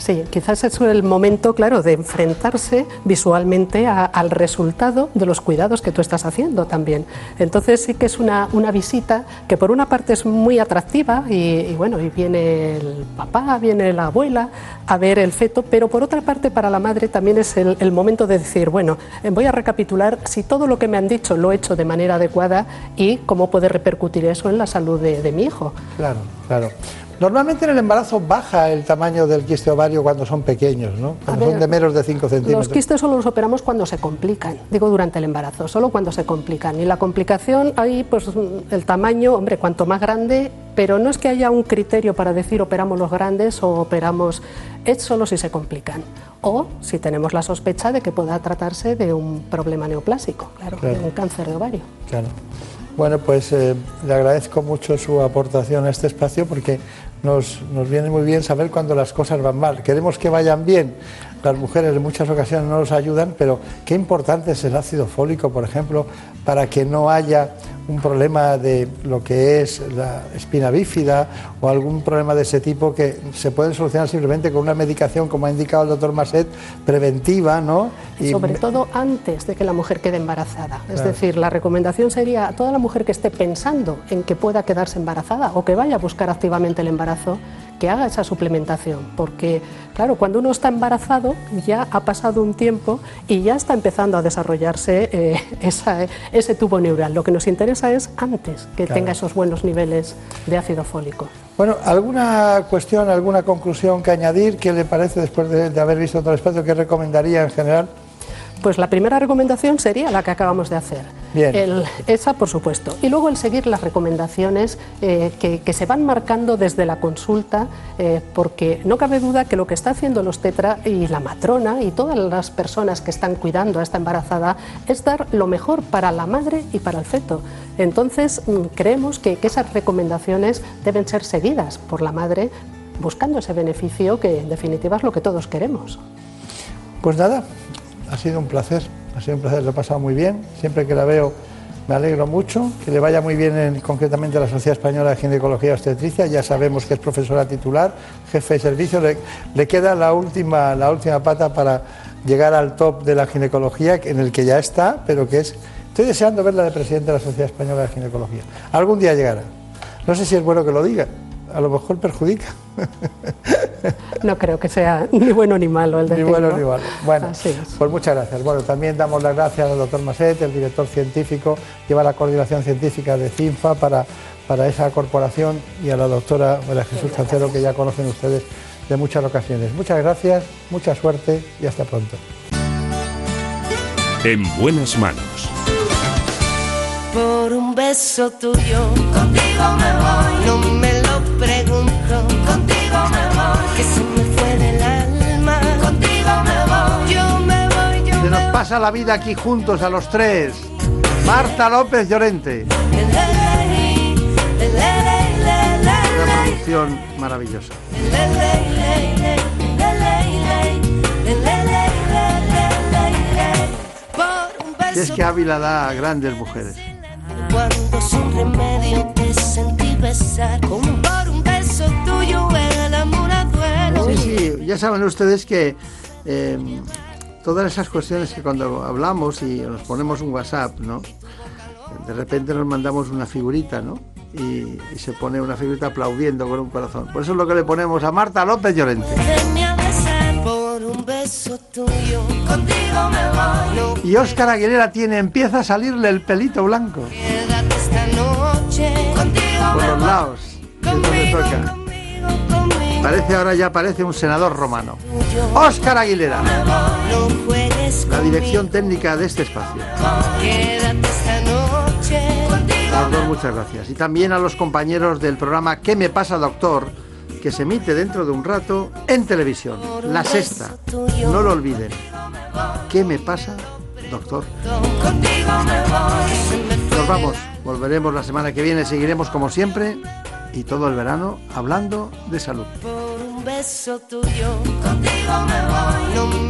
Sí, quizás es el momento, claro, de enfrentarse visualmente al resultado de los cuidados que tú estás haciendo también. Entonces sí que es una, visita que por una parte es muy atractiva y, bueno, y viene el papá, viene la abuela a ver el feto, pero por otra parte para la madre también es el, momento de decir, bueno, voy a recapitular si todo lo que me han dicho lo he hecho de manera adecuada y cómo puede repercutir eso en la salud de, de mi hijo. Claro, claro. Normalmente en el embarazo baja el tamaño del quiste ovario cuando son pequeños, ¿no? Cuando son de menos de 5 centímetros. Los quistes solo los operamos cuando se complican, digo durante el embarazo, solo cuando se complican. Y la complicación, ahí pues el tamaño, hombre, cuanto más grande, pero no es que haya un criterio para decir operamos los grandes o operamos, es solo si se complican. O si tenemos la sospecha de que pueda tratarse de un problema neoplásico, claro, de un cáncer de ovario. Claro. Bueno, pues eh, le agradezco mucho su aportación a este espacio porque nos, nos viene muy bien saber cuando las cosas van mal. Queremos que vayan bien. Las mujeres en muchas ocasiones no nos ayudan, pero qué importante es el ácido fólico, por ejemplo, para que no haya un problema de lo que es la espina bífida o algún problema de ese tipo que se pueden solucionar simplemente con una medicación, como ha indicado el doctor Masset, preventiva, ¿no? Y sobre todo antes de que la mujer quede embarazada. Es decir, la recomendación sería a toda la mujer que esté pensando en que pueda quedarse embarazada o que vaya a buscar activamente el embarazo, que haga esa suplementación, porque claro, cuando uno está embarazado ya ha pasado un tiempo y ya está empezando a desarrollarse eh, ese tubo neural. Lo que nos interesa es antes que tenga esos buenos niveles de ácido fólico. Bueno, ¿alguna cuestión, alguna conclusión que añadir? ¿Qué le parece después de, de haber visto todo el espacio? ¿Qué recomendaría en general? Pues la primera recomendación sería la que acabamos de hacer. Bien. esa, por supuesto. Y luego el seguir las recomendaciones eh, que, se van marcando desde la consulta, eh, porque no cabe duda que lo que está haciendo los tetra y la matrona y todas las personas que están cuidando a esta embarazada es dar lo mejor para la madre y para el feto. Entonces, mm, creemos que, que esas recomendaciones deben ser seguidas por la madre buscando ese beneficio que en definitiva es lo que todos queremos. Pues nada, ha sido un placer, ha sido un placer, lo he pasado muy bien. Siempre que la veo me alegro mucho, que le vaya muy bien en, concretamente a la Sociedad Española de Ginecología y Obstetricia, ya sabemos que es profesora titular, jefe de servicio, le, queda la última, la última pata para llegar al top de la ginecología, en el que ya está, pero que es... Estoy deseando verla de presidente de la Sociedad Española de Ginecología. Algún día llegará. No sé si es bueno que lo diga, a lo mejor perjudica. No creo que sea ni bueno ni malo el decirlo. Ni bueno ni malo. Bueno, pues muchas gracias. Bueno, también damos las gracias al doctor Maset, el director científico, lleva la coordinación científica de CINFA para, para esa corporación y a la doctora María Jesús Cancero, que ya conocen ustedes de muchas ocasiones. Muchas gracias, mucha suerte y hasta pronto. En buenas manos. Por un beso tuyo, contigo me voy. No me Se nos pasa la vida aquí juntos a los tres. Marta López Llorente. Una producción maravillosa. es que Ávila da a grandes mujeres. Cuando sin remedio te sentí besar, como por un beso tuyo el amor duelo. Sí, sí, ya saben ustedes que eh, todas esas cuestiones que cuando hablamos y nos ponemos un WhatsApp, ¿no? De repente nos mandamos una figurita, ¿no? Y, y se pone una figurita aplaudiendo con un corazón. Por eso es lo que le ponemos a Marta López Llorente. Y Óscar Aguilera tiene, empieza a salirle el pelito blanco por los lados. Es donde toca. Parece ahora ya parece un senador romano. Óscar Aguilera, la dirección técnica de este espacio. Los dos muchas gracias. Y también a los compañeros del programa ¿Qué me pasa, doctor? que se emite dentro de un rato en televisión. La sexta. No lo olviden. ¿Qué me pasa, doctor? Nos vamos. Volveremos la semana que viene. Seguiremos como siempre y todo el verano hablando de salud. Por un beso tuyo. Contigo me voy. No